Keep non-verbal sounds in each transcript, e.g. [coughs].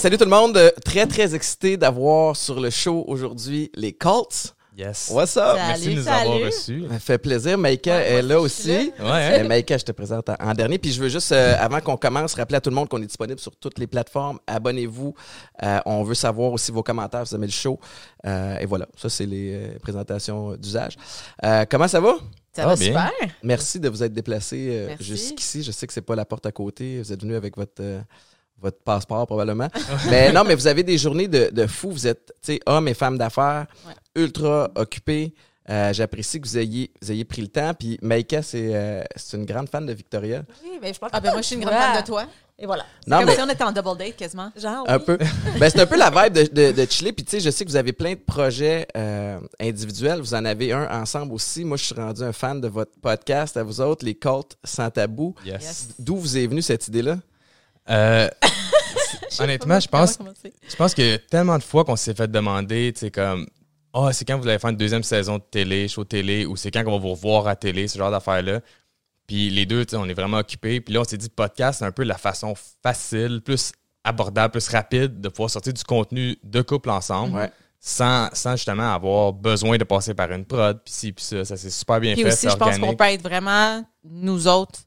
Salut tout le monde, Euh, très très excité d'avoir sur le show aujourd'hui les Colts. Yes. What's up? Merci de nous Salut. avoir reçus. Ça fait plaisir, Maïka Ouais, est là aussi, Ouais, hein? Euh, Maïka, je te présente en, dernier. Puis je veux juste, euh, avant qu'on commence, rappeler à tout le monde qu'on est disponible sur toutes les plateformes. Abonnez-vous. Euh, on veut savoir aussi vos commentaires, vous aimez le show. Euh, et voilà, ça c'est les euh, présentations d'usage. Euh, comment ça va? Ça Ah, va bien. super. Merci de vous être déplacé euh, jusqu'ici. Je sais que c'est pas la porte à côté. Vous êtes venu avec votre, euh, votre passeport probablement. [laughs] mais non, mais vous avez des journées de, de fou. Vous êtes tu sais, hommes et femmes d'affaires, Ouais. ultra occupés. Euh, J'apprécie que vous ayez, vous ayez pris le temps. Puis Maïka, c'est euh, c'est une grande fan de Victoria. Oui, mais je pense Ah ben moi je suis une grande Ouais. fan de toi. Et voilà. Non, Comme mais si on était en double date quasiment. Genre, un peu. [laughs] ben, c'est un peu la vibe de, de, de chiller. Puis tu sais, je sais que vous avez plein de projets euh, individuels. Vous en avez un ensemble aussi. Moi, je suis rendu un fan de votre podcast à vous autres, les Colts sans tabou. Yes. Yes. D'où vous est venue cette idée-là? Euh, [coughs] [coughs] honnêtement, je pense, je pense qu'il y a tellement de fois qu'on s'est fait demander, tu sais, comme, ah, c'est quand vous allez faire une deuxième saison de télé, show télé, ou c'est quand qu'on va vous revoir à télé, ce genre d'affaires-là. Puis les deux, tu sais, on est vraiment occupés. Puis là, on s'est dit, podcast, c'est un peu la façon facile, plus abordable, plus rapide de pouvoir sortir du contenu de couple ensemble. Ouais. Sans, sans justement avoir besoin de passer par une prod, puis ci, puis ça. Ça s'est super bien Puis fait, aussi c'est je pense qu'on peut être vraiment nous autres.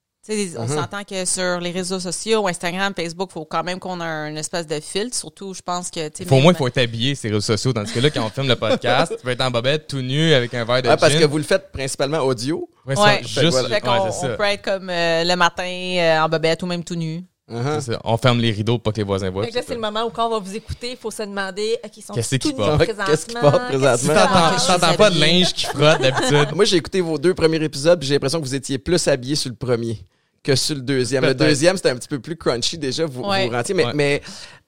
On Mhm. s'entend que sur les réseaux sociaux, Instagram, Facebook, il faut quand même qu'on ait une espèce de filtre. Surtout, je pense que. tu sais, Faut, au même- moins, il faut être habillé ces réseaux sociaux. Tandis que là, quand on filme le podcast, tu peux être en bobette, tout nu, avec un verre de Ouais, parce gin. que vous le faites principalement audio. Ouais, Ouais. ça, juste, voilà. Fait qu'on ouais, c'est on ça. peut être comme euh, le matin euh, en bobette ou même tout nu. Uh-huh. Ça. On ferme les rideaux pour que les voisins voient. Là, c'est le moment où quand on va vous écouter, il faut se demander, OK, ils sont Qu'est-ce qui porte? Qu'est-ce présentement. portent présentement? Ah, t'entends, pas de linge qui frotte d'habitude? [laughs] Moi, j'ai écouté vos deux premiers épisodes, j'ai l'impression que vous étiez plus habillé sur le premier que sur le deuxième. Le deuxième, c'était un petit peu plus crunchy déjà, vous, Ouais. vous rentiez. Mais, Ouais. mais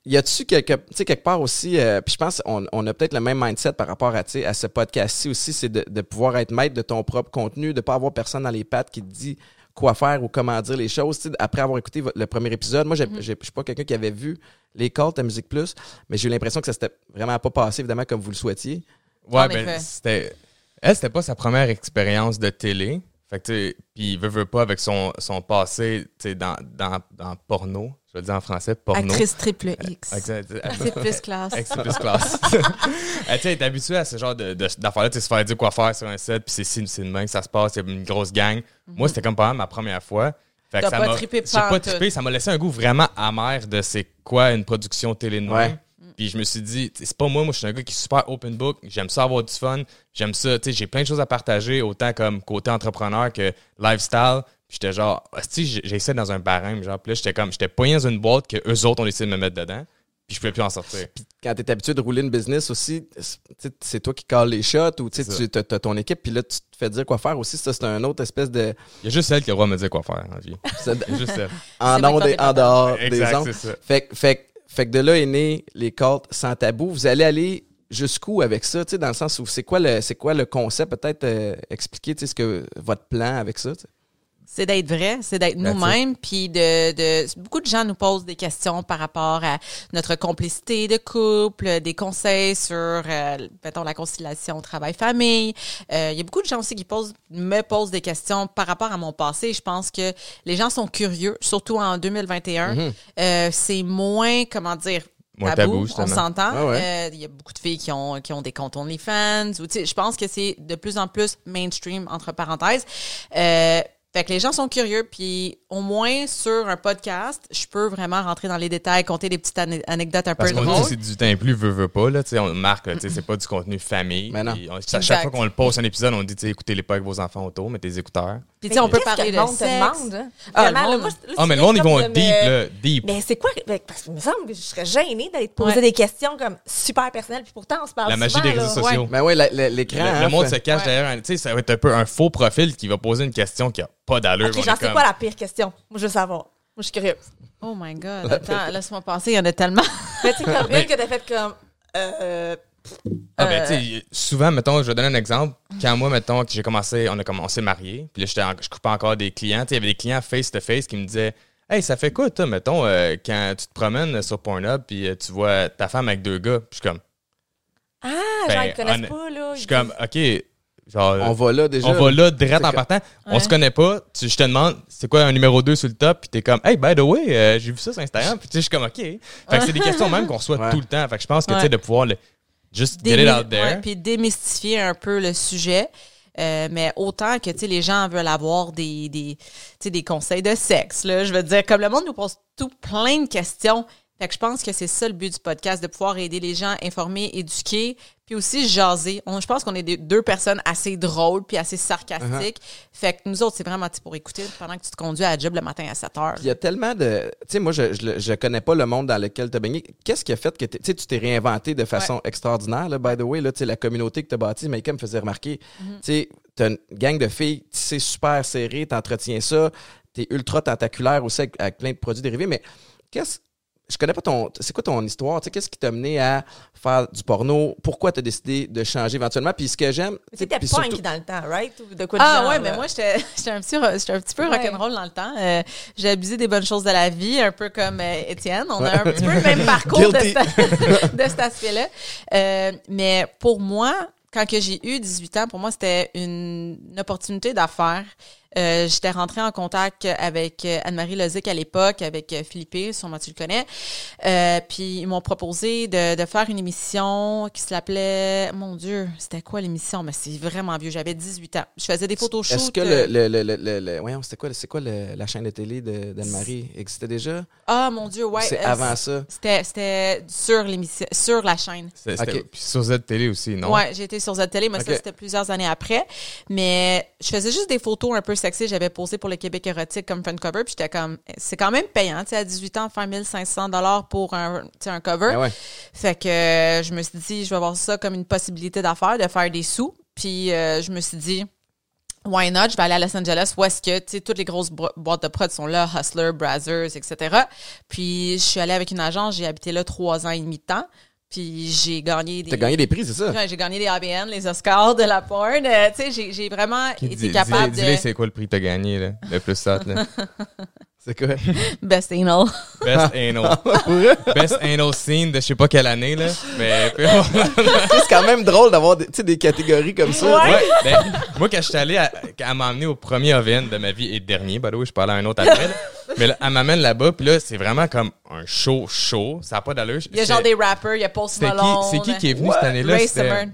y a-tu quelque, tu sais, quelque part aussi, euh, puis je pense on, on a peut-être le même mindset par rapport à, tu sais, à ce podcast-ci aussi, c'est de, de pouvoir être maître de ton propre contenu, de pas avoir personne dans les pattes qui te dit quoi faire ou comment dire les choses. Tu sais, après avoir écouté le premier épisode, moi, j'ai- Mm-hmm. j'ai- je suis pas quelqu'un qui avait vu les calls à Musique Plus, mais j'ai eu l'impression que ça s'était vraiment pas passé, évidemment, comme vous le souhaitiez. Ouais, En ben, c'était. Elle, c'était pas sa première expérience de télé. Fait que, tu sais, puis, veut, veut pas, avec son, son passé, tu sais, dans, dans, dans porno, je vais le dire en français, porno. Actrice triple X. Exact. C'est plus classe. Ses plus classe. [laughs] [laughs] Elle, tu sais, habituée à ce genre de- de- d'affaires-là, tu sais, se faire dire quoi faire sur un set, puis c'est ci, c'est que ça se passe, il y a une grosse gang. Moi, c'était comme pas mal ma première fois. Fait que T'as ça pas m'a- trippé J'ai pas trippé, ça m'a laissé un goût vraiment amer de c'est quoi une production télé de. Ouais. Puis je me suis dit, c'est pas moi, moi je suis un gars qui est super open book, j'aime ça avoir du fun, j'aime ça, tu sais, j'ai plein de choses à partager, autant comme côté entrepreneur que lifestyle. Puis j'étais genre, si j'ai essayé dans un barème, genre, puis là j'étais comme, j'étais poigné dans une boîte que eux autres ont décidé de me mettre dedans, puis je pouvais plus en sortir. quand tu es habitué de rouler une business aussi, c'est- tu sais, c'est toi qui cales les shots ou tu sais, C'est tu as, ton équipe, puis là, tu te fais dire quoi faire aussi. Ça, c'est un autre espèce de. Il y a juste elle qui a le droit de me dire quoi faire en vie. juste elle. en en dehors des Exact, ondes. c'est ça. Fait, que- fait, que- fait que de là est né les calls sans tabou. Vous allez aller jusqu'où avec ça, dans le sens où c'est quoi le c'est quoi le concept, peut-être euh, expliquer ce que votre plan avec ça. C'est d'être vrai, c'est d'être nous-mêmes, puis de, de beaucoup de gens nous posent des questions par rapport à notre complicité de couple, des conseils sur, euh, mettons, la conciliation travail-famille. Euh, Il y a beaucoup de gens aussi qui posent, me posent des questions par rapport à mon passé. Je pense que les gens sont curieux, surtout en 2021. Mhm. Euh, c'est moins, comment dire, tabou, tabou, on s'entend. Ah ouais. Euh, Il y a beaucoup de filles qui ont, qui ont des comptes OnlyFans. Ou, je pense que c'est de plus en plus mainstream, entre parenthèses. Euh, fait que les gens sont curieux, puis au moins sur un podcast, je peux vraiment rentrer dans les détails, compter des petites ane- anecdotes un Parce peu drôles. c'est du temps plus, veut, veut pas, là, tu sais, on marque, tu sais, c'est pas du contenu famille. Mais non. Puis on- à chaque Exact. fois qu'on le poste un épisode, on dit, tu sais, écoutez-les pas avec vos enfants autour, mettez des écouteurs. Puis tu sais, on peut parler de le monde te sexe. demande, hein? Ah, le monde- Ah, mais le monde, ils vont de deep, me- là, deep. Mais c'est quoi? ben, Parce qu'il me semble que je serais gênée d'aller te poser des questions comme super personnelles, puis pourtant, on se parle La magie des réseaux sociaux. Ben ouais, la- la- l'écran. Le, hein, monde se cache derrière un, tu sais, ça va être un peu un faux profil qui va poser une question qui a pas d'allure. Ok, genre, c'est quoi la pire question? Moi, je veux savoir. Moi, je suis curieuse. Oh my God. Attends, laisse-moi passer, il y en a tellement. [laughs] Mais tu sais, comme une que t'as fait comme. Euh, Ah ben, Euh, tu sais, souvent, mettons, je vais donner un exemple. Quand moi, mettons, que j'ai commencé, on a commencé marié, puis là, j'étais en- je coupais encore des clients. Tu sais, il y avait des clients face-to-face qui me disaient Hey, ça fait quoi, toi, mettons, euh, quand tu te promènes sur Pornhub puis euh, tu vois ta femme avec deux gars, puis je suis comme, Ah, Ben, genre, ils connaissent honn- pas, là. je suis comme, OK, genre, On va là déjà. on va là, direct en partant. On se connaît pas. Tu, je te demande, c'est quoi un numéro 2 sur le top? Puis t'es comme, hey, by the way, euh, j'ai vu ça sur Instagram. Puis tu sais, je suis comme, OK. Fait que c'est des [laughs] questions même qu'on reçoit Ouais. tout le temps. Fait que je pense que, tu sais, de pouvoir le, just get it out there. puis démystifier un peu le sujet. Euh, mais autant que tu sais les gens veulent avoir des des des conseils de sexe là, je veux dire comme le monde nous pose tout plein de questions. Fait que je pense que c'est ça le but du podcast de pouvoir aider les gens informer, éduquer, puis aussi jaser. On, je pense qu'on est des, deux personnes assez drôles puis assez sarcastiques. Fait que nous autres c'est vraiment pour écouter pendant que tu te conduis à la job le matin à 7 heures. Il y a tellement de. Tu sais, moi, je, je, je connais pas le monde dans lequel tu as baigné. Qu'est-ce qui a fait que t'es- tu sais, tu t'es réinventé de façon extraordinaire, là, by the way, là, tu sais, la communauté que tu as bâtie, Maïka me faisait remarquer. Mhm. Tu sais, tu as une gang de filles, tu sais, super serré, tu entretiens ça, tu es ultra tentaculaire aussi avec, avec plein de produits dérivés, mais qu'est-ce. Je connais pas ton. C'est quoi ton histoire? Tu sais, qu'est-ce qui t'a mené à faire du porno? Pourquoi tu as décidé de changer éventuellement? Puis ce que j'aime. Mais pas surtout- dans le temps, right? Ou de quoi Ah genre, ouais, là? mais moi j'étais [laughs] un petit un petit peu Ouais. rock'n'roll dans le temps. Euh, j'ai abusé des bonnes choses de la vie, un peu comme euh, Étienne. On a un petit peu le même [laughs] parcours de, cet- [laughs] de cet aspect-là. Euh, mais pour moi, quand que j'ai eu 18 ans, pour moi c'était une, une opportunité d'affaires. Euh, j'étais rentrée en contact avec euh, Anne-Marie Lozic à l'époque, avec euh, Philippe, sûrement tu le connais. Euh, puis ils m'ont proposé de, de faire une émission qui s'appelait, mon Dieu, c'était quoi l'émission? Mais c'est vraiment vieux, j'avais 18 ans. Je faisais des photos Est-ce que le, le, le, le, le- le- voyons, c'était quoi, c'est quoi le- la chaîne de télé de- d'Anne-Marie? Existait déjà? Ah, mon Dieu, ouais. c'est euh, avant ça. C'était, c'était sur l'émission, sur la chaîne. C'est- c'était- Ok. Puis sur Z-Télé aussi, non? Ouais, été sur Z-Télé, mais ça, c'était plusieurs années après. Mais je faisais juste des photos un peu sexy. J'avais posé pour le Québec érotique comme front cover. Puis j'étais comme, c'est quand même payant, tu sais, à 18 ans, faire 1500 dollars pour un, un cover. Ouais. Fait que euh, je me suis dit, je vais voir ça comme une possibilité d'affaires, de faire des sous. Puis euh, je me suis dit, why not? Je vais aller à Los Angeles où est-ce que, tu sais, toutes les grosses boîtes de prod sont là, Hustler, Brazzers, etc. Puis je suis allée avec une agence, j'ai habité là trois ans et demi de temps. Puis j'ai gagné des... T'as gagné des prix, c'est ça? Ouais, j'ai gagné des ABN, les Oscars de la porn. Euh, tu sais, j'ai, j'ai vraiment Dis- été dis- capable dis-les, dis-les de... c'est quoi le prix que t'as gagné, là, le plus hot, là. [laughs] C'est quoi? Best anal. Best anal. Best anal scene de je sais pas quelle année, là. Mais, [laughs] c'est quand même drôle d'avoir des, tu sais, des catégories comme ça. Ouais, ben, moi, quand je suis allé, à- m'a emmené au premier OVN de ma vie et dernier, by the way, je parlais à un autre après. là. Mais là, elle m'amène là-bas, puis là, c'est vraiment comme un show show. Ça n'a pas d'allure. Il y a genre des rappers, il y a Post C'est qui, Malone. c'est qui qui est venu What? cette année-là?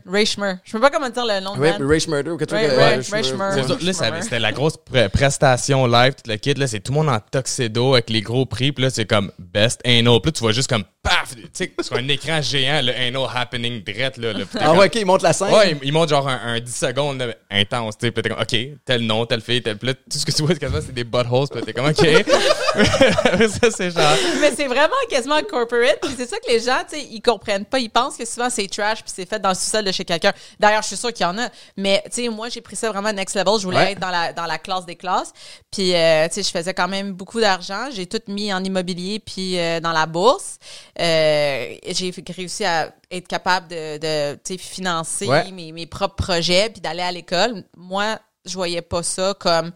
Ray Schmer. Je sais pas comment dire le nom de Ray, Schmurder ou quelque chose Ray- c'était la grosse pre- prestation live, tout le kit. Là, c'est tout le monde en tuxedo avec les gros prix. Puis là, c'est comme best anal. Puis là, tu vois juste comme paf, tu sais, sur un écran géant, le anal happening direct là. t'es Ah ouais, ok, il monte la scène. Ouais, il, il montre genre un, un 10 secondes là, intense, tu sais, puis t'es comme, OK, tel nom, telle fille, tel... Là, tout ce que tu vois, c'est quasiment, c'est des buttholes, puis t'es comme, OK. [laughs] ça, c'est genre... Mais c'est vraiment quasiment corporate. Puis c'est ça que les gens, tu sais, ils comprennent pas. Ils pensent que souvent c'est trash puis c'est fait dans le sous-sol de chez quelqu'un. D'ailleurs, je suis sûre qu'il y en a. Mais tu sais, moi, j'ai pris ça vraiment next level. Je voulais Ouais. être dans la dans la classe des classes. Puis euh, tu sais, je faisais quand même beaucoup d'argent. J'ai tout mis en immobilier puis euh, dans la bourse. Euh, j'ai réussi à être capable de, financer Ouais. mes, mes propres projets puis d'aller à l'école. Moi, je voyais pas ça comme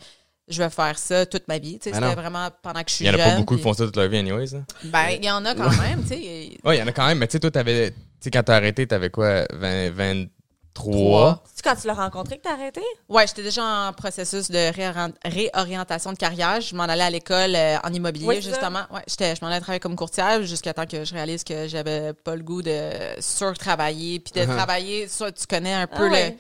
je vais faire ça toute ma vie. Ah c'était vraiment pendant que je suis Il y en a jeune. pas beaucoup qui font ça toute leur vie, anyways. Là. ben, il y en a quand même. Ouais, il y en a quand même, mais tu sais, toi, t'avais... Tu sais, quand t'as arrêté, t'avais quoi, 20, 23? Trois. C'est quand tu l'as rencontré que t'as arrêté? Ouais, j'étais déjà en processus de réorient- réorientation de carrière. Je m'en allais à l'école euh, en immobilier, Oui, justement. Ouais, j'étais, je m'en allais travailler comme courtière jusqu'à temps que je réalise que j'avais pas le goût de surtravailler puis de Uh-huh. travailler. Ça, tu connais un Ah peu ouais.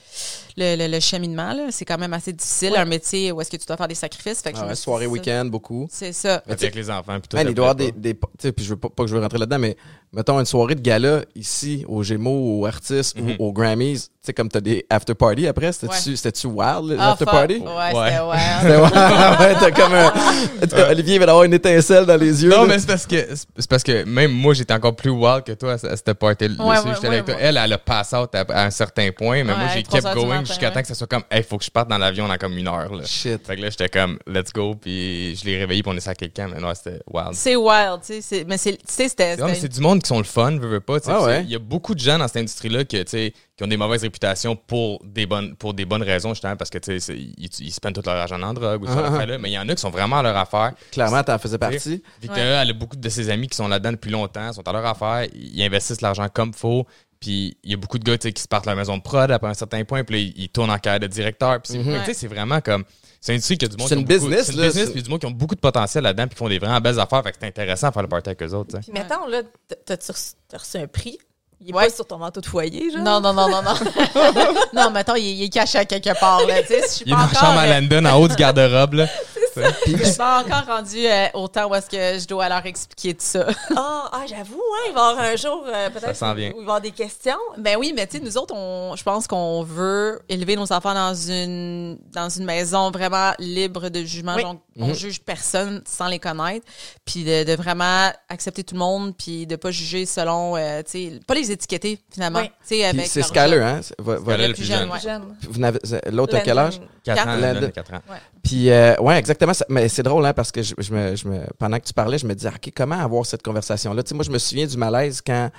le, le, cheminement. C'est quand même assez difficile, Ouais. un métier où est-ce que tu dois faire des sacrifices. Fait que je Ah soirée, week-end, beaucoup. C'est ça. Mais Avec les enfants, puis tout. Man, il doit avoir des, puis je veux pas, pas que je veux rentrer là-dedans, mais mettons une soirée de gala ici, aux Gémeaux, aux artistes Mhm. ou aux Grammys, tu sais, comme t'as des after-party après, c'était-tu, Ouais. c'était-tu wild, les Ah, after-party? fuck. Ouais, Ouais. c'était wild. [laughs] C'était wild, [laughs] ouais, t'as comme un, en tout cas, Olivier va avoir une étincelle dans les yeux. Non, là. mais c'est parce que c'est parce que même moi j'étais encore plus wild que toi à, ce- à cette party là Ouais, ouais, j'étais ouais, avec toi. ouais. Elle elle a pass out à, à un certain point mais moi j'ai kept going jusqu'à ouais. temps que ça soit comme hey faut que je parte dans l'avion dans comme une heure là. Shit. Fait que là j'étais comme let's go puis je l'ai réveillé puis on est sur quelqu'un mais non c'était wild. C'est wild, tu sais. c'est- Mais c'est, tu sais, c'était. Non, mais c'était c'est du monde qui sont le fun, veux, veux pas. tu sais, Ah ouais? Il y a beaucoup de gens dans cette industrie-là sais, qui ont des mauvaises réputations pour des bonnes, pour des bonnes raisons, justement, parce que ils, ils spendent tout leur argent en drogue ou ça, Ah, ah. là Mais il y en a qui sont vraiment à leur affaire. Clairement, t'en faisais partie. Victoria, elle a beaucoup de ses amis qui sont là-dedans depuis longtemps, sont à leur affaire, ils investissent l'argent comme faut. Puis il y a beaucoup de gars qui se partent leur maison de prod après un certain point, puis là, ils, tournent en carrière de directeur. Puis c'est- Mhm. tu sais, c'est vraiment comme. C'est une industrie qui a du monde. C'est qui une ont beaucoup- business, C'est une là, business, du monde qui ont beaucoup de potentiel là-dedans, puis qui font des vraiment belles affaires. Fait que c'est intéressant de faire le party avec eux autres. Puis mettons, là, t- t'as-tu reçu, t'as reçu un prix? Il est Ouais. pas sur ton manteau de foyer, genre? Non, non, non, non, non. [laughs] non, mettons, il, est- il est caché à quelque part, là. Tu sais, je suis Il est pas la encore, chambre à euh, Landon, en haut du garde-robe. là. [laughs] [laughs] je suis pas encore rendue euh, au temps où est-ce que je dois leur expliquer tout ça. [laughs] Ah, ah, j'avoue, hein, il va y avoir un jour, euh, peut-être, où il va y avoir des questions. Ben oui, mais tu sais, nous autres, on, je pense qu'on veut élever nos enfants dans une dans une maison vraiment libre de jugement. Oui. Donc, on juge personne sans les connaître, puis de, de vraiment accepter tout le monde, puis de pas juger selon, euh, tu sais, pas les étiqueter finalement. Oui. C'est job. hein? c'est- vo- vo- Skyler, le plus jeune, ouais. Jeune. vous n'avez- L'autre, à quel âge? 4 ans, Landon. Landon, 4 ans. Puis, euh, ouais, exactement. Ça- mais c'est drôle, hein, parce que je, je me, je me, pendant que tu parlais, je me disais, OK, comment avoir cette conversation-là? Tu sais, moi, je me souviens du malaise quand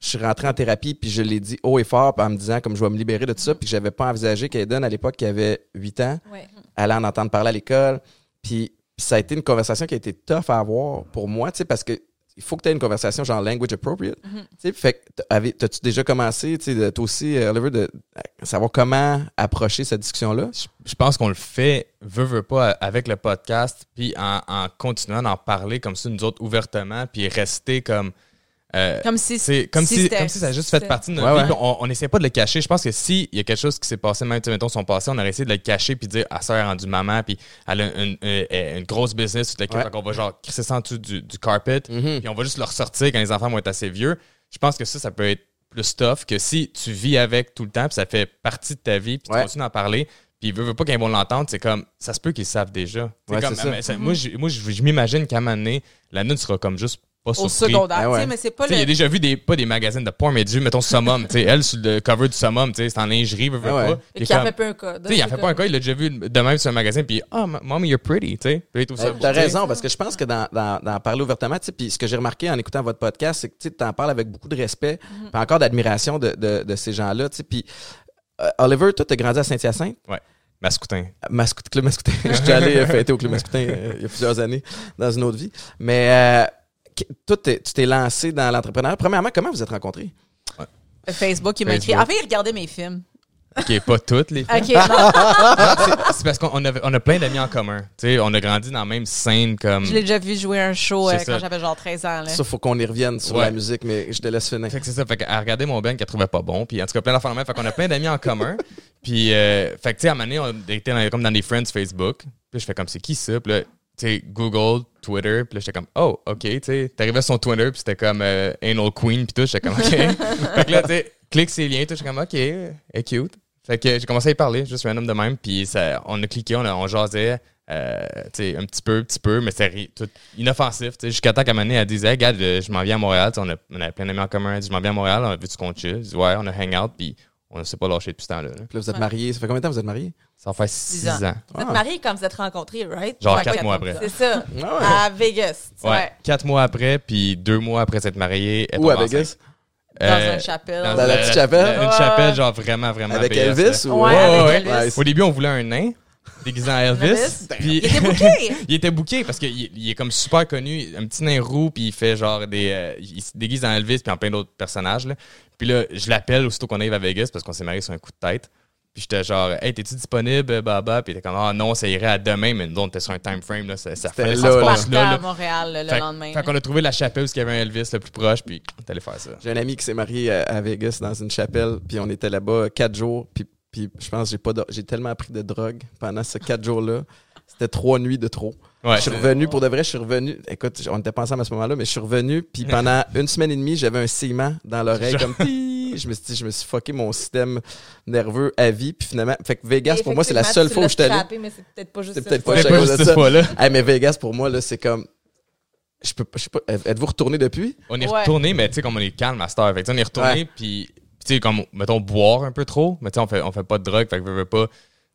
je suis rentré en thérapie, puis je l'ai dit haut et fort, en me disant, comme je vais me libérer de tout ça, puis que j'avais pas envisagé qu'Aiden, à l'époque, qui avait 8 ans, Ouais. allait en entendre parler à l'école. Puis, puis ça a été une conversation qui a été tough à avoir pour moi, tu sais, parce que il faut que tu aies une conversation genre language appropriate. Tu sais, fait que t'as-tu déjà commencé, tu toi aussi, euh, Oliver, de de savoir comment approcher cette discussion-là? Je- Je pense qu'on le fait, veut, veut pas, avec le podcast, puis en, en continuant d'en parler comme ça, nous autres, ouvertement, puis rester comme. Euh, Comme si c'est comme si, c'était- comme si ça a juste fait partie de notre Ouais, vie. ouais. On n'essaie pas de le cacher. Je pense que s'il y a quelque chose qui s'est passé, même, mettons, son passé, on aurait essayé de le cacher puis de dire, ah, ça, elle est rendue maman, puis elle a une, une- une- une grosse business, toute Ouais. qu'on va genre crisser ça en dessous du, du carpet, Mhm. puis on va juste le ressortir quand les enfants vont être assez vieux. Je pense que ça, ça peut être plus tough que si tu vis avec tout le temps, puis ça fait partie de ta vie, puis tu continues d'en parler, puis ils veulent pas qu'ils vont l'entendre, c'est comme, ça se peut qu'ils le savent déjà. Ouais, comme, ça. mais ça- Moi, je, moi, je, je m'imagine qu'à un moment donné, la note sera comme juste pas au surpris. secondaire, Ah tu ouais. sais, mais c'est pas sais, il a le déjà vu des, pas des magazines de porn, mais du, mettons, Summum. tu sais, elle, sur le cover du Summum, tu sais, c'est en lingerie, veut, veut Ah ouais. pas. Et qui fait pas un sais, il en fait pas un cas, il l'a déjà vu de même sur un magazine, puis ah, m- mommy, you're pretty, tu sais. Beau, T'as raison, parce que je pense que dans, dans, dans parler ouvertement, tu sais, puis ce que j'ai remarqué en écoutant votre podcast, c'est que tu en parles avec beaucoup de respect, puis encore d'admiration de, de, de ces gens-là. tu sais. Puis, euh, Oliver, toi, t'as grandi à Saint-Hyacinthe, Mascoutin. Mascout, Club Mascoutin. [laughs] Je suis allé euh, fêter au Club Mascoutin euh, il y a plusieurs années dans une autre vie. Mais euh, toi, t'es- tu t'es lancé dans l'entrepreneuriat. Premièrement, comment vous êtes rencontrés? Facebook, il m'a écrit. En fait, il regardait mes films. Ok, pas toutes les filles. OK, non, [laughs] C'est- parce qu'on avait- on a plein d'amis en commun. Tu sais, on a grandi dans la même scène comme. je l'ai déjà vu jouer un show euh, quand j'avais genre 13 ans. Là. Ça, faut qu'on y revienne sur Ouais. la musique, mais je te laisse finir. Fait que c'est ça. Fait qu'elle regardait mon band qu'elle trouvait pas bon. Puis en tout cas, plein d'enfants de même. Fait qu'on a plein d'amis en commun. [laughs] Puis, euh, fait que tu sais, à un moment donné, on était dans- comme dans des friends Facebook. Puis je fais comme, c'est qui ça? Puis là, sais, Google, Twitter. Puis là, j'étais comme, oh, OK, tu sais. T'arrivais sur son Twitter, puis c'était comme euh, Anal Queen, puis tout. J'étais comme, OK. [laughs] fait que là, tu sais, clique ces liens, tout. J'étais comme, OK, elle est cute. Fait que j'ai commencé à y parler, juste random de même. Puis ça, on a cliqué, on, a, on jasait. euh, tu sais, un petit peu, petit peu, mais c'était tout inoffensif. tu sais, Jusqu'à temps qu'à un moment donné, elle disait, hey, regarde, je, je m'en viens à Montréal. On, a, on avait plein d'amis en commun. Elle dit, je m'en viens à Montréal, on a vu chill. Je dis, ouais, on a hang out, puis on ne s'est pas lâché depuis ce temps-là. là. Puis là, vous êtes mariés. Ça fait combien de temps vous êtes mariés? Ça faire six ans. ans. Vous êtes Ah. mariés quand vous êtes rencontrés, right? Genre Ouais, quatre mois après. C'est ça. Ah ouais. À Vegas. Ouais. Quatre mois après, puis deux mois après s'être marié. elle Où à Vegas? enceinte. Dans Euh, une chapelle. dans Dans la petite chapelle? Une Ouais. chapelle, genre vraiment, vraiment. Avec Elvis ou? Ouais, Ouais, avec ouais, Elvis. Nice. Au début, on voulait un nain déguisé en Elvis. Puis Il était [laughs] booké. il était booké parce qu'il il est comme super connu, un petit nain roux, puis il fait genre des. euh, il se déguise en Elvis, puis en plein d'autres personnages. Là. Puis là, je l'appelle aussitôt qu'on arrive à Vegas parce qu'on s'est marié sur un coup de tête. Puis j'étais genre, hey, t'es-tu disponible, Baba? Puis il était comme, ah non, ça irait à demain, mais nous, on était sur un time frame, là, ça, ça fallait là, ça se passe là. à. Montréal le Fait, lendemain. fait qu'on a trouvé la chapelle où il y avait un Elvis le plus proche, puis on allait faire ça. J'ai un ami qui s'est marié à, à Vegas dans une chapelle, puis on était là-bas quatre jours, puis, puis je pense que j'ai pas de- j'ai tellement pris de drogue pendant ces quatre jours-là. C'était trois nuits de trop. Ouais. Je suis revenu, pour de vrai, je suis revenu. Écoute, on n'était pas ensemble à ce moment-là, mais je suis revenu, puis [laughs] pendant une semaine et demie, j'avais un ciment dans l'oreille, comme je me suis dit, je me suis fucké mon système nerveux à vie, puis finalement, fait que Vegas, pour moi, c'est la seule fois où je suis allé. Mais c'est peut-être pas juste C'est peut-être pas à cause de juste ça. fois-là. Hey, mais Vegas, pour moi, là, c'est comme. Je peux pas, je sais pas. Êtes-vous retourné depuis? On est Ouais. retourné, mais tu sais, comme on est calme à cette heure. Fait que, tu sais, on est retourné, Ouais. puis, tu sais, comme, mettons, boire un peu trop, mais tu sais, on fait, on fait pas de drogue, fait que, veux, veux pas.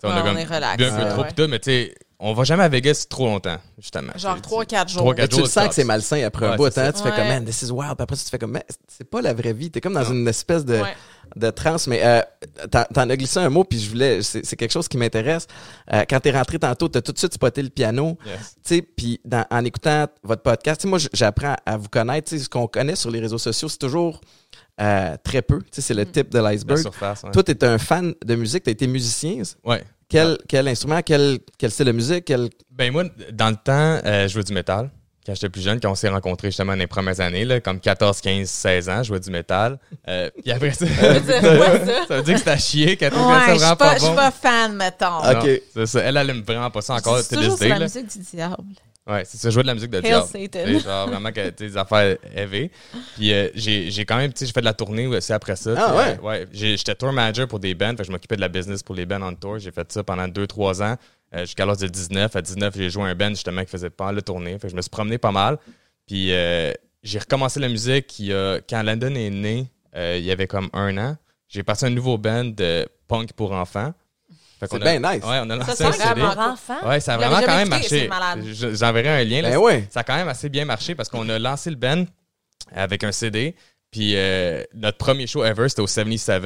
Ouais, a on comme est relax, bu un peu ouais, trop, pis tout, mais tu sais, on va jamais à Vegas trop longtemps, justement. Genre C'est- 3-4 jours. Trois, Mais quatre tu le sens que c'est malsain après un bout, c'est hein? Tu fais comme, man, this is wild. Puis après ça, tu fais comme, man, c'est pas la vraie vie. T'es comme dans Non. une espèce de, Ouais. de transe. Mais euh, t'en, as glissé un mot, puis je voulais, c'est, quelque chose qui m'intéresse. Euh, quand t'es rentré tantôt, t'as tout de suite spoté le piano. Yes. Tu sais, puis en écoutant votre podcast, moi, j'apprends à vous connaître. Tu sais, ce qu'on connaît sur les réseaux sociaux, c'est toujours euh, très peu. Tu sais, c'est le tip de La l'iceberg. surface, ouais. Toi, t'es un fan de musique, t'as été musicien. Ouais. Quel, quel instrument, quel, quel style de musique, quel... Ben moi, dans le temps, euh, je jouais du métal. Quand j'étais plus jeune, quand on s'est rencontrés justement dans les premières années, là, comme 14, 15, 16 ans, je jouais du métal. Euh, puis après ça, [laughs] Ça veut dire quoi, ça? ça veut dire que c'était à chier, qu'elle trouvait Ouais, ça je suis vraiment pas, je suis pas fan, mettons. Ok. Non, c'est ça. Elle, elle aime vraiment pas ça encore, C'est toujours sur la musique du diable. Ouais, c'est ça, jouer de la musique de Hail diable. C'est genre vraiment que, des affaires heavy. Puis euh, j'ai j'ai quand même, tu sais, j'ai fait de la tournée aussi après ça. Ah ouais? euh, ouais. J'étais tour manager pour des bands, fait que je m'occupais de la business pour les bands on tour. J'ai fait ça pendant 2-3 ans, euh, jusqu'à l'âge de 19. À 19, j'ai joué un band justement qui faisait pas mal de tournées. Fait que je me suis promené pas mal. Puis euh, j'ai recommencé la musique il y a- quand Landon est né, euh, il y avait comme un an. J'ai passé un nouveau band de punk pour enfants. C'est bien nice. Ouais, on a lancé c'est un vraiment CD. Ouais, ça a vraiment quand même marché. J'enverrai un lien. là. Ben ouais. Ça a quand même assez bien marché parce qu'on a lancé le band avec un CD. Puis euh, notre premier show ever, c'était au 77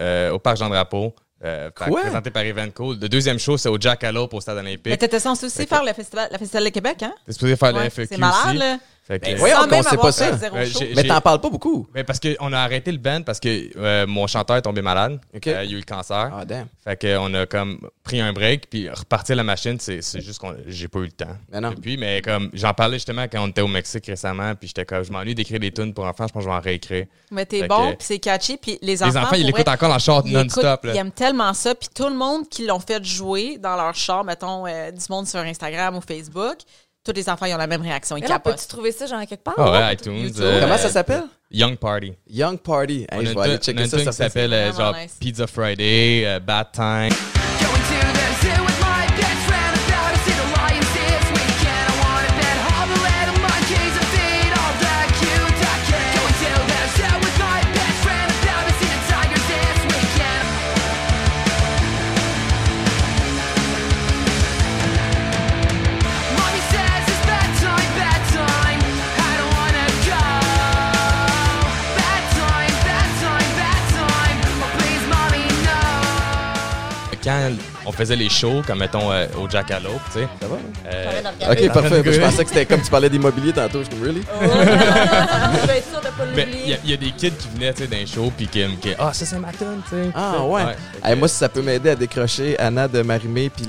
euh, au Parc Jean-Drapeau. Euh, Quoi? présenté par Evenco. Le deuxième show, c'est au Jackalope au Stade Mais olympique. t'étais censé aussi faire le festival, la Festival de Québec, hein? T'es supposé faire Ouais, le FEQ c'est malade, aussi. là. Fait que- Ben voyons Sans qu'on même sait avoir pas fait ça. zéro Ouais, show. j'ai- Mais t'en parles pas beaucoup. Ben, parce qu'on a arrêté le band parce que euh, mon chanteur est tombé malade. OK. Euh, il a eu le cancer. Ah, damn. Fait qu'on a comme pris un break, puis repartir la machine, c'est c'est juste qu'on j'ai pas eu le temps. Mais non. Depuis, mais comme j'en parlais justement quand on était au Mexique récemment, puis j'étais comme je m'ennuie d'écrire des tunes pour enfants, je pense que je vais en réécrire. Mais t'es Fait bon, que- puis c'est catchy, puis les Les enfants... enfants, ils pour l'écoutent vrai, encore dans le char ils non-stop. écoutent- là. Ils aiment tellement ça, puis tout le monde qui l'ont fait jouer dans leur char, mettons, euh, du monde sur Instagram ou Facebook, tous les enfants, ils ont la même réaction, ils capotent. peux-tu trouver ça, genre, quelque part? Ah ouais, iTunes. Euh, Comment ça s'appelle? Young Party. Young Party. Hey, je vais aller checker ça. ça qui s'appelle euh, vraiment genre nice. Pizza Friday, euh, Bad Time. Faisait les shows, comme mettons euh, au Jackalope, tu sais. Ça va? euh, Ok, parfait. Je pensais que c'était comme tu parlais d'immobilier tantôt. Je suis comme, really? Je vais [laughs] être sûr de pas ben, il y, a- il y a des kids qui venaient tu sais, dans les shows, puis qui, qui ah, ça c'est ma tune, tu sais. Ah, ouais. Hey, que- moi, si ça peut m'aider à décrocher Anna de Marimé puis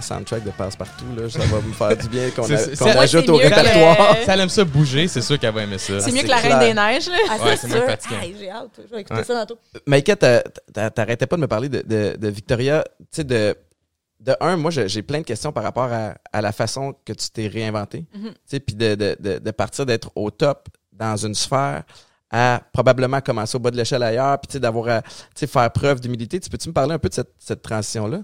soundtrack de Passe-Partout, là, ça va me faire du bien qu'on c'est- ajoute au répertoire. Si elle aime ça bouger, c'est sûr qu'elle va aimer ça. C'est mieux que la. Reine des Neiges. Ah, Ouais, c'est moins sûr. fatigant. J'ai hâte. Je vais écouter Ouais. ça tantôt. Maïka, t'arrêtais pas de me parler de, de, de Victoria. Tu sais, de, de un, moi, j'ai plein de questions par rapport à, à la façon que tu t'es réinventé. Mhm. Tu sais, puis de, de, de, de partir d'être au top dans une sphère à probablement commencer au bas de l'échelle ailleurs, puis tu sais, d'avoir à tu sais, faire preuve d'humilité. Tu peux-tu me parler un peu de cette, cette transition-là?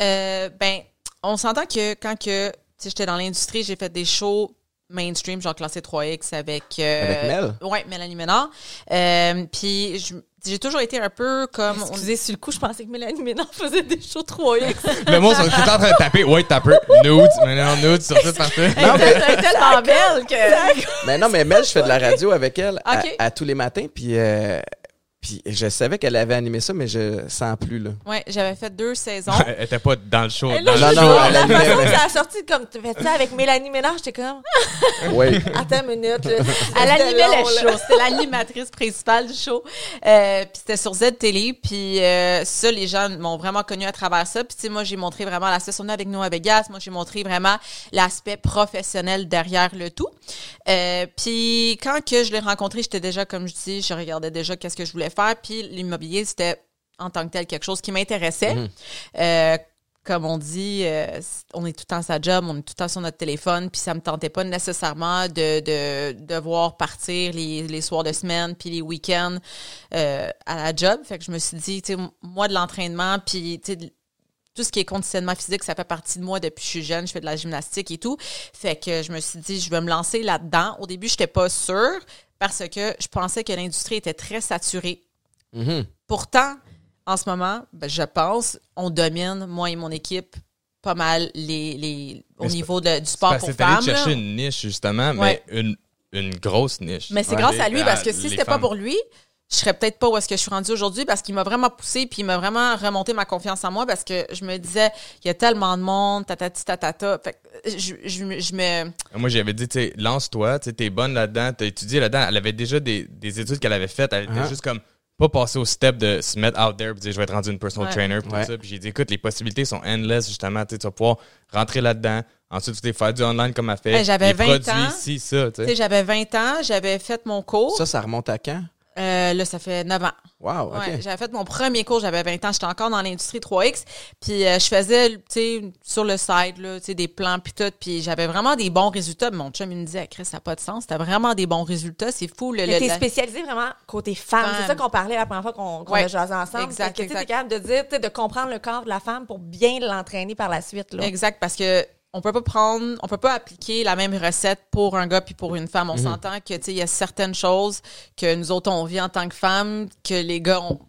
Euh, ben, on s'entend que quand que, tu sais, j'étais dans l'industrie, j'ai fait des shows mainstream, genre classé 3X avec... euh, Avec Mel? Ouais, Mélanie Ménard. Euh, Puis je- j'ai toujours été un peu comme... on- Excusez, sur le coup, je pensais que Mélanie Ménard faisait des shows 3X. Le monde, ils sont tout le temps en train de taper, ouais, taper, nudes, maintenant nudes, sur tout partout. Non, mais, Elle est tellement belle que... mais non, mais Mel, je fais de la radio avec elle à tous les matins, puis, euh, puis je savais qu'elle avait animé ça, mais je sens plus, là. Ouais, j'avais fait deux saisons. [laughs] Elle était pas dans le show. Et dans là, le Non, non, show. elle animait, que ça a sorti comme tu fais ça avec Mélanie Ménard, j'étais comme [laughs] Oui. [laughs] attends une minute. là. Elle animait long, le là. show. C'était l'animatrice principale du show. Euh, puis c'était sur Z Télé. Puis euh, ça, les gens m'ont vraiment connu à travers ça. Puis tu sais, moi, j'ai montré vraiment l'aspect on est avec nous à Vegas. Moi, j'ai montré vraiment l'aspect professionnel derrière le tout. Euh, puis quand que je l'ai rencontré, j'étais déjà, comme je dis, je regardais déjà qu'est-ce que je voulais faire. Puis l'immobilier, c'était en tant que tel quelque chose qui m'intéressait. Mhm. Euh, comme on dit, euh, on est tout le temps à sa job, on est tout le temps sur notre téléphone, puis ça me tentait pas nécessairement de, de devoir partir les, les soirs de semaine puis les week-ends euh, à la job. Fait que je me suis dit, tu sais, moi de l'entraînement, puis tout ce qui est conditionnement physique, ça fait partie de moi depuis que je suis jeune. Je fais de la gymnastique et tout. Fait que je me suis dit, je vais me lancer là-dedans. Au début, j'étais pas sûre parce que je pensais que l'industrie était très saturée. Mhm. Pourtant, en ce moment, ben, je pense, on domine, moi et mon équipe, pas mal les, les au Mais c'est niveau de- du C'est sport parce pour c'est femmes. là. chercher une niche, justement, Ouais. mais une, une grosse niche. Mais c'est Ouais. grâce à lui parce que si c'était pas pour lui, je serais peut-être pas où est-ce que je suis rendue aujourd'hui parce qu'il m'a vraiment poussé puis il m'a vraiment remonté ma confiance en moi parce que je me disais il y a tellement de monde tatati tatata fait que je, je, me- je me Moi, j'avais dit, tu sais, lance-toi, tu sais, t'es bonne là-dedans, t'as étudié là-dedans. Elle avait déjà des, des études qu'elle avait faites. Elle était Uh-huh. juste comme pas passer au step de se mettre out there et dire je vais être rendu une personal Ouais. trainer pour Ouais. ça. Puis j'ai dit, écoute, les possibilités sont endless, justement. Tu sais, tu vas pouvoir rentrer là-dedans. Ensuite, tu sais, faire du online comme elle fait. J'avais les 20 produits, ans. si, ça, j'avais 20 ans j'avais fait mon cours Ça, ça remonte à quand? Euh, là ça fait 9 ans Wow. Ouais, j'avais fait mon premier cours, j'avais 20 ans, j'étais encore dans l'industrie 3X, puis euh, je faisais, tu sais, sur le site, là, tu sais, des plans puis tout, puis j'avais vraiment des bons résultats. Mon chum, il me disait, Chris, ça n'a pas de sens, t'as vraiment des bons résultats, c'est fou. Le, Mais le- t'es la- spécialisé vraiment côté femme. Femme. C'est ça qu'on parlait la première fois qu'on Ouais. a jasé ensemble. Exact, C'est que, t'es capable de dire, tu sais, de comprendre le corps de la femme pour bien l'entraîner par la suite. Là. Exact, parce que on peut pas prendre, on peut pas appliquer la même recette pour un gars puis pour une femme. On Mhm. s'entend que tu sais il y a certaines choses que nous autres on vit en tant que femmes que les gars ont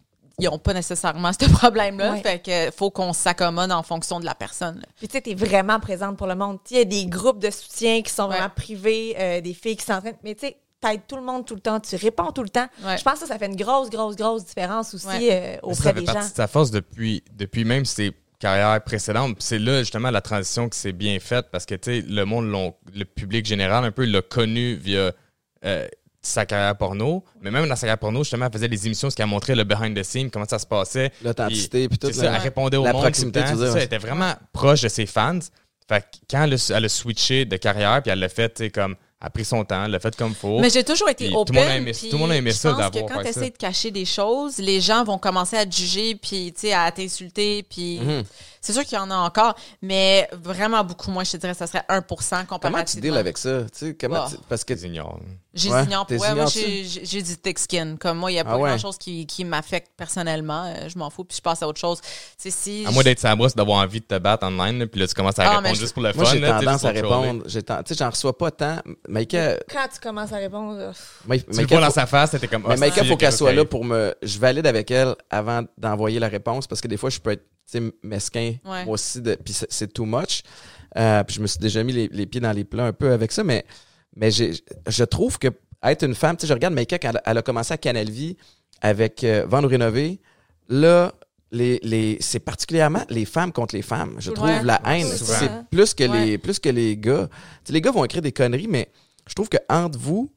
ils ont pas nécessairement [laughs] ce problème-là. Ouais. Fait que faut qu'on s'accommode en fonction de la personne. là. Puis tu sais, t'es vraiment présente pour le monde. Il y a des groupes de soutien qui sont Ouais. vraiment privés, euh, des filles qui s'entraînent. Mais tu sais, t'aides tout le monde tout le temps, tu réponds tout le temps. Ouais. Je pense que ça, ça fait une grosse, grosse, grosse différence aussi Ouais. euh, ça auprès fait des gens. partie de sa force depuis, depuis même ses carrières précédentes. Puis C'est là, justement, la transition qui s'est bien faite parce que, tu sais, le monde, le public général, un peu, l'a connu via euh, sa carrière porno. Mais même dans sa carrière porno, justement, elle faisait des émissions, ce qui a montré le behind the scene, comment ça se passait. L'authenticité, puis tout. Ça, elle répondait au La monde proximité, tout le temps. ça, elle était vraiment proche de ses fans. Fait que quand elle a, elle a switché de carrière, puis elle l'a fait, tu sais, comme, a pris son temps, l'a fait comme faut. Mais j'ai toujours été Puis tout open. le monde a aimé- puis tout le monde a aimé ça d'avoir que quand tu essaies de cacher des choses, les gens vont commencer à te juger puis tu sais à t'insulter puis Mhm. C'est sûr qu'il y en a encore, mais vraiment beaucoup moins. Je te dirais, ça serait 1% comparativement. Comment tu deals avec ça? Tu sais, comment Ah. tu- Parce que Ils ignorent. J'ai Ouais, ignore. t'es Ouais, moi, ignores j'ai du thick skin. Comme moi, il n'y a pas Ah ouais. grand chose qui, qui m'affecte personnellement. Euh, je m'en fous puis je passe à autre chose. Tu si À moins d'être sa brosse, d'avoir envie de te battre online, puis là, tu commences à Ah, répondre juste pour le moi, fun. j'ai tu tendance à répondre. Tu sais, j'en reçois pas tant. Maïka, Quand tu commences à répondre, euh, Tu Maïka, vois dans sa face, c'était comme. Mais ah, Maïka, c'est- faut qu'elle soit là pour me. Je valide avec elle avant d'envoyer la réponse parce que des fois, je peux être tu mesquin Ouais. moi aussi. De, puis c'est- c'est too much. Euh, puis je me suis déjà mis les, les pieds dans les plats un peu avec ça. Mais, mais je trouve que être une femme, tu sais, je regarde Maïka quand elle, elle a commencé à Canal Vie avec euh, Vendre ou Rénover. Là, les, les, c'est particulièrement les femmes contre les femmes. Je Ouais. trouve la haine. C'est plus que, Ouais. les, plus que les gars. Tu sais, les gars vont écrire des conneries, mais je trouve que entre vous,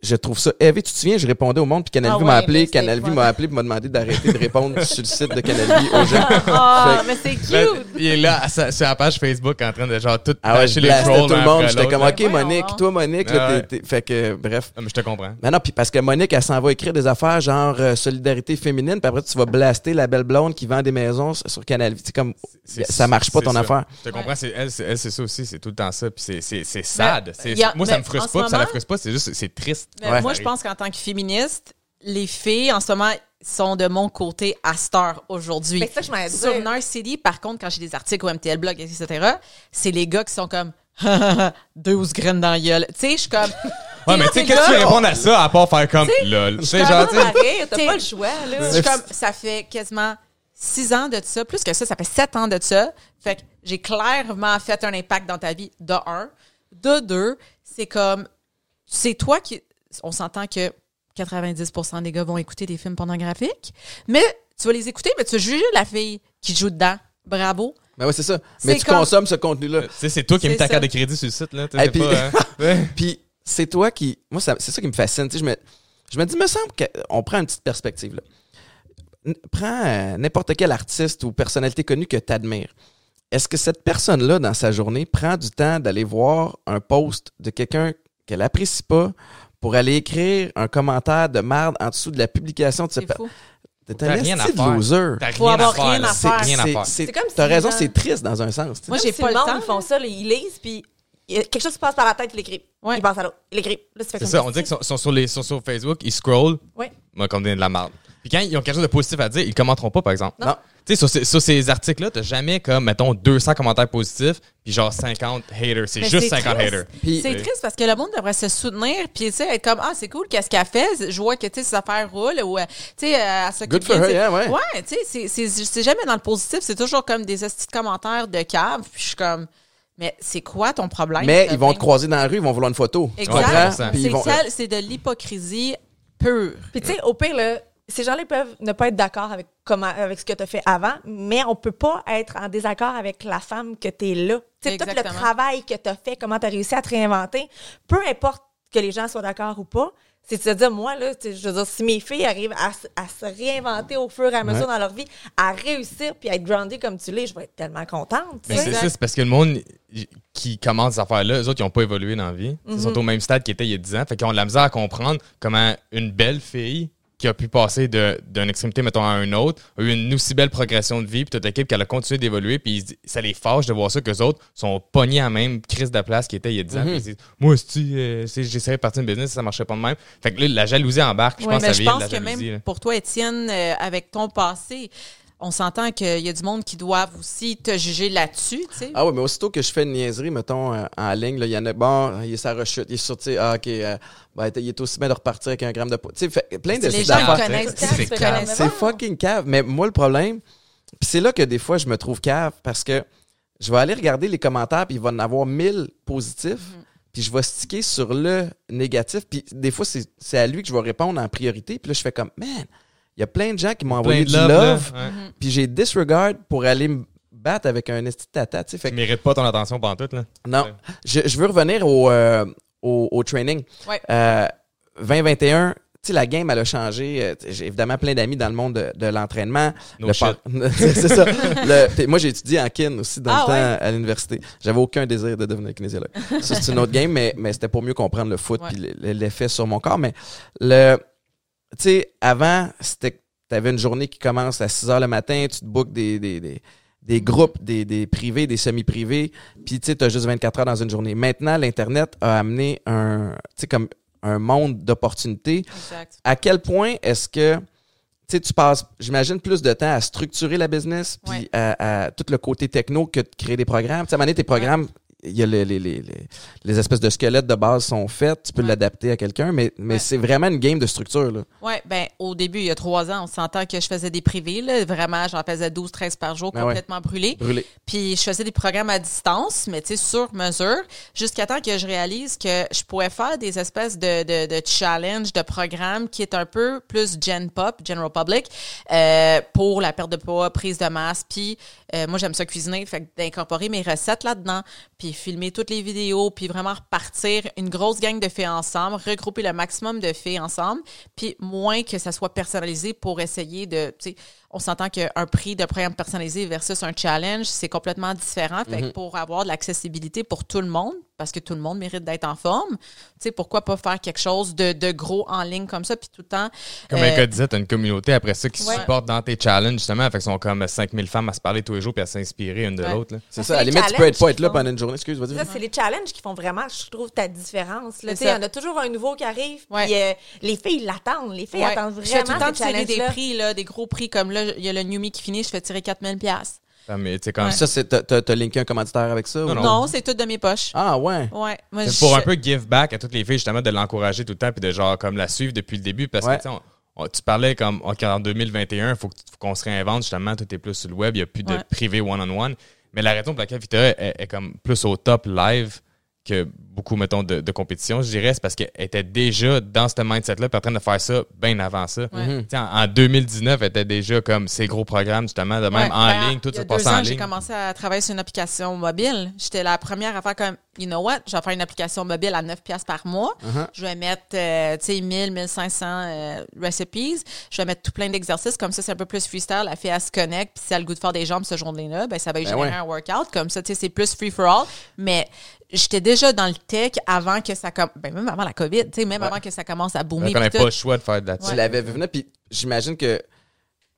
je trouve ça heavy. Tu te souviens, je répondais au monde, puis Canal Ah m'a appelé. Canal m'a appelé m'a demandé d'arrêter de répondre [laughs] sur le site de Canal aux gens. Ah, Fait- mais c'est Là, cute! il est là sur la page Facebook en train de genre tout Ah ouais, je les trolls tout le monde. J'étais comme. OK, Monique, toi, Monique, là, Ah ouais. t'es- t'es- fait que, bref. Ah, mais je te comprends. Mais non, puis parce que Monique, elle s'en va écrire des affaires genre euh, solidarité féminine, puis après, tu vas blaster la belle blonde qui vend des maisons sur Canal Vie. C'est comme, ça marche pas ton ça. affaire. Je te comprends, c'est elle, c'est elle, c'est ça aussi, c'est tout le temps ça, puis c'est- c'est c'est sad. Moi, ça me frustre pas, ça la frustre pas, c'est juste, c'est triste. Mais Ouais. moi, je pense qu'en tant que féministe, les filles, en ce moment, sont de mon côté à cette heure aujourd'hui. Mais c'est ça que je m'allais Sur dire. Nurse City, par contre, quand j'ai des articles au MTL Blog, etc., c'est les gars qui sont comme [laughs] 12 graines dans la gueule. Tu sais, je suis comme. [laughs] Ouais, mais tu sais, qu'est-ce que tu réponds à ça à part faire comme lol? Tu sais, T'as genre, pas le choix, là. Je suis comme, ça fait quasiment six ans de ça, plus que ça, ça fait sept ans de ça. Fait que j'ai clairement fait un impact dans ta vie, de un. De deux, c'est comme, c'est toi qui, on s'entend que 90% des gars vont écouter des films pornographiques, mais tu vas les écouter, mais tu vas juger la fille qui joue dedans. Bravo. Mais ouais, c'est ça. Mais tu comme- consommes ce contenu-là. tu sais, c'est toi qui C'est ta carte de crédit sur le site, là. Et puis- hein. [laughs] Ouais. Puis c'est toi qui. Moi, c'est ça qui me fascine. Tu sais, je me, je me dis, me semble qu'on prend une petite perspective. Là. Prends euh, n'importe quel artiste ou personnalité connue que tu admires. Est-ce que cette personne-là, dans sa journée, prend du temps d'aller voir un post de quelqu'un qu'elle apprécie pas pour aller écrire un commentaire de merde en dessous de la publication de ce. C'est fou. T'es T'as un rien à de faire. loser. T'as rien à faire. C'est- faire. c'est- C'est comme si T'as raison, gens- c'est triste dans un sens. Moi, j'ai pas le temps. ils font ça, là, ils lisent, puis quelque chose qui passe par la tête, il écrit. Ouais. Il passe à l'autre, il écrit. Là, tu fais C'est comme ça, on dit qu'ils sont, sont sur les, sont sur Facebook, ils scrollent, Ouais. moi, comme des de la merde. Puis quand ils ont quelque chose de positif à dire, ils commenteront pas, par exemple. Non. Tu sais, sur, ces- sur ces articles-là, t'as jamais comme, mettons, 200 commentaires positifs, puis genre 50 haters. C'est juste c'est 50 triste. haters. C'est triste parce que le monde devrait se soutenir puis tu sais, être comme ah c'est cool qu'est-ce qu'elle fait je vois que tu sais ses affaires roulent ou euh, tu sais euh, elle s'occupe Good for her, yeah, ouais. ouais tu sais c'est- c'est c'est jamais dans le positif c'est toujours comme des petits commentaires de cave puis je suis comme mais c'est quoi ton problème Mais ils vont ben? te croiser dans la rue, ils vont vouloir une photo. Exact. vont- c'est de l'hypocrisie pure Puis tu sais, au pire, là, ces gens-là peuvent ne pas être d'accord avec comment avec ce que tu as fait avant, mais on peut pas être en désaccord avec la femme que tu es là. Tu sais, tout le travail que tu as fait, comment tu as réussi à te réinventer, peu importe que les gens soient d'accord ou pas, c'est de se dire, moi, là, je veux dire, si mes filles arrivent à, se- à se réinventer au fur et à mesure Ouais. dans leur vie, à réussir puis à être grounded comme tu l'es, je vais être tellement contente. Mais c'est ça, c'est parce que le monde qui commence ces affaires-là, eux autres, ils n'ont pas évolué dans la vie. Ils sont au même stade qu'ils étaient il y a 10 ans. Fait qu'ils ont de la misère à comprendre comment une belle fille qui a pu passer de- d'une extrémité, mettons, à une autre, a eu une aussi belle progression de vie, puis toute l'équipe qu'elle a continué d'évoluer, puis ça les fâche de voir ça qu'eux autres sont pognés à la même crise de place qu'ils étaient il y a 10 ans. Puis ils se disent, moi, si, euh, j'essayais de partir une business, ça marchait pas de même. Fait que là, la jalousie embarque. Je Ouais, pense que mais ça je vient pense de la que jalousie. même là. pour toi, Étienne, euh, avec ton passé, on s'entend qu'il y a du monde qui doivent aussi te juger là-dessus, tu sais. Ah oui, mais aussitôt que je fais une niaiserie, mettons, euh, en ligne, il y en a, bon, il est sa rechute, il est sorti, ah, OK, euh, ben, il est aussi bien de repartir avec un gramme de poids. Tu sais, fait- plein de les ces gens affaires. ils connaissent C'est fucking cave. Mais moi, le problème, puis c'est là que des fois, je me trouve cave parce que je vais aller regarder les commentaires, puis il va en avoir 1000 positifs, Mhm. puis je vais sticker sur le négatif, puis des fois, c'est c'est à lui que je vais répondre en priorité, puis là, je fais comme, man, il y a plein de gens qui m'ont envoyé de du love, love. Ouais. puis j'ai disregard pour aller me battre avec un esti de tata, tu sais. Fait Tu que, mérites pas ton attention pendant tout, là. non, Ouais. je, je veux revenir au, euh, au, au training. Ouais. Euh, 2021, tu sais, la game, elle a changé. Euh, J'ai évidemment plein d'amis dans le monde de, de l'entraînement. No Le shit. par- [laughs] c'est c'est ça. Le- moi, j'ai étudié en kin aussi dans Ah le temps ouais? à l'université. J'avais aucun désir de devenir kinésiologue. Ça, c'est une autre game, mais, mais c'était pour mieux comprendre le foot Ouais. le- l'effet sur mon corps. Mais le, tu sais, avant, c'était, t'avais une journée qui commence à 6 heures le matin, tu te bookes des, des, des, des groupes, des, des privés, des semi-privés, puis tu t'as juste 24 heures dans une journée. Maintenant, l'Internet a amené un, tu comme un monde d'opportunités. Exact. À quel point est-ce que tu tu passes, j'imagine, plus de temps à structurer la business, puis Ouais. à, à tout le côté techno que de créer des programmes. Tu sais, à un moment donné, tes programmes, il y a les, les, les, les, les espèces de squelettes de base sont faits, tu peux Ouais. l'adapter à quelqu'un, mais, mais Ouais. c'est vraiment une game de structure. Ouais, ben au début, il y a trois ans, on s'entend que je faisais des privés, là, vraiment, j'en faisais 12, 13 par jour, Ben ouais. complètement brûlés. Brûlé. Puis je faisais des programmes à distance, mais tu sais, sur mesure, jusqu'à temps que je réalise que je pouvais faire des espèces de, de, de challenge, de programmes qui est un peu plus Gen Pop, General Public, euh, pour la perte de poids, prise de masse. Puis euh, moi, j'aime ça cuisiner, fait d'incorporer mes recettes là-dedans, puis filmer toutes les vidéos, puis vraiment repartir une grosse gang de filles ensemble, regrouper le maximum de filles ensemble, puis moins que ça soit personnalisé pour essayer de, on s'entend qu'un prix de programme personnalisé versus un challenge, c'est complètement différent. Fait que pour avoir de l'accessibilité pour tout le monde, parce que tout le monde mérite d'être en forme, tu sais, pourquoi pas faire quelque chose de, de gros en ligne comme ça, puis tout le temps. Comme euh, un gars disait, t'as une communauté après ça qui Ouais. supporte dans tes challenges, justement. Fait qu'ils sont comme 5000 femmes à se parler tous les jours puis à s'inspirer une de Ouais. l'autre. là. C'est ça. À la les limite, tu peux être pas être là pendant une journée. Excuse, vas-y. Ça, c'est les challenges qui font vraiment, je trouve, ta différence. Tu. Il y en a toujours un nouveau qui arrive. Ouais. Puis euh, les filles l'attendent. Les filles Ouais. attendent vraiment tout le temps des prix, là, des gros prix comme là, il y a le New Me qui finit, je fais tirer 4000 pièces. Ça, mais, tu sais, comme Ça, c'est, t'as, linké un commanditaire avec ça? Non, ou non. Non, c'est tout de mes poches. Ah, ouais. Ouais. Moi, C'est je- pour un peu give back à toutes les filles, justement, de l'encourager tout le temps puis de genre comme la suivre depuis le début. Parce Ouais. que tu sais, on- on- tu parlais comme ok, en 2021, il faut, qu'on se réinvente, justement, tout est plus sur le web, il n'y a plus de Ouais. privé one-on-one. Mais la raison pour laquelle Vita est, est comme plus au top live que beaucoup, mettons, de, de compétition, je dirais, c'est parce qu'elle était déjà dans ce mindset-là, en train de faire ça bien avant ça. Ouais. En, en 2019, elle était déjà comme ces gros programmes, justement, de même Ouais, en ben, ligne, tout se passe en ans, J'ai ligne. commencé à travailler sur une application mobile. J'étais la première à faire comme, you know what, je vais faire une application mobile à 9 pièces par mois. Uh-huh. Je vais mettre, euh, tu sais, 1000, 1500 euh, recipes. Je vais mettre tout plein d'exercices. Comme ça, c'est un peu plus freestyle. La fille, elle se connecte. Puis si elle a le goût de faire des jambes ce journée-là, ben, ça va lui Ben générer ouais. un workout. Comme ça, tu sais, c'est plus free for all. Mais j'étais déjà dans le tech avant que ça commence, ben, même avant la COVID, tu sais, même Ouais. avant que ça commence à boomer. On pas le choix de faire de la Tu l'avais vu venir, puis j'imagine que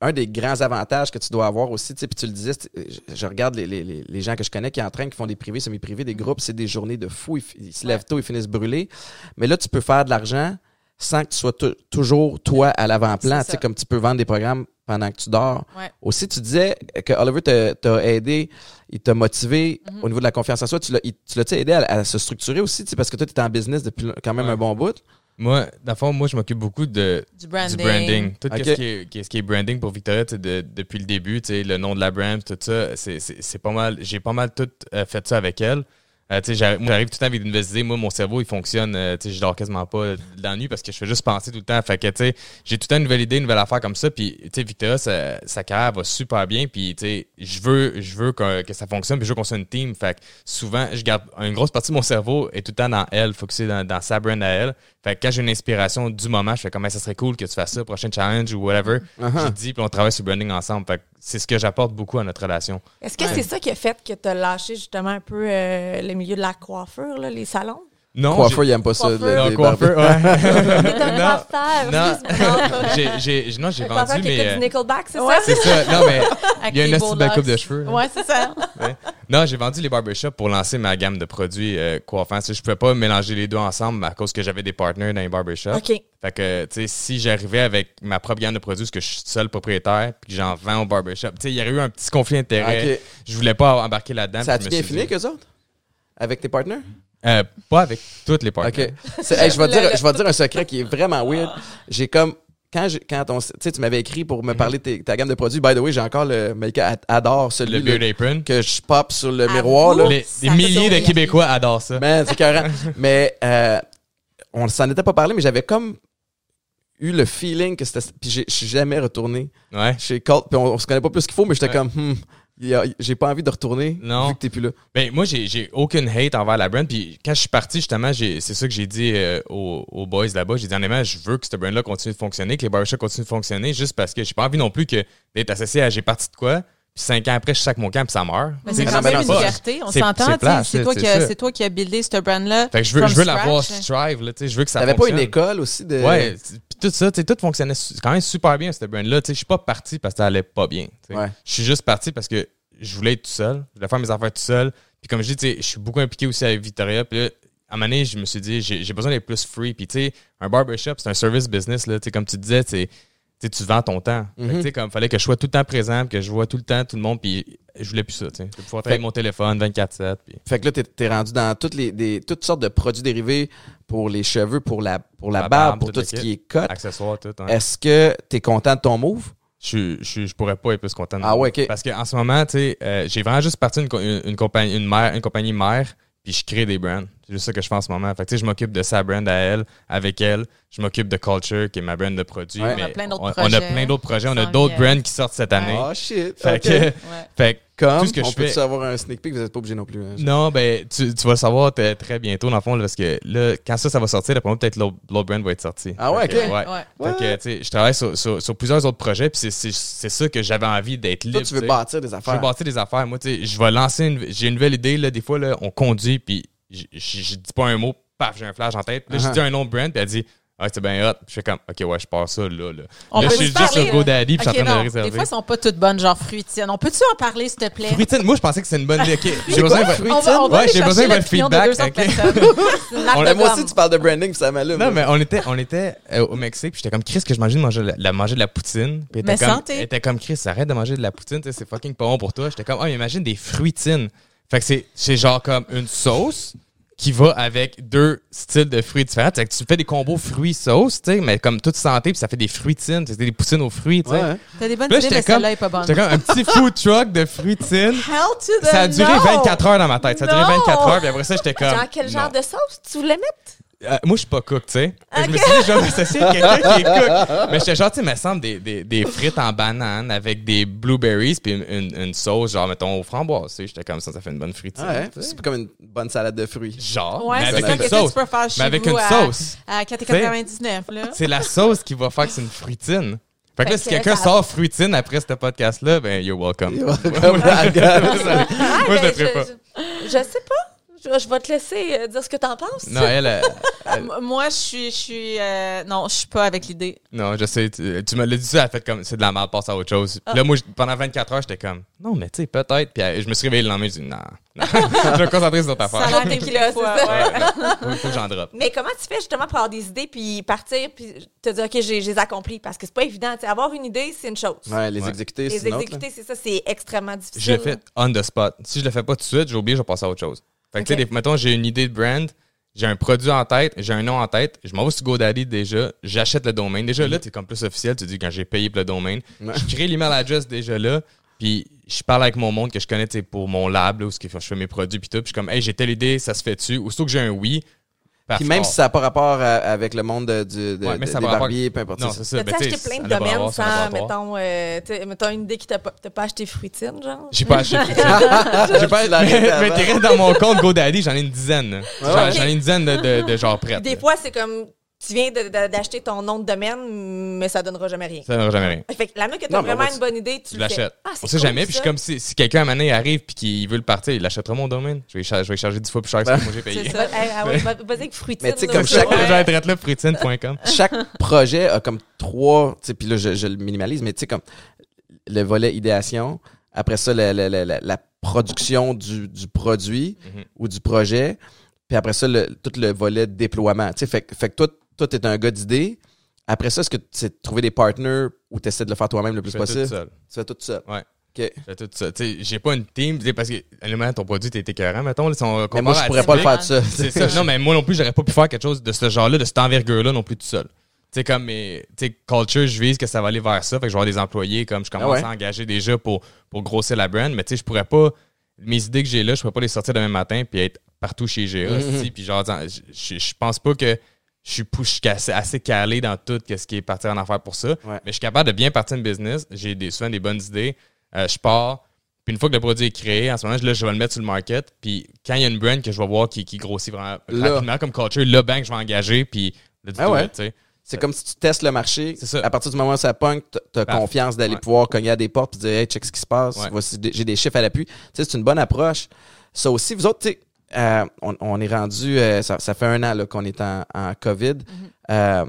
un des grands avantages que tu dois avoir aussi, tu sais, puis tu le disais, c'est- je, je regarde les, les- les- les gens que je connais qui entraînent, qui font des privés, semi-privés, des groupes, c'est des journées de fou, ils se lèvent tôt, ils finissent brûlés. Mais là, tu peux faire de l'argent sans que tu sois tou- toujours toi à l'avant-plan, tu sais, comme tu peux vendre des programmes pendant que tu dors. Ouais. Aussi, tu disais que Oliver t'a- aidé, il t'a motivé Mm-hmm. au niveau de la confiance en soi. Tu l'as aidé à, à se structurer aussi, tu sais, parce que toi, tu es en business depuis quand même Ouais. un bon bout? Moi, dans le fond, moi, je m'occupe beaucoup de, Du branding. du branding. Tout ce, qui est, qui est- ce qui est branding pour Victoria, de- depuis le début, tu sais, le nom de la brand, tout ça, c'est- c'est c'est pas mal. J'ai pas mal tout euh, fait ça avec elle. Euh, tu sais, j'arrive moi, j'arrive tout le temps avec nouvelles idées. Moi, mon cerveau, il fonctionne. euh, tu sais, je dors quasiment pas dans la nuit parce que je fais juste penser tout le temps. Fait que, tu sais, j'ai tout le temps une nouvelle idée, une nouvelle affaire comme ça. Puis, tu sais, Victoria, sa, sa carrière va super bien. Puis, tu sais, je veux, je veux que, que ça fonctionne. Puis, je veux qu'on soit une team. Fait que souvent, je garde une grosse partie de mon cerveau est tout le temps dans elle, focusé dans, dans sa brand à elle. Fait que quand j'ai une inspiration du moment, je fais comme, Hey, ça serait cool que tu fasses ça, prochain challenge ou whatever. Uh-huh. Je dis, puis on travaille sur le branding ensemble. Fait que c'est ce que j'apporte beaucoup à notre relation. Est-ce que c'est ça qui a fait que tu as lâché justement un peu euh, le milieu de la coiffure, là, les salons? Non, Coiffeur, il aime pas ça. Le- Non, les coiffeur, ouais. [laughs] Non, j'ai, non, j'ai vendu, mais. euh, du Nickelback, c'est Ouais. ça? C'est ça. Non, mais [laughs] il y a une assez belle coupe de cheveux. là. Ouais, c'est ça. [laughs] Ouais. Non, j'ai vendu les barbershops pour lancer ma gamme de produits euh, coiffants. Je pouvais pas mélanger les deux ensemble à cause que j'avais des partners dans les barbershops. OK. Fait que, tu sais, si j'arrivais avec ma propre gamme de produits, parce que je suis seul propriétaire, puis que j'en vends au barbershop, tu sais, il y aurait eu un petit conflit d'intérêt. Ok. Je voulais pas embarquer là-dedans. Ça a-tu bien fini eux autres? Avec tes partenaires? Euh, pas avec toutes les. OK. Hey, je vais [laughs] dire, je vais dire un secret qui est vraiment weird. J'ai comme quand j'ai- quand on tu sais tu m'avais écrit pour me parler de tes- ta gamme de produits. By the way, j'ai encore le Melka ad- adore celui Le Beard Apron. que je pop sur le miroir là. Les, des milliers de. Québécois adorent ça. Man, c'est [laughs] mais euh, on s'en était pas parlé mais j'avais comme eu le feeling que c'était puis j'ai- je suis jamais retourné Ouais. chez Colt puis on, on se connaît pas plus qu'il faut mais j'étais Ouais. comme hmm, j'ai pas envie de retourner Non. vu que t'es plus là. Ben, moi, j'ai, j'ai aucune hate envers la brand. Puis quand je suis parti, justement, j'ai, c'est ça que j'ai dit euh, aux, aux boys là-bas. J'ai dit, honnêtement, je veux que cette brand-là continue de fonctionner, que les barbershops continuent de fonctionner, juste parce que j'ai pas envie non plus que d'être associé à j'ai parti de quoi. Puis cinq ans après, je sac mon camp, puis ça meurt. Mais C'est quand même une pas. fierté. On s'entend, c'est tu sais, plate, c'est c'est- toi, toi qui as buildé ce brand-là. Fait que je veux, je veux l'avoir strive, là, tu sais, je veux que ça T'avais pas une école aussi de Ouais, tout ça, tout fonctionnait quand même super bien, cette brand-là. Je suis pas parti parce que ça allait pas bien. Ouais. Je suis juste parti parce que je voulais être tout seul. Je voulais faire mes affaires tout seul. Puis comme je dis, je suis beaucoup impliqué aussi avec Victoria. Puis là, à un moment donné, je me suis dit, j'ai besoin d'être plus free. Puis tu sais, un barbershop, c'est un service business. Là, comme tu disais, tu tu vends ton temps. Mhm. tu sais, comme fallait que je sois tout le temps présent, que je vois tout le temps tout le monde. Puis je voulais plus ça. tu sais. Pouvoir travailler avec mon téléphone 24-7. Puis... Fait que là, t'es, t'es rendu dans toutes les des, toutes sortes de produits dérivés pour les cheveux, pour la pour la, La barbe, barbe, pour tout ce qui est cut. Accessoires, tout. hein. Est-ce que t'es content de ton move? je, je, je pourrais pas être plus content. de Ah ouais, ok. Parce qu'en ce moment, tu sais, euh, j'ai vraiment juste parti une, une, une compagnie, une, mère, une compagnie mère, puis je crée des brands. C'est juste ça que je fais en ce moment. Fait que, tu sais, je m'occupe de sa brand à elle, avec elle. Je m'occupe de Culture, qui est ma brand de produits. Ouais. mais On a plein d'autres on, on projets. a plein d'autres projets. On a d'autres brands qui sortent cette année. Oh shit. Fait que, Ouais. fait que Comme, tout ce que on je peut fais- avoir un sneak peek? Vous êtes pas obligé non plus. hein. non, ben, tu, tu vas le savoir très bientôt, dans le fond, là, parce que là, quand ça, ça va sortir, d'après moi, peut-être l'autre l'autre brand va être sorti. Ah ouais, Fait que, ok. ouais. Ouais. Fait que, tu sais, je travaille sur, sur, sur plusieurs autres projets, puis c'est- c'est c'est ça que j'avais envie d'être libre. Toi, tu veux bâtir des Je affaires. veux bâtir des affaires. Moi, tu sais, je vais lancer une. J'ai une nouvelle idée, là. Des fois, là, on conduit, puis je je- je dis pas un mot, paf, j'ai un flash en tête. Là, Uh-huh. je dis un nom de brand, puis elle dit, ah, c'est bien hot. Je fais comme, ok, ouais, je pars ça, là. Là, On là peut je suis juste parler, sur GoDaddy, puis je Ok, suis en train non, réserver. Des fois, elles sont pas toutes bonnes, genre fruitines. On peut-tu en parler, s'il te plaît? Fruitine, moi, je pensais que c'était une bonne idée. Ok, [laughs] j'ai besoin de. Ouais, j'ai besoin votre feedback, 200 ok. personnes. [laughs] C'est une marque On de l'a- Moi aussi, tu parles de branding, puis ça m'allume. Non, mais on était, on était euh, au Mexique, puis j'étais comme Chris, que je mangeais de manger de la, la- manger de la poutine. Puis elle Mais était comme, santé. elle était comme Chris, arrête de manger de la poutine, tu sais, c'est fucking pas bon pour toi. J'étais comme, oh, imagine des fruitines. Fait que c'est, c'est genre comme une sauce qui va avec deux styles de fruits différents. C'est que tu fais des combos fruits-sauce, tu sais, mais comme toute santé, puis ça fait des fruitines, c'est des poutines aux fruits, tu sais. Ouais. T'as des bonnes Là, idées, j'étais mais comme- celle-là est pas bonne. J'étais comme un petit food truck de fruitines. Hell to the Ça a duré no! 24 heures dans ma tête. Ça a duré Non! 24 heures, puis après ça, j'étais comme. Genre, quel genre non. de sauce tu voulais mettre? Euh, moi, je suis pas cook, tu sais. Je me suis dit, je vais m'associer à quelqu'un qui est cook. Mais j'étais genre, tu sais, il me semble des, des, des frites en banane avec des blueberries puis une, une, une sauce, genre, mettons, aux framboises. tu sais. J'étais comme ça, ça fait une bonne fritine. Ah ouais, c'est comme une bonne salade de fruits. Genre, Ouais, mais avec une sauce. tu peux faire chez Mais avec vous une à- sauce. À 4,99, là. C'est la sauce qui va faire que c'est une fruitine. Fait que là, si que quelqu'un sort fruitine après ce podcast-là, ben, you're welcome. Gueule. [laughs] [laughs] Moi, je le ben, ferai pas. Je, je sais pas. Je, je vais te laisser euh, dire ce que t'en penses. Non, elle, elle- [laughs] elle- M- Moi, je suis, je suis, euh, non, je suis pas avec l'idée. non, je sais, tu, tu me l'as dit ça, elle a fait comme, c'est de la merde, passe à autre chose. Ah. Puis là, moi, je- pendant 24 heures, j'étais comme, non, mais tu sais, peut-être. Puis elle- je me suis réveillé le lendemain, je dis, non, non. [laughs] je vais me concentrer sur notre Ça a affaire. l'air Tequila, c'est fois, ça. ouais. Faut, que j'en drop. Mais comment tu fais justement pour avoir des idées puis partir puis te dire OK, j'ai j'ai accompli parce que c'est pas évident, avoir une idée, c'est une chose. Ouais, les Ouais. exécuter, Les c'est là. exécuter, c'est ça, c'est extrêmement difficile. Je l'ai fait on the spot. Si je le fais pas tout de suite, j'ai oublié, je vais passer à autre chose. Fait que, tu sais, mettons, j'ai une idée de brand, j'ai un produit en tête, j'ai un nom en tête, je m'en vais sur GoDaddy déjà, j'achète le domaine. Déjà là, c'est comme plus officiel, tu dis quand j'ai payé pour le domaine. Ouais. Je crée l'email address déjà là, puis je parle avec mon monde que je connais, tu sais, pour mon lab, là, où je fais mes produits, puis tout. Puis je suis comme, hey, j'ai telle idée, ça se fait dessus. Aussitôt que j'ai un oui, Puis même si ça n'a pas rapport à- avec le monde de, du- de- Ouais, mais de- ça des va barbiers, peu importe. Non, c'est c'est ça. ça. T'as-tu Ben, tu sais, acheté plein de ça doit domaines avoir son sans, laboratoire. mettons, euh, tu sais, mettons une idée qui t'a pas, t'as pas acheté fruitine, genre? J'ai pas acheté [laughs] J'ai pas Tu l'arrêtes [laughs] mais, avant. mais t'es dans mon compte GoDaddy, j'en ai une dizaine. là. J'en ouais. j'en ai une dizaine de, de, de genre prêtes. Des là. fois, c'est comme tu viens d'acheter ton nom de domaine, mais ça donnera jamais rien. Ça donnera jamais rien. Fait que la minute que t'as vraiment une bonne idée, tu Je le fais. l'achète. Ah, c'est On sait cool, jamais. Puis je suis ça. comme si, si quelqu'un à donné arrive puis qu'il veut le partir, il achètera mon domaine. Je vais, je vais charger 10 fois plus cher que ce que moi j'ai payé. C'est [laughs] Va- hey, ah Vas-y avec fruitine. Mais tu sais, là, comme ou chaque- quoi. Je vais être là, fruitine.com. [laughs] chaque projet a comme trois, tu sais, puis là, je, je le minimalise, mais tu sais, comme le volet idéation, après ça, la, la- la- la- production du, du produit Mhm. ou du projet, puis après ça, le, tout le volet déploiement. Tu sais, fait, que- fait que toi, toi, t'es un gars d'idées. Après ça, est-ce que c'est de trouver des partners ou tu essaies de le faire toi-même le plus fais tout possible? seul. Tu fais tout seul. Ouais. OK. Je fais tout ça. Tu sais, j'ai pas une team, tu sais, parce que, honnêtement, ton produit, t'es écœurant, mettons. là, Mais moi, je pourrais pas le faire tout seul. C'est ça. Non, mais moi non plus, j'aurais pas pu faire quelque chose de ce genre-là, de cette envergure-là non plus tout seul. Tu sais, comme, mes- tu sais, culture, je vise que ça va aller vers ça. Fait que je vais avoir des employés, comme je commence Ah ouais? à engager déjà pour, pour grossir la brand. Mais tu sais, je pourrais pas, mes idées que j'ai là, je pourrais pas les sortir demain matin puis être partout chez GA. Mhm. si, Puis genre, je pense pas que je suis, je suis assez, assez calé dans tout ce qui est parti en affaires pour ça. Ouais. Mais je suis capable de bien partir une business. J'ai des, souvent des bonnes idées. Euh, je pars. Puis une fois que le produit est créé, en ce moment, là, je vais le mettre sur le market. Puis quand il y a une brand que je vais voir qui, qui grossit vraiment Là. rapidement comme culture, là, bang, je vais engager. Puis let's Ah ouais? it, tu sais. C'est comme si tu testes le marché. Ça. À partir du moment où ça punk, tu as confiance d'aller Ouais. pouvoir cogner à des portes et dire Hey, check ce qui se passe. Ouais. Voici des- j'ai des chiffres à l'appui. Tu sais, c'est une bonne approche. Ça aussi, vous autres, tu sais, euh, on, on est rendu, euh, ça, ça fait un an là, qu'on est en, en COVID. Euh,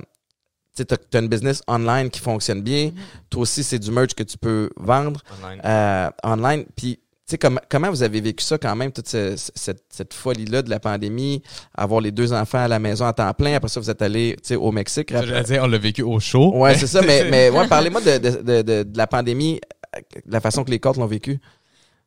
tu as, une business online qui fonctionne bien. Toi aussi, c'est du merch que tu peux vendre Online. euh, online. Puis, tu sais, comme- comment vous avez vécu ça quand même, toute ce- ce- cette, cette folie-là de la pandémie, avoir les deux enfants à la maison à temps plein. Après ça, vous êtes allé tu sais, au Mexique. Dire, on l'a vécu au show. Ouais, c'est ça. Mais, [laughs] mais ouais, parlez-moi de, de, de, de- la pandémie, de la façon que les cordes l'ont vécu.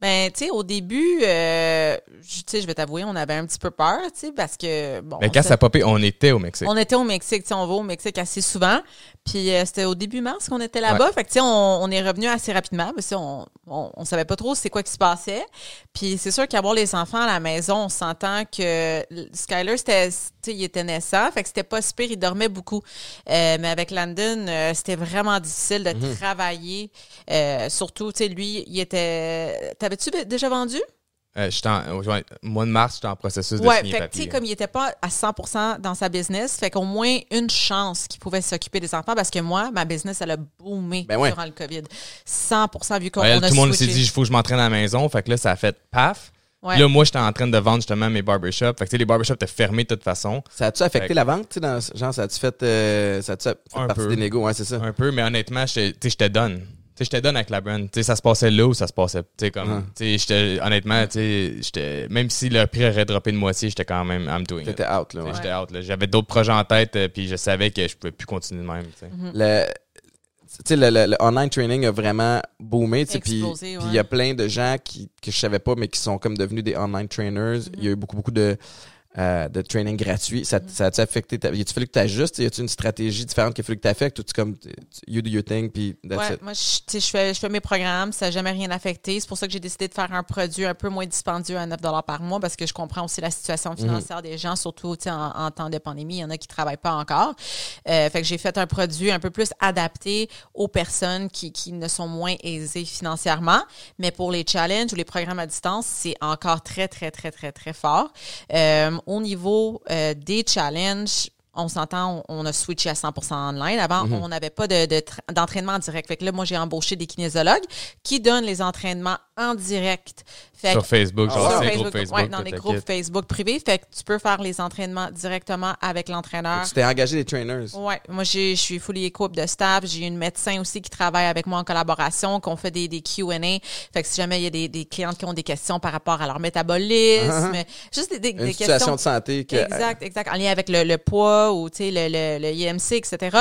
Ben, tu sais, au début, euh, je- tu sais, je vais t'avouer, on avait un petit peu peur, tu sais, parce que, bon. Mais quand ça- a popé, on était au Mexique. On était au Mexique, tu sais, on va au Mexique assez souvent. Puis euh, c'était au début mars qu'on était là-bas. Fait que, tu sais, on, on est revenu assez rapidement. Parce que, on, on, savait pas trop c'est quoi qui se passait. Puis c'est sûr qu'avoir les enfants à la maison, on s'entend que Skyler, c'était, tu sais, il était naissant. Fait que c'était pas super, il dormait beaucoup. Euh, mais avec Landon, euh, c'était vraiment difficile de Mhm. travailler. Surtout, tu sais, lui, il était... T'avais-tu déjà vendu? Euh, j'étais en, ouais, mois de mars, j'étais en processus de Ouais, signer fait que, tu papier. sais, comme il était pas à 100% dans sa business, fait qu'au moins une chance qu'il pouvait s'occuper des enfants parce que moi, ma business, elle a boomé Ben ouais. durant le COVID. 100% vu qu'on Ouais, on tout a le monde s'est dit, il faut que je m'entraîne à la maison. Fait que là, ça a fait paf. Là, moi, j'étais en train de vendre justement mes barbershops. Fait que tu sais, les barbershops étaient fermés de toute façon. Ça a-tu affecté Fait que- la vente? tu sais, Dans, genre, ça a-tu fait, euh, ça a-tu fait Un partie peu. des négos? Ouais, c'est ça. Un peu, mais honnêtement, j'étais tu sais, j'étais done avec la brand. Tu sais, ça se passait là ou ça se passait. Tu sais, comme, honnêtement, tu sais, j'étais, même si le prix aurait droppé de moitié, j'étais quand même, I'm doing it. T'étais out, là. Ouais. J'étais out, là. J'avais d'autres projets en tête, euh, puis je savais que je pouvais plus continuer de même, tu sais. Le, tu sais, le, le- le online training a vraiment boomé. tu sais, Puis ouais. il y a plein de gens qui, que je savais pas, mais qui sont comme devenus des online trainers. Il y a eu beaucoup, beaucoup de, euh, de training gratuit. Ça, ça a-tu affecté ta... Y a-tu fallu que tu ajustes? Y a-tu une stratégie différente qu'il a fallu que tu affectes? Ou tu comme, you do your thing, puis that's Ouais, it? moi, je, tu sais, je, fais, je fais mes programmes, ça n'a jamais rien affecté. C'est pour ça que j'ai décidé de faire un produit un peu moins dispendieux à 9 par mois parce que je comprends aussi la situation financière des gens, surtout en, en temps de pandémie. Il y en a qui travaillent pas encore. Euh, fait que j'ai fait un produit un peu plus adapté aux personnes qui, qui ne sont moins aisées financièrement. Mais pour les challenges ou les programmes à distance, c'est encore très, très, très, très, très fort. Euh, au niveau euh, des challenges, on s'entend, on, on a switché à 100% online. Avant, on n'avait pas de, de d'entraînement en direct. Fait que là, moi, j'ai embauché des kinésiologues qui donnent les entraînements en direct. Fait Sur que- Facebook, Ah, genre ouais. c'est Facebook, groupe Facebook. ouais, dans le groupes. Facebook privés. Fait que tu peux faire les entraînements directement avec l'entraîneur. Tu t'es engagé des trainers. Ouais, moi j'ai- je suis fully equipped de staff. J'ai une médecin aussi qui travaille avec moi en collaboration, qu'on fait des, des Q&A. Fait que si jamais il y a des, des clientes qui ont des questions par rapport à leur métabolisme, juste des, des- Une des situation questions de santé que. Exact, exact. En lien avec le, le poids ou tu sais le, le, le IMC, etc.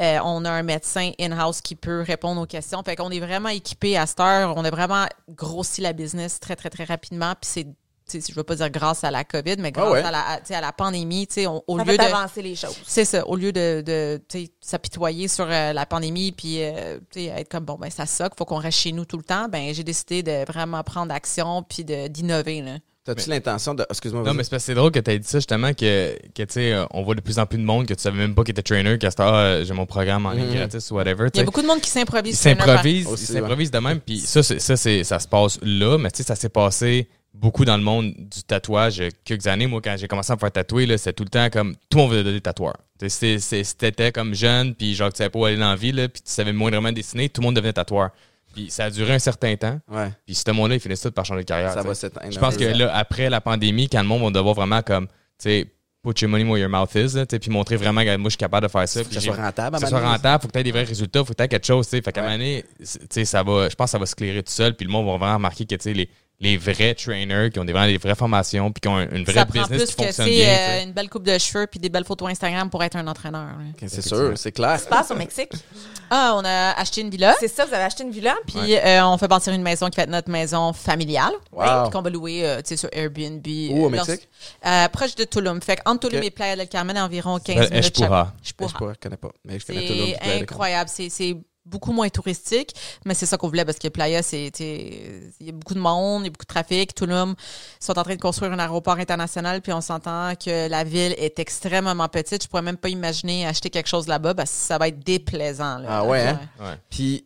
euh, on a un médecin in-house qui peut répondre aux questions. Fait qu'on est vraiment équipé à cette heure. On a vraiment grossi la business très, très, très rapidement. Puis c'est, tu sais, je veux pas dire grâce à la COVID, mais grâce ouais. à, la, à, tu sais, à la pandémie, tu sais, on- au Ça lieu fait de... avancer les choses. C'est ça. Au lieu de, de tu sais, s'apitoyer sur euh, la pandémie puis euh, tu sais, être comme bon ben ça soque, faut qu'on reste chez nous tout le temps. Ben j'ai décidé de vraiment prendre action puis de d'innover là. T'as-tu l'intention de. Excuse-moi. Non, mais c'est parce que c'est drôle que tu aies dit ça, justement, que, que tu sais, on voit de plus en plus de monde que tu savais même pas qu'il était trainer, qu'à ce temps, ah, j'ai mon programme en ligne Mhm. gratis ou whatever. Il y a beaucoup de monde qui s'improvise. Ils s'improvisent, ils s'improvisent de même. Puis ça, c'est- ça, c'est, ça se passe là, mais tu sais, ça s'est passé beaucoup dans le monde du tatouage. Quelques années, moi, quand j'ai commencé à me faire tatouer, là, c'était tout le temps comme tout le monde voulait des tatoueurs. Tu sais, c'est- c'est- Si t'étais comme jeune, puis genre, tu savais pas où aller dans la vie, là, puis tu savais moindrement dessiner, tout le monde devenait tatoueur. Puis ça a duré un certain temps. Ouais. Puis ce monde-là, il finit tout par changer de carrière. Ça va s'éteindre. Je pense un que là, après la pandémie, quand le monde va devoir vraiment comme, tu sais, put your money where your mouth is, là, tu sais, puis montrer vraiment que moi, je suis capable de faire ça. Faut que ça soit rentable. que ça un soit rentable, faut que tu aies des vrais résultats, faut que tu aies quelque chose, tu sais. Fait qu'à un Ouais. moment donné, c'est- tu sais, ça va, je pense que ça va se clairer tout seul, puis le monde va vraiment remarquer que, tu sais, les, les vrais trainers qui ont des, vraiment des vraies formations, puis qui ont une vraie ça prend business plus qui que fonctionne bien. euh, une belle coupe de cheveux puis des belles photos Instagram pour être un entraîneur. C'est sûr, c'est clair. Ça se passe au Mexique. [laughs] Ah, on a acheté une villa. C'est ça, vous avez acheté une villa. Puis euh, on fait bâtir une maison qui va être notre maison familiale. Wow. Puis qu'on va louer euh, tu sais, sur Airbnb. Où, au euh, Mexique? dans- euh, proche de Tulum. Fait entre Tulum et Playa del Carmen, environ 15 s'appelle minutes. Je Eshpura. sais pas, je connais pas. Mais je connais. C'est incroyable. C'est beaucoup moins touristique, mais c'est ça qu'on voulait parce que Playa, c'est, il y a beaucoup de monde, il y a beaucoup de trafic. Tulum, ils sont en train de construire un aéroport international, puis on s'entend que la ville est extrêmement petite. Je pourrais même pas imaginer acheter quelque chose là-bas parce que ça va être déplaisant. là. Ah ouais, hein? Ouais. Puis,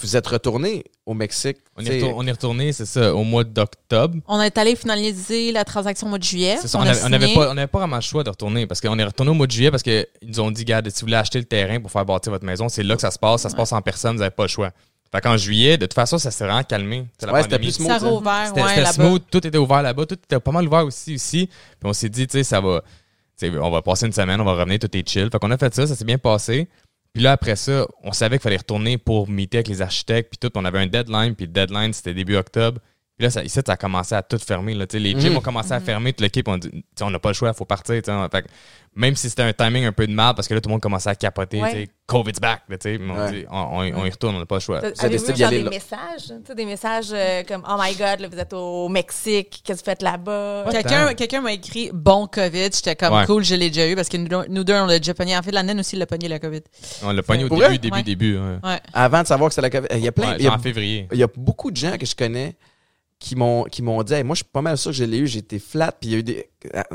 vous êtes retourné au Mexique. On est, sais, retour- on est retourné, c'est ça, au mois d'octobre. On est allé finaliser la transaction au mois de juillet. C'est ça, On n'avait pas, on pas vraiment le choix de retourner parce qu'on est retourné au mois de juillet parce qu'ils nous ont dit, regarde, si vous voulez acheter le terrain pour faire bâtir votre maison, c'est là que ça se passe, ça se passe en personne, vous n'avez pas le choix. Fait qu'en juillet, de toute façon, ça s'est vraiment calmé. C'est la Ouais, c'était plus smooth. Ça hein. rouvert, C'était ouais, c'était là-bas. smooth, tout était ouvert là-bas, tout était pas mal ouvert aussi, aussi. Puis on s'est dit, tu sais, ça va, on va passer une semaine, on va revenir, tout est chill. Fait qu'on a fait ça, ça s'est bien passé. Puis là, après ça, on savait qu'il fallait retourner pour meeter avec les architectes, puis tout. On avait un deadline, puis le deadline, c'était début octobre. Puis là, ça, ici, ça a commencé à tout fermer. Là, les gyms Mhm. ont commencé à fermer, toute l'équipe, on dit, on n'a pas le choix, il faut partir. Fait même si c'était un timing un peu de mal, parce que là, tout le monde commençait à capoter, Ouais. sais, COVID's back. là, on, Ouais. dit, on, on- on y retourne, on n'a pas le choix. T'as- Vous avez Avez-vous des là. messages? Des messages euh, comme Oh my God, là, vous êtes au Mexique, qu'est-ce que vous faites là-bas? Quelqu'un, m'a écrit bon COVID. J'étais comme Ouais. cool, je l'ai déjà eu parce que nous, deux- nous deux, on l'a déjà pogné. En fait, la naine aussi l'a pogné le COVID. On l'a pogné au début, début, Ouais. début. ouais. Ouais. Avant de savoir que c'était la COVID, il y a plein. Ouais, il y a en février. Il y a beaucoup de gens que je connais qui m'ont qui m'ont dit Hey, moi je suis pas mal sûr que je l'ai eu été flat puis il y a eu des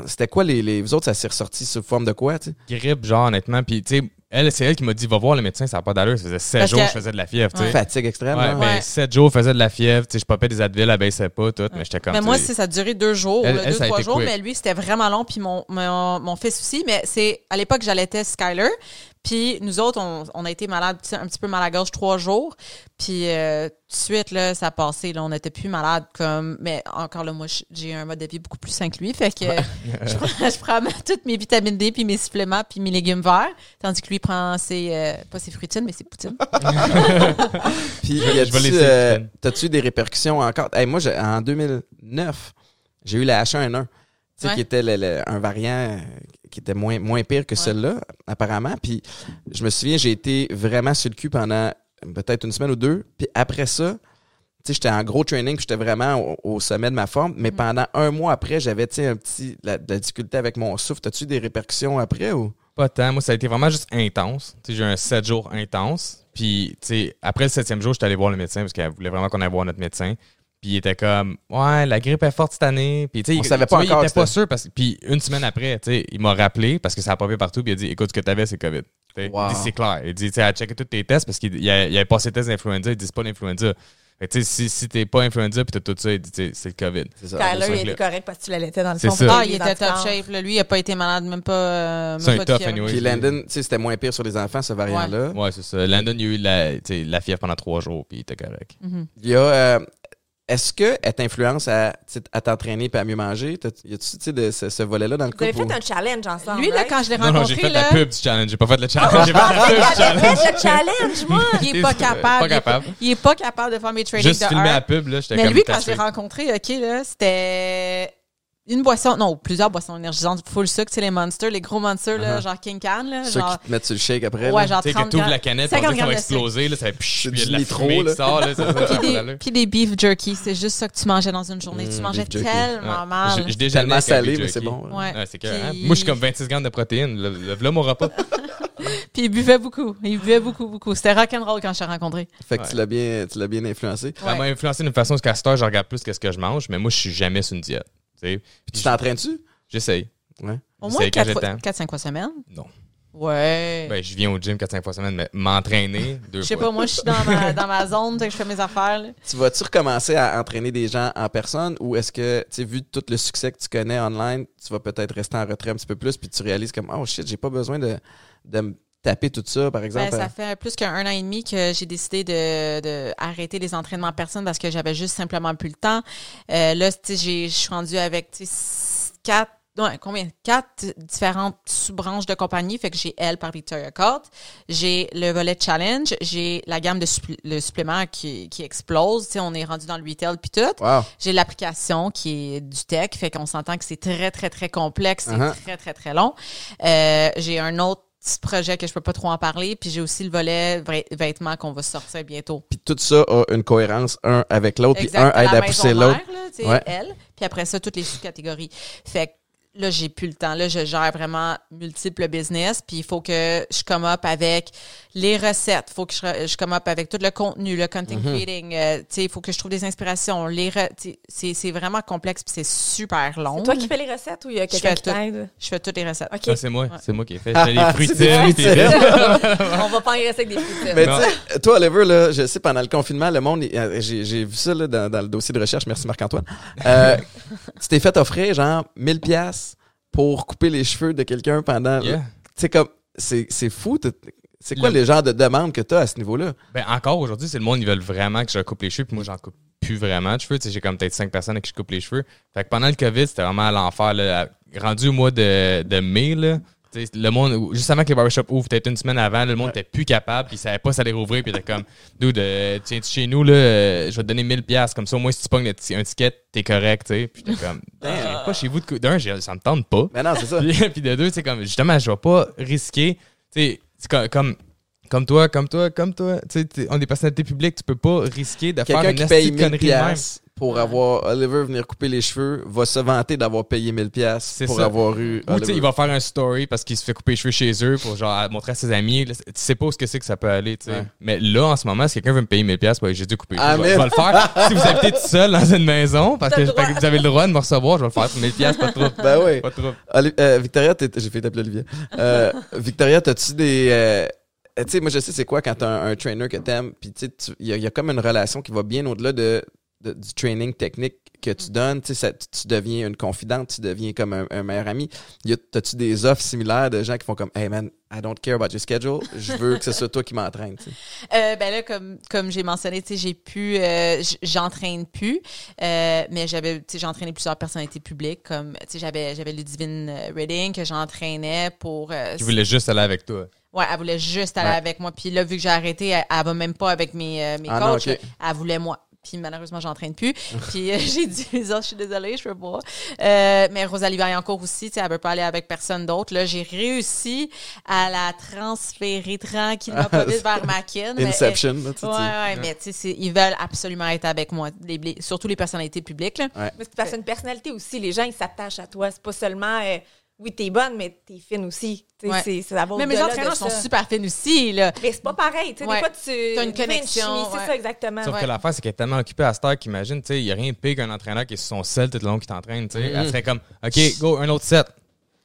c'était quoi les, les vous autres ça s'est ressorti sous forme de quoi tu sais? Grippe, genre, honnêtement. Puis, tu sais, elle, c'est elle qui m'a dit, va voir le médecin, ça n'a pas d'allure. Ça faisait 7 Parce jours, que- je faisais de la fièvre, tu sais. Ouais. fatigue extrême Ouais, là. ben, Ouais. 7 jours, je faisais de la fièvre, tu sais, je popais des Advil, elle baissait pas, tout, mais j'étais comme. Mais moi, ça a duré deux jours, Elle- là, elle, deux, ça a trois été jours, quick. mais lui, c'était vraiment long, puis mon, mon, mon fils aussi. Mais c'est à l'époque, j'allaitais Skyler, puis nous autres, on, on a été sais, un petit peu mal à la gorge trois jours, puis euh, tout de suite, là, ça a passé, là, on n'était plus malade comme... Mais encore là, moi, j'ai un mode de vie beaucoup plus sain que lui, fait que [laughs] je, prends, je prends toutes mes vitamines D, puis mes suppléments, puis mes légumes verts, tandis que lui prend ses... euh, pas ses fruitines, mais ses poutines. [laughs] Puis, euh, t'as-tu eu des répercussions encore? Hey, moi, j'ai- en 2009, j'ai eu la H1N1, tu sais, Ouais. qui était le- le- un variant qui était moins, moins pire que celui-là, apparemment. Puis, je me souviens, j'ai été vraiment sur le cul pendant peut-être une semaine ou deux. Puis après ça, tu sais, j'étais en gros training, puis j'étais vraiment au, au sommet de ma forme. Mais pendant un mois après, j'avais, tu sais, un petit, la, de la difficulté avec mon souffle. T'as-tu eu des répercussions après ou? Pas tant. Moi, ça a été vraiment juste intense. Tu sais, j'ai eu un 7 jours intense. Puis, tu sais, après le septième jour, j'étais allé voir le médecin parce qu'elle voulait vraiment qu'on aille voir notre médecin. Puis, il était comme, ouais, la grippe est forte cette année. Puis, tu sais, il- savait pas vois, encore Il que était pas sûr. Parce... Puis, une semaine après, tu sais, il m'a rappelé parce que ça a popé partout. Puis, il a dit, écoute, ce que t'avais, c'est COVID. Tu Wow. Il dit, c'est clair. Il dit, tu sais, elle a checké tous tes tests parce qu'il il a- il avait passé les tests d'influenza. Il dit, c'est pas l'influenza. Fait que, tu sais, si, si t'es pas influenza puis t'as tout ça, il dit, c'est le COVID. C'est ça. Tyler, il était correct parce que tu l'allaitais dans le C'est fond. ça. Ah, il était top shape. Là. Lui, il a pas été malade, même pas. euh, C'est même un pas fièvre. anyway. Puis Landon, tu sais, c'était moins pire sur les enfants, ce variant-là. Ouais, c'est ça. Landon, il a eu la, la fièvre pendant trois jours, puis il était correct. Il y a, euh, est-ce que elle t'influence à, tu sais, à t'entraîner et à mieux manger? Y a-tu, tu sais, de ce, ce volet-là dans le Vous avez fait un challenge ensemble. Lui, là, right? quand je l'ai Non, non, j'ai rencontré, fait là, la pub du challenge. J'ai pas fait le challenge. J'ai fait la pub du J'avais challenge. fait le challenge, moi! [laughs] il est pas capable. Pas il est capable. Il est pas capable de faire mes trainings Juste de filmer la pub, là, j'étais Mais comme lui, quand je l'ai rencontré, OK, là, c'était une boisson, non, plusieurs boissons énergisantes, full sucre, c'est les monsters, les gros monsters, là, Uh-huh. genre King Can, là, Ceux genre, qui te mettent sur le shake après. ouais, là? genre Tu sais, 30 que la canette, on 50 dirait que ça va exploser, là, ça fait de la nitro, fumée là. qui sort, là, c'est ça, Puis ça des, puis des beef jerky, c'est juste ça que tu mangeais dans une journée. tu Mm, mangeais tellement Ouais. mal. Je- je déjeunais Tellement salé, mais c'est bon. Ouais. Ouais, c'est que, Puis- hein. Moi, je suis comme 26 grammes de protéines. Le, là, mon repas. [laughs] Puis il buvait beaucoup. Il buvait beaucoup, beaucoup. C'était rock'n'roll quand je t'ai rencontré. Fait que Ouais. tu l'as bien, tu l'as bien influencé. Ça m'a influencé d'une façon, parce qu'à cette heure, je regarde plus que ce que je mange, mais moi, je suis jamais sur une diète. Tu sais. Puis tu t'entraînes-tu? J'essaye. Ouais. Au moins quand j'ai 4-5 le temps. fois semaine? Non. Ouais. Ben, je viens au gym 4-5 fois semaine, mais m'entraîner [laughs] deux je sais fois. pas, moi, je suis dans ma, dans ma zone, que je fais mes affaires. là. Tu vas-tu recommencer à entraîner des gens en personne ou est-ce que, tu sais, vu tout le succès que tu connais online, tu vas peut-être rester en retrait un petit peu plus puis tu réalises comme, oh shit, j'ai pas besoin de, de me taper tout ça, par Ben, exemple. ça fait plus qu'un an et demi que j'ai décidé de, de arrêter les entraînements en personne parce que j'avais juste simplement plus le temps. Euh, là, tu sais, j'ai- je suis rendue avec tu sais, six- quatre, non, combien? Quatre différentes sous-branches de compagnie. Fait que j'ai elle par Victoria Court, j'ai le volet challenge, j'ai la gamme de supplé- le supplément qui, qui explose. Tu sais, on est rendu dans le retail puis tout. Wow. J'ai l'application qui est du tech, fait qu'on s'entend que c'est très, très, très complexe, c'est Uh-huh. très, très, très long. Euh, j'ai un autre petit projet que je peux pas trop en parler, puis j'ai aussi le volet vêt- vêtements qu'on va sortir bientôt. Puis tout ça a une cohérence un avec l'autre, puis un aide à pousser l'autre. Ouais. elle, puis après ça, toutes les sous-catégories. Fait que là, j'ai plus le temps. Là, je gère vraiment multiples business, puis il faut que je come up avec les recettes, il faut que je, je come up avec tout le contenu, le content Mhm. creating, euh, tu sais, il faut que je trouve des inspirations. Les c'est, c'est vraiment complexe, puis c'est super long. C'est toi qui fais les recettes ou il y a Je quelqu'un fais qui tout. t'aide? Je fais toutes les recettes. OK. Ah, c'est moi, Ouais. c'est moi qui ai fait. J'ai les C'est fruitines, des puis fruitines. On va pas en rester avec des fruits. Mais tu sais, toi, Oliver, là, je sais, pendant le confinement, le monde, euh, j'ai j'ai vu ça là, dans, dans le dossier de recherche, merci Marc-Antoine. Euh, [laughs] tu t'es fait offrir genre 1000 pièces pour couper les cheveux de quelqu'un pendant... Yeah. Tu sais, comme, c'est c'est fou. C'est quoi Le- les genres de demandes que tu as à ce niveau-là? Ben, encore aujourd'hui, c'est le monde, ils veulent vraiment que je coupe les cheveux, puis moi, j'en coupe plus vraiment de cheveux. Tu sais, j'ai comme peut-être cinq personnes à qui je coupe les cheveux. Fait que pendant le COVID, c'était vraiment à l'enfer. Rendu au mois de, de mai, là. Le monde, juste avant que les barbershops ouvrent, peut-être une semaine avant, le monde était plus capable, puis il savait pas si ça allait rouvrir, puis il était comme, [laughs] dude, euh, tiens, chez nous, là, euh, je vais te donner 1000 pièces comme ça, au moins, si tu pognes un ticket, t'es correct, tu sais. Puis j'étais comme, [laughs] pas chez vous D'un, ça me tente pas. Ben non, c'est ça. [laughs] Puis, puis de deux, c'est comme, justement, je vais pas risquer. Tu sais, c'est co- comme, comme toi, comme toi, comme toi. Tu sais, t'es- on est des personnalités publiques, tu peux pas risquer de faire une qui paye asti de 1000 connerie même. Pour avoir Oliver venir couper les cheveux va se vanter d'avoir payé 1000 pièces C'est pour ça. avoir eu Ou tu sais, il va faire un story parce qu'il se fait couper les cheveux chez eux pour genre montrer à ses amis. Là, tu sais pas où ce que c'est que ça peut aller, tu sais. Ouais. Mais là, en ce moment, si quelqu'un veut me payer 1000 pièces, j'ai dû couper. les cheveux. je, vais, je vais le faire. si vous habitez tout seul dans une maison, parce que, vous avez le droit de me recevoir, je vais le faire. 1000 pièces, pas trop. Ben oui. Pas trop. Euh, Victoria, t'es- j'ai fait t'appeler Olivier. Euh, [laughs] Victoria, t'as-tu des. euh, tu sais, moi, je sais c'est quoi quand t'as un, un trainer que t'aimes, puis tu sais, il y, a- il y a comme une relation qui va bien au-delà de, de- du training technique que tu donnes. Tu sais, ça- tu tu deviens une confidente, tu deviens comme un, un meilleur ami. Y a- T'as-tu des offres similaires de gens qui font comme, hey man, I don't care about your schedule, je veux que ce soit toi qui m'entraîne. tu sais? [laughs] Euh, ben là, comme, comme j'ai mentionné, tu sais, j'ai pu, euh, j'entraîne plus, euh, mais j'avais, tu sais, j'ai entraîné plusieurs personnalités publiques, comme, tu sais, j'avais, j'avais Ludivine Reading que j'entraînais pour. euh, Je voulais juste aller avec toi. Ouais, elle voulait juste aller Ouais. avec moi. Puis là, vu que j'ai arrêté, elle, elle va même pas avec mes, euh, mes Ah non, coachs. Elle voulait moi. Puis malheureusement, j'entraîne plus. [laughs] Puis euh, j'ai dit, Ah, je suis désolée, je peux pas. Euh, mais Rosalie Vaillancourt aussi, tu sais, elle veut pas aller avec personne d'autre. Là, j'ai réussi à la transférer tranquillement [laughs] pas vite vers Makin. mais- Inception, là, tu sais, Ouais, ouais, mais tu sais, c'est- ils veulent absolument être avec moi, les- les- surtout les personnalités publiques. Là. Parce que parce que c'est une personnalité aussi. Les gens, ils s'attachent à toi. C'est pas seulement, euh, oui, t'es bonne, mais t'es fine aussi. Ouais. c'est- Mais mes entraîneurs sont super fines aussi. Là. Mais c'est pas pareil. Tu sais, Ouais. Des fois, tu T'as une connexion, C'est ça, exactement. Sauf Ouais. que l'affaire, c'est qu'elle est tellement occupée à cette heure qu'imagine, tu sais, il n'y a rien de pire qu'un entraîneur qui est sur son sel tout le long qui t'entraîne, tu sais. Elle serait comme, OK, go, un autre set.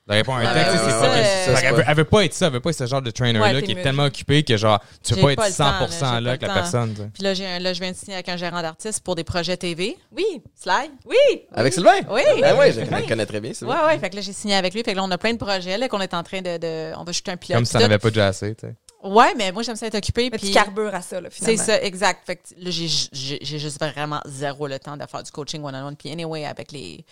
Elle répond à un texte, ben c'est oui, pas ça, que- Fait c'est qu'elle pas- veut, elle veut pas être ça, elle veut pas être ce genre de trainer-là Ouais, qui est tellement occupé que genre, tu peux J'ai pas pas être le temps, là, 100% j'ai là, pas avec le la temps. personne, tu sais. Puis là, j'ai un- là, je viens de signer avec un gérant d'artiste pour des projets TV. Oui, Sly. oui. Avec Sylvain? Oui. Ah ouais, je le connais très bien, Sylvain. Ouais, ouais. Fait que là, j'ai signé avec lui. Fait que là, on a plein de projets là, qu'on est en train de, de- On va shooter un pilote. Comme si t'en avais pas déjà assez, tu sais. Ouais, mais moi, j'aime ça être occupée. Mais puis tu carbures à ça, là, C'est finalement. ça, exact. Fait que là, j'ai, j'ai, j'ai juste vraiment zéro le temps de faire du coaching one-on-one. Puis anyway, avec les,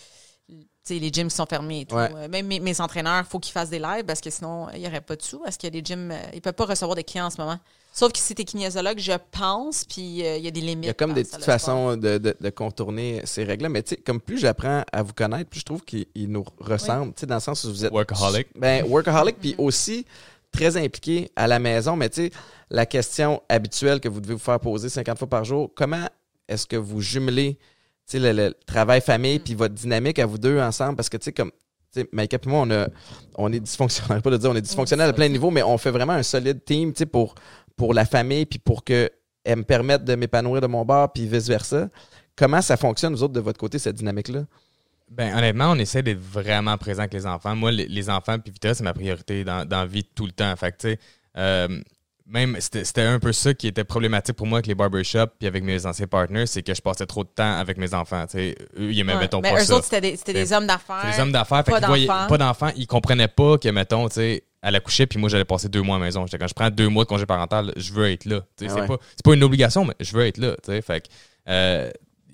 tu les gyms qui sont fermés et tout. Ouais. euh, Même mes, mes entraîneurs, il faut qu'ils fassent des lives parce que sinon, il n'y aurait pas de sous. Parce qu'il y a des gyms, euh, ils peuvent pas recevoir des clients en ce moment. Sauf que si t'es kinésiologue, je pense, puis euh, il y a des limites. Il y a comme des dans petites façons de, de- de contourner ces règles-là. Mais tu sais, comme plus j'apprends à vous connaître, plus je trouve qu'ils ils nous ressemblent. Tu sais, dans le sens où vous êtes. Workaholic. Ben, workaholic, puis [laughs] Mm-hmm. aussi très impliqué à la maison. Mais tu sais, la question habituelle que vous devez vous faire poser 50 fois par jour, comment est-ce que vous jumelez tu le, le travail Mm. famille puis votre dynamique à vous deux ensemble? Parce que tu sais, comme. Tu sais, Maïka et moi, on, a, on est dysfonctionnel. [laughs] Pas de dire on est dysfonctionnel à plein de niveaux, mais on fait vraiment un solide team tu sais, pour, pour la famille puis pour que elle me permette de m'épanouir de mon bord puis vice-versa. Comment ça fonctionne, vous autres, de votre côté, cette dynamique-là? Ben, honnêtement, on essaie d'être vraiment présent avec les enfants. Moi, les, les enfants puis Vita, c'est ma priorité dans, dans la vie tout le temps. Fait que, tu sais, euh, même, c'était c'était un peu ça qui était problématique pour moi avec les barbershops puis avec mes anciens partners, c'est que je passais trop de temps avec mes enfants. Tu sais, eux, ils aimaient, Ouais. mettons, Mais pas eux ça. autres, c'était des, c'était des hommes d'affaires. C'est des hommes d'affaires, pas d'enfants. pas d'enfants. Ils comprenaient pas que, mettons, tu sais, elle accouchait, puis moi, j'allais passer deux mois à la maison. J'étais quand je prends deux mois de congé parental, je veux être là. Tu sais, Ah c'est ouais. pas, c'est pas une obligation, mais je veux être là. Tu sais, fait que, euh,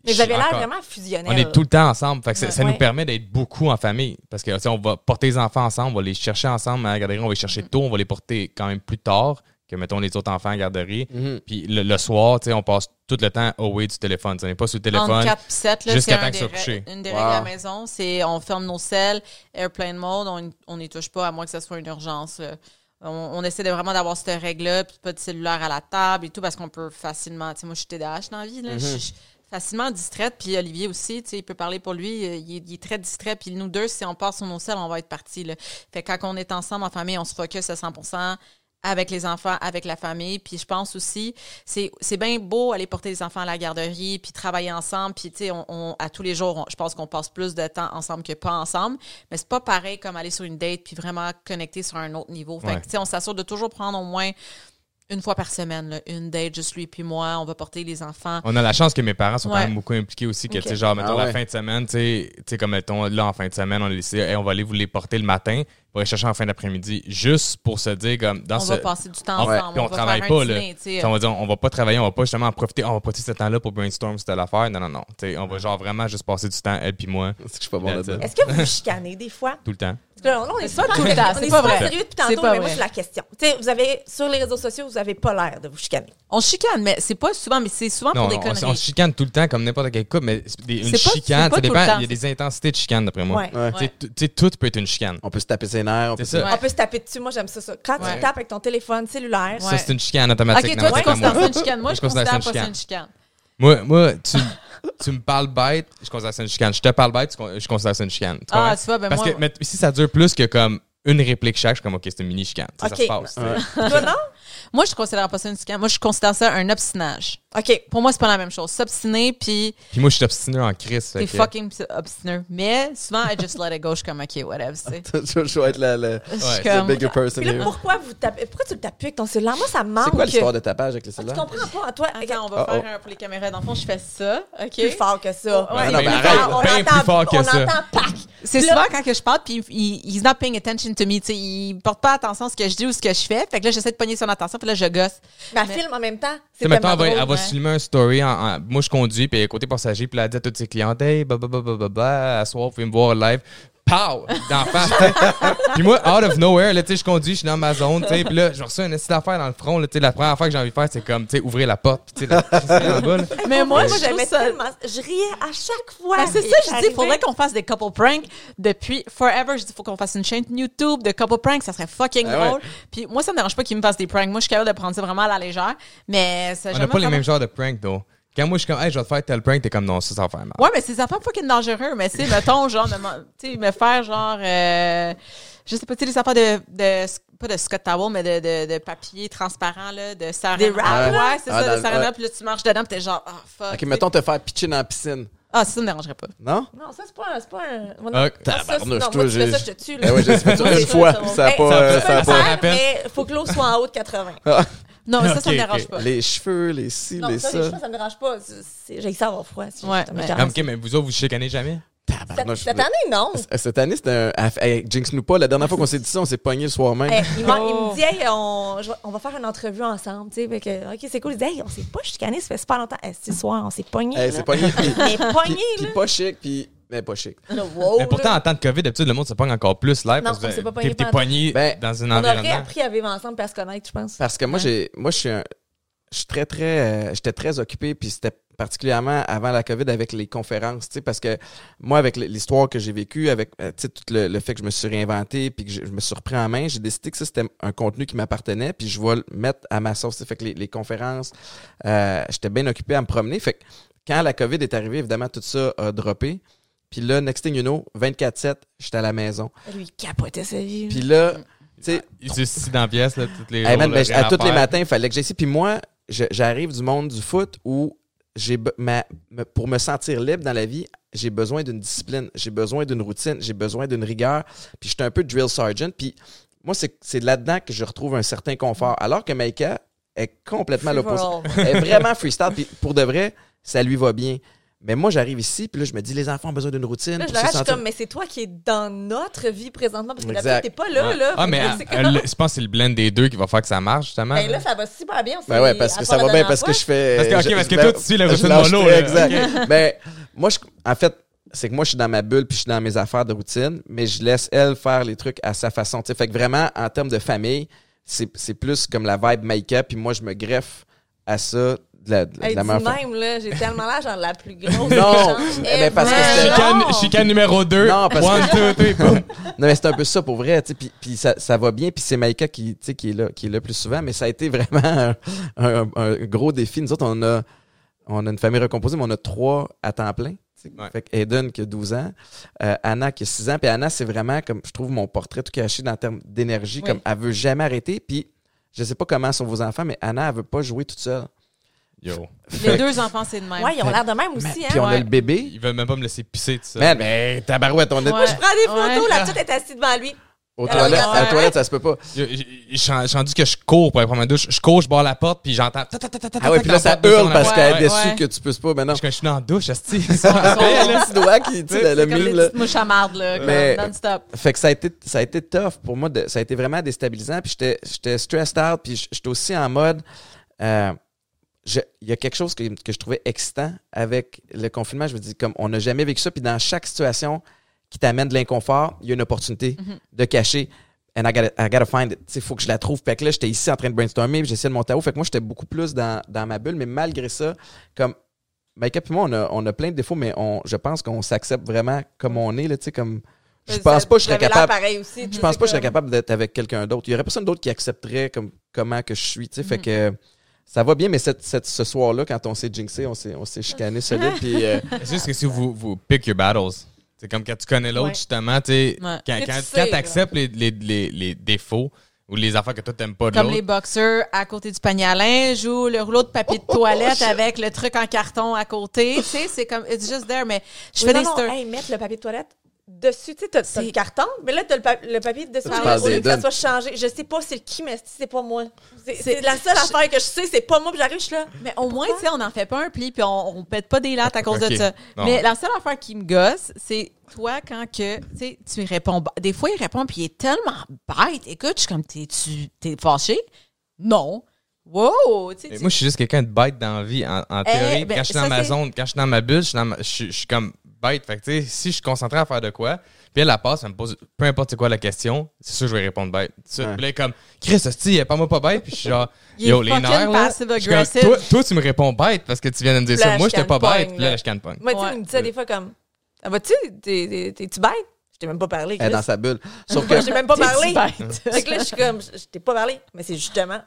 Mais vous avez l'air vraiment fusionnel. on est tout le temps ensemble. Fait que ça- Ouais. ça Ouais. nous permet d'être beaucoup en famille. Parce que on va porter les enfants ensemble, on va les chercher ensemble à la garderie, on va les Mm. chercher tôt, on va les porter quand même plus tard que, mettons, les autres enfants à la garderie. Mhm. Puis le, le soir, tu sais, on passe tout le temps away du téléphone. On n'est pas sur le téléphone. Entre 4 et 7, là, jusqu'à temps des couchés. rè- une des Wow. règles à la maison. C'est on ferme nos selles, airplane mode, on on n'y touche pas à moins que ce soit une urgence. On, on essaie de vraiment d'avoir cette règle-là, puis pas de cellulaire à la table et tout, parce qu'on peut facilement. Tu sais, moi, je suis TDAH dans la vie, là. Je je suis facilement distraite, puis Olivier aussi, tu sais, il peut parler pour lui, euh, il est, il est très distrait, puis nous deux, si on part sur nos selles, on va être partis, là. Fait que quand on est ensemble en famille, on se focus à 100 avec les enfants, avec la famille. Puis je pense aussi, c'est c'est bien beau aller porter les enfants à la garderie, puis travailler ensemble. Puis, tu sais, on, on- à tous les jours, on- je pense qu'on passe plus de temps ensemble que pas ensemble. Mais c'est pas pareil comme aller sur une date, puis vraiment connecter sur un autre niveau. Fait Ouais. que, tu sais, on s'assure de toujours prendre au moins une fois par semaine, là, une date, juste lui puis moi. On va porter les enfants. On a la chance que mes parents sont Ouais. quand même beaucoup impliqués aussi. Que, Ok. tu sais, genre, mettons, Ah ouais. la fin de semaine, tu sais, comme, mettons, là, en fin de semaine, on, les laissé, Hey, on va aller vous les porter le matin pour les chercher en fin d'après-midi, juste pour se dire, comme, dans on ce. va passer du temps Ouais. ensemble. Puis on, va travaille faire pas, un là. dîner, sais, On va dire, on va pas travailler, on va pas justement en profiter, on va profiter de ce temps-là pour brainstorm telle affaire. Non, non, non. Tu sais, on va genre vraiment juste passer du temps, elle puis moi, C'est que je suis pas bon That's là-dedans. it. Est-ce que vous vous chicanez des fois? tout le temps. Là, on est C'est pas tout le temps, on c'est est pas vrai. sérieux depuis C'est tantôt, pas mais moi, vrai. c'est la question. Tu sais, vous avez, sur les réseaux sociaux, vous avez pas l'air de vous chicaner. On se chicane, mais c'est pas souvent, mais c'est souvent Non, pour des on, conneries. on chicane tout le temps comme n'importe quel couple, mais des- une pas- chicane, ça dépend. Il y a des intensités de chicane, d'après moi. Ouais. Ouais. Tu sais, tout peut être une chicane. On peut se taper ses nerfs. on peut ça. On peut se taper dessus. Moi, j'aime ça, ça. Quand Ouais. tu tapes avec ton téléphone cellulaire, Ça, c'est une chicane automatique. Ok, toi, tu considères ça une chicane. Moi, je considère pas ça une chicane. Moi, moi tu, tu me parles bête, je considère ça une chicane. Je te parle bête, je considère ça une chicane. Tu Ah, tu vois, ben Parce moi- que mais si ça dure plus que comme une réplique chaque, je suis comme, OK, c'est une mini chicane. Ça, ça se passe. toi, non? Moi, je considère pas ça une chicane. Moi, je considère ça un obstinage. OK. Pour moi, c'est pas la même chose. S'obstiner, puis Puis moi, je suis obstiné en crise. t'es que- fucking obstineux. Mais souvent, I just let it go. Je suis comme, OK, whatever, tu sais. [laughs] je vais être le, le, Je suis Ouais, le bigger person Puis là, here. pourquoi vous tapez, pourquoi tu le tapes plus avec ton cellulaire? Moi, ça manque. C'est quoi l'histoire de tapage avec les Ah, Tu comprends pas, toi? Attends, on va Oh, faire oh. un pour les caméras. Dans le fond, je fais ça, OK? Plus fort que ça. Ouais, non, mais arrête, on bien entend, plus fort que on ça. entend pack. C'est Là- souvent quand que je parle, puis il, he's not paying attention to me. Tu sais, il porte pas attention à ce que je dis ou ce que je fais. Fait que là, j'essaie de pogner son attention, puis là, je gosse. Mais elle Mais- filme en même temps. Tu C'est sais, mettons, tellement elle va, drôle. elle va ouais. filmer un story. En, en- moi, je conduis, puis côté passager, puis elle dit à toutes ses clientes, hey, bah, bah, bah, bah, bah, bah, à soir, vous pouvez me voir live. Pow! D'en face. [laughs] Puis moi, out of nowhere, là, tu sais, je conduis, je suis dans ma zone, tu sais, puis là, je reçois une petite affaire dans le front, là, tu sais, la première fois que j'ai envie de faire, c'est comme, tu sais, ouvrir la porte, puis tu sais, là, bas. [laughs] Mais moi, Moi, je j'aimais ça... tellement. Je riais à chaque fois. Ben, c'est ça, je dis, il faudrait qu'on fasse des couple pranks depuis forever. Je dis, il faut qu'on fasse une chaîne YouTube de couple pranks, ça serait fucking Ah ouais. drôle. Puis moi, ça me dérange pas qu'ils me fassent des pranks. Moi, je suis capable de prendre ça vraiment à la légère, mais ça On n'a pas les mêmes genres de pranks, though. Quand moi, je suis comme, hey, je vais te faire tel prank, t'es comme, non, ça, ça va faire mal. Ouais, mais c'est des affaires fucking dangereux. Mais tu sais, mettons, genre, tu sais, me faire genre, euh, je sais pas, tu sais, des affaires de, de, pas de Scott Towel, mais de, de, de papier transparent, là, de sarana. Des wraps, Ouais, là? c'est Ah, ça, de sarana, ouais. puis là, tu marches dedans, puis t'es genre, ah, fuck. Ok, tu sais. mettons te faire pitcher dans la piscine. Ah, ça, ça me dérangerait pas. Non? Non, ça, c'est pas pas un... moi, Ah, ça, c'est- non, toi, moi, tu fais j'ai- ça, je te tue. Là. Eh ouais, j'ai fait ça une fois, ça, ça ça a va. pas. Ça peux a le pas. mais faut que l'eau soit en haut de 80. Non, ça, ça me dérange pas. Les cheveux, les ci, Non, les ça, ça. les cheveux, ça me dérange pas. J'ai ça avoir froid. si Ouais, ça me mais- dérange. Ah, ok, mais vous autres, vous chicanez jamais? Cette, cette année, non. Cette année, c'était un. ah, Hey, jinx nous pas. La dernière fois qu'on s'est dit ça, on s'est pogné le soir même. Hey, il, m'a- il Oh. me dit, hey, on, je on va faire une entrevue ensemble. Tu sais, que, OK, c'est cool. Il dit, hey, on s'est pas chicané, ça fait super longtemps. Hey, ce soir, on s'est pogné. Hey, là. c'est pogné. Puis, [laughs] Mais pogné, puis- pas chic, puis. Mais pas chic. Wow, Mais pourtant, là. en temps de COVID, d'habitude, le monde se pogne encore plus live Non, parce pas que pogné t'es- t'es pogné Ben, dans un on aurait environnement. appris à vivre ensemble et à se connaître, je pense. Parce que moi, j'ai, moi, je suis un, je suis très, très, euh, j'étais très occupé, puis c'était particulièrement avant la COVID avec les conférences, tu sais, parce que moi, avec l'histoire que j'ai vécue, avec, euh, tu sais, tout le, le fait que je me suis réinventé, puis que je, je me suis repris en main, j'ai décidé que ça, c'était un contenu qui m'appartenait, puis je vais le mettre à ma sauce, tu sais. fait que les, les conférences, euh, j'étais bien occupé à me promener, fait que quand la COVID est arrivée, évidemment, tout ça a droppé, puis là, next thing you know, 24-7, j'étais à la maison. Lui, il capotait sa vie. Puis là, tu sais, Il ici dans la pièce, là, toutes les Hey jours, man, ben, à tous les matins, il fallait que j'essaie. Puis moi, j'arrive du monde du foot où j'ai be- ma- pour me sentir libre dans la vie, j'ai besoin d'une discipline, j'ai besoin d'une routine, j'ai besoin d'une rigueur. Puis j'étais un peu drill sergeant. Puis moi, c'est c'est là-dedans que je retrouve un certain confort. Alors que Maïka est complètement l'opposé. Elle est vraiment freestyle. Puis pour de vrai, ça lui va bien. Mais moi, j'arrive ici, puis là, je me dis, les enfants ont besoin d'une routine. Là, je pour se je sentir- comme, mais c'est toi qui es dans notre vie présentement, parce que Exact. d'habitude, t'es pas là, Ouais. là. Ah, mais comme- le- je pense que c'est le blend des deux qui va faire que ça marche, justement. Ben là, ça va super bien. Ben ouais, parce que ça va bien, parce que je fais. Parce que- ok, je- parce que je- toi, tu suis la routine mollo. Exact. [laughs] Ben, moi, je, en fait, c'est que moi, je suis dans ma bulle puis je suis dans mes affaires de routine, mais je laisse elle faire les trucs à sa façon. tu sais. Fait que vraiment, en termes de famille, c'est c'est plus comme la vibe make-up, puis moi, je me greffe à ça de la, de la Hey, dis meilleure façon. même, là, j'ai tellement l'air genre la plus [laughs] grosse Non, chance mais parce que ever. c'était- Chicane, chicane numéro 2. Non, parce One, two, three, boom. [laughs] Non, mais c'est un peu ça pour vrai, tu sais, puis, puis ça, ça va bien, puis c'est Maïka qui, tu sais, qui est là, qui est là plus souvent, mais ça a été vraiment [laughs] un, un- un gros défi. Nous autres, on a, on a une famille recomposée, mais on a trois à temps plein. Ouais. Fait que Aiden qui a 12 ans, euh, Anna qui a 6 ans, puis Anna, c'est vraiment comme, je trouve mon portrait tout caché dans termes d'énergie, Oui. comme elle veut jamais arrêter, puis je sais pas comment sont vos enfants, mais Anna, elle veut pas jouer toute seule. Yo. Les deux enfants, c'est de même. Ouais, ils ont l'air de même aussi, Puis hein. on a le bébé. Ils veulent même pas me laisser pisser, tout ça. Man, mais tabarouette, on est Ouais. Je prends des photos, Ouais. la petite est assise devant lui. aux Alors, toilettes. À la toilette, ça se peut pas. Suis rendu que je cours pour aller prendre ma douche. Je cours, je barre la porte, puis j'entends. Ah ouais, puis là, ça hurle parce qu'elle est déçue que tu puisses pas maintenant. Je je suis dans la douche, esti. [laughs] Son petit doigt qui, tu sais, le, le là. mouches à marde, là, Mais- non-stop. Fait que ça a été, ça a été tough pour moi. de- ça a été vraiment déstabilisant. Puis j'étais, j'étais stressed out. Puis j'étais aussi en mode. euh, Il y a quelque chose que, que je trouvais excitant avec le confinement. Je me dis, comme on n'a jamais vécu ça. Puis dans chaque situation qui t'amène de l'inconfort, il y a une opportunité de cacher. And I gotta, I gotta find it. Il faut que je la trouve. Fait que là, j'étais ici en train de brainstormer. Puis j'essayais de monter à haut. Fait que moi, j'étais beaucoup plus dans, dans ma bulle. Mais malgré ça, comme. Mike et moi, on a, on a plein de défauts, mais on, je pense qu'on s'accepte vraiment comme on est. Là, tu sais, comme, je pense pas que je serais capable. aussi. Je pense pas que je serais capable d'être avec quelqu'un d'autre. Il y aurait personne d'autre qui accepterait comme comment que je suis. tu sais. Fait que ça va bien, mais cette, cette- ce soir-là, quand on s'est jinxé, on s'est, on s'est chicané [laughs] solide. puis, euh, [laughs] C'est juste que si vous, vous pick your battles, c'est comme quand tu connais l'autre, Ouais. justement, tu sais, Ouais. quand, quand, tu sais, quand acceptes les, les, les, les défauts ou les affaires que toi t'aimes pas de Comme les boxeurs à côté du panier à linge ou le rouleau de papier de toilette avec le truc en carton à côté. tu sais, c'est comme, it's just there, mais je fais non, des non, hey, mettre le papier de toilette dessus, tu sais, t'as le carton, mais là, t'as le, pa- le papier dessus, au lieu que ça soit changé. Je sais pas c'est qui, mais c'est pas moi. C'est la seule affaire que je sais, c'est pas moi, puis j'arrive, je suis là. Mais au moins, tu sais, on n'en fait pas un pli, puis on, on pète pas des lattes à cause de ça. Non. Mais la seule affaire qui me gosse, c'est toi, quand que, tu sais, tu lui réponds. Des fois, il répond, puis il est tellement bête. Écoute, je suis comme, t'es, tu, t'es fâché? Non. Wow! Moi, je suis juste quelqu'un de bête dans la vie, en, en théorie. ben, quand je suis dans ma zone, quand je suis dans ma bulle, je suis, dans ma- je suis- je suis comme bête. Fait que, tu sais, si je suis concentré à faire de quoi, puis elle la passe, elle me pose peu importe c'est quoi la question, c'est sûr que je vais répondre bête. Puis là, comme, Chris, hostie, pas moi pas bête, puis je suis genre, yo, les nerfs, là. je comme, toi, toi, tu me réponds bête parce que tu viens de me dire Là, ça. Moi, je j'étais pas bête, puis là, là. je canne pogne. Moi, tu me dit ça des fois comme. T'es- t'es- T'es-tu bête? Je t'ai même pas parlé. elle est dans sa bulle. [laughs] Sauf que Moi, j'ai même pas parlé. Fait que là, je suis comme, je je t'ai pas parlé. Mais c'est justement.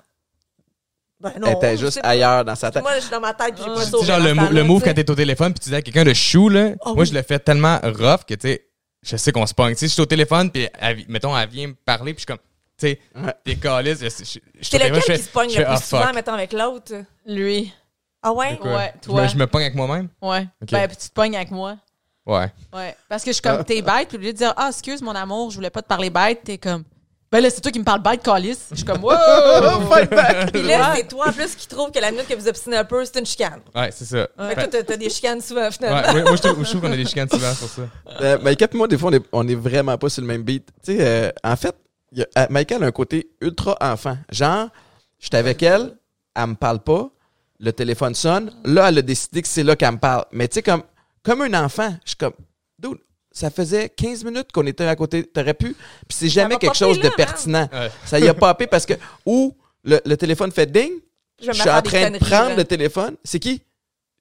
Ben non. elle était juste pas. ailleurs dans sa tête. Moi, je suis dans ma tête, puis j'ai pas Tu sauvé. sais, genre, le, le move quand t'es au téléphone, puis tu dis à quelqu'un de chou, là, Oh moi, oui. je le fais tellement rough que, tu sais, je sais qu'on se pogne. Tu sais, je suis au téléphone, puis, mettons, elle vient me parler, puis je suis comme, tu sais, t'es caliste. je- je- je- je suis C'est lequel qui se pogne le plus ah, souvent, mettons, avec l'autre? Lui. Ah ouais? Ouais, Je toi. me, je me pogne avec moi-même? Ouais. Ok. Ben, puis tu te pognes avec moi. Ouais. Ouais. Parce que je suis comme, t'es bête, puis au lieu de dire, ah, excuse mon amour, je voulais pas te parler bête, t'es comme, Ben là, c'est toi qui me parles bête, Calis. Je suis comme, [laughs] wow! Fight back! Puis là, c'est toi en plus qui trouve que la minute que vous obstinez un peu, c'est une chicane. Ouais, c'est ça. Fait que toi, t'as- des chicanes souvent, finalement. Ouais, moi, je trouve, qu'on a des chicanes souvent pour ça. Euh, Maïka et moi, des fois, on est, on est vraiment pas sur le même beat. Tu sais, euh, en fait, y a- euh, Maïka elle a un côté ultra enfant. Genre, j'étais avec elle, elle me parle pas, le téléphone sonne, là, elle a décidé que c'est là qu'elle me parle. Mais tu sais, comme, comme un enfant, je suis comme, dude, ça faisait 15 minutes qu'on était à côté, t'aurais pu. Puis c'est jamais quelque chose là, de man. pertinent. Ouais. [laughs] Ça y a popé parce que, ou le, le téléphone fait ding, Je je suis en train de prendre là. le téléphone. C'est qui?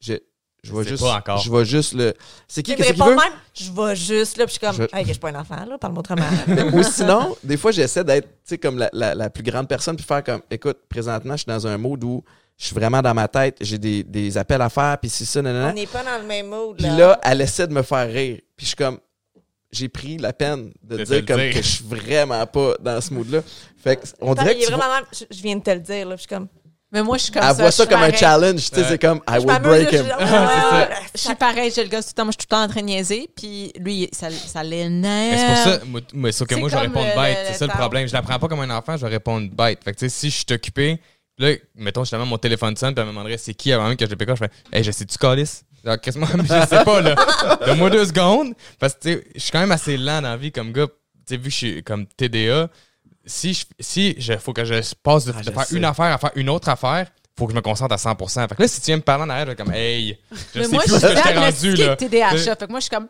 Je, je vais juste. pas encore. Je vais juste le. C'est qui? Qu'il réponds veut? même, je vais juste là, puis je suis comme, Je- hey, que je suis pas un enfant, là, parle-moi autrement. [laughs] Ou sinon, des fois, j'essaie d'être, tu sais, comme la, la, la plus grande personne, puis faire comme, écoute, présentement, je suis dans un mode où je suis vraiment dans ma tête, j'ai des, des appels à faire, puis c'est ça, On nanana. n'est pas dans le même mood, Puis là. là, elle essaie de me faire rire. Puis je suis comme, j'ai pris la peine de, dire comme dire. que je suis vraiment pas dans ce mood-là. Fait que on Attends, dirait que tu vraiment vois- même- je, je viens de te le dire, là, je suis comme, Mais moi, je suis comme elle ça. voit ça je suis comme un pareil. challenge, tu sais, Ouais. c'est comme, I je will break him. [laughs] je- ça. Je suis pareil, j'ai le gars tout le temps. Moi, je suis tout le temps en train de niaiser. Puis lui, ça, ça l'énerve. Mais c'est pour ça, moi, moi, sauf que moi, je répondre le- bête. C'est ça le problème. Je la prends pas comme un enfant, je vais répondre bête. Fait que, tu sais, si je suis occupé, là, mettons, justement, mon téléphone sonne, puis elle me demanderait c'est qui avant même que je le pick up, je fais, hey, je sais-tu Calis? Genre, qu'est-ce que moi, je sais pas, là. Donne-moi deux secondes. Parce que, je suis quand même assez lent dans la vie comme gars. Tu sais, vu que je suis comme TDA, si je, si je, faut que je passe de, Ah, de faire sais. une affaire à faire une autre affaire, faut que je me concentre à 100%. Fait que là, si tu viens me parler en arrière, je vais comme, hey, je Mais sais moi, plus je où suis est-ce que j'étais rendu, là. TDAH. Sais, Fait que moi, je suis comme.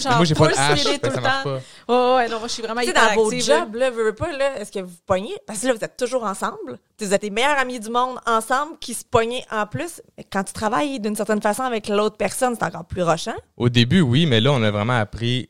Genre, moi, j'ai pas le H, que tout ça le marche temps. Ouais, ouais, non, moi, je suis vraiment Tu sais, hyper dans vos jobs, là, veux, veux pas, là, est-ce que vous pognez? Parce que là, vous êtes toujours ensemble. Vous êtes les meilleurs amis du monde ensemble qui se pognent en plus. Quand tu travailles d'une certaine façon avec l'autre personne, c'est encore plus rochant. Au début, oui, mais là, on a vraiment appris.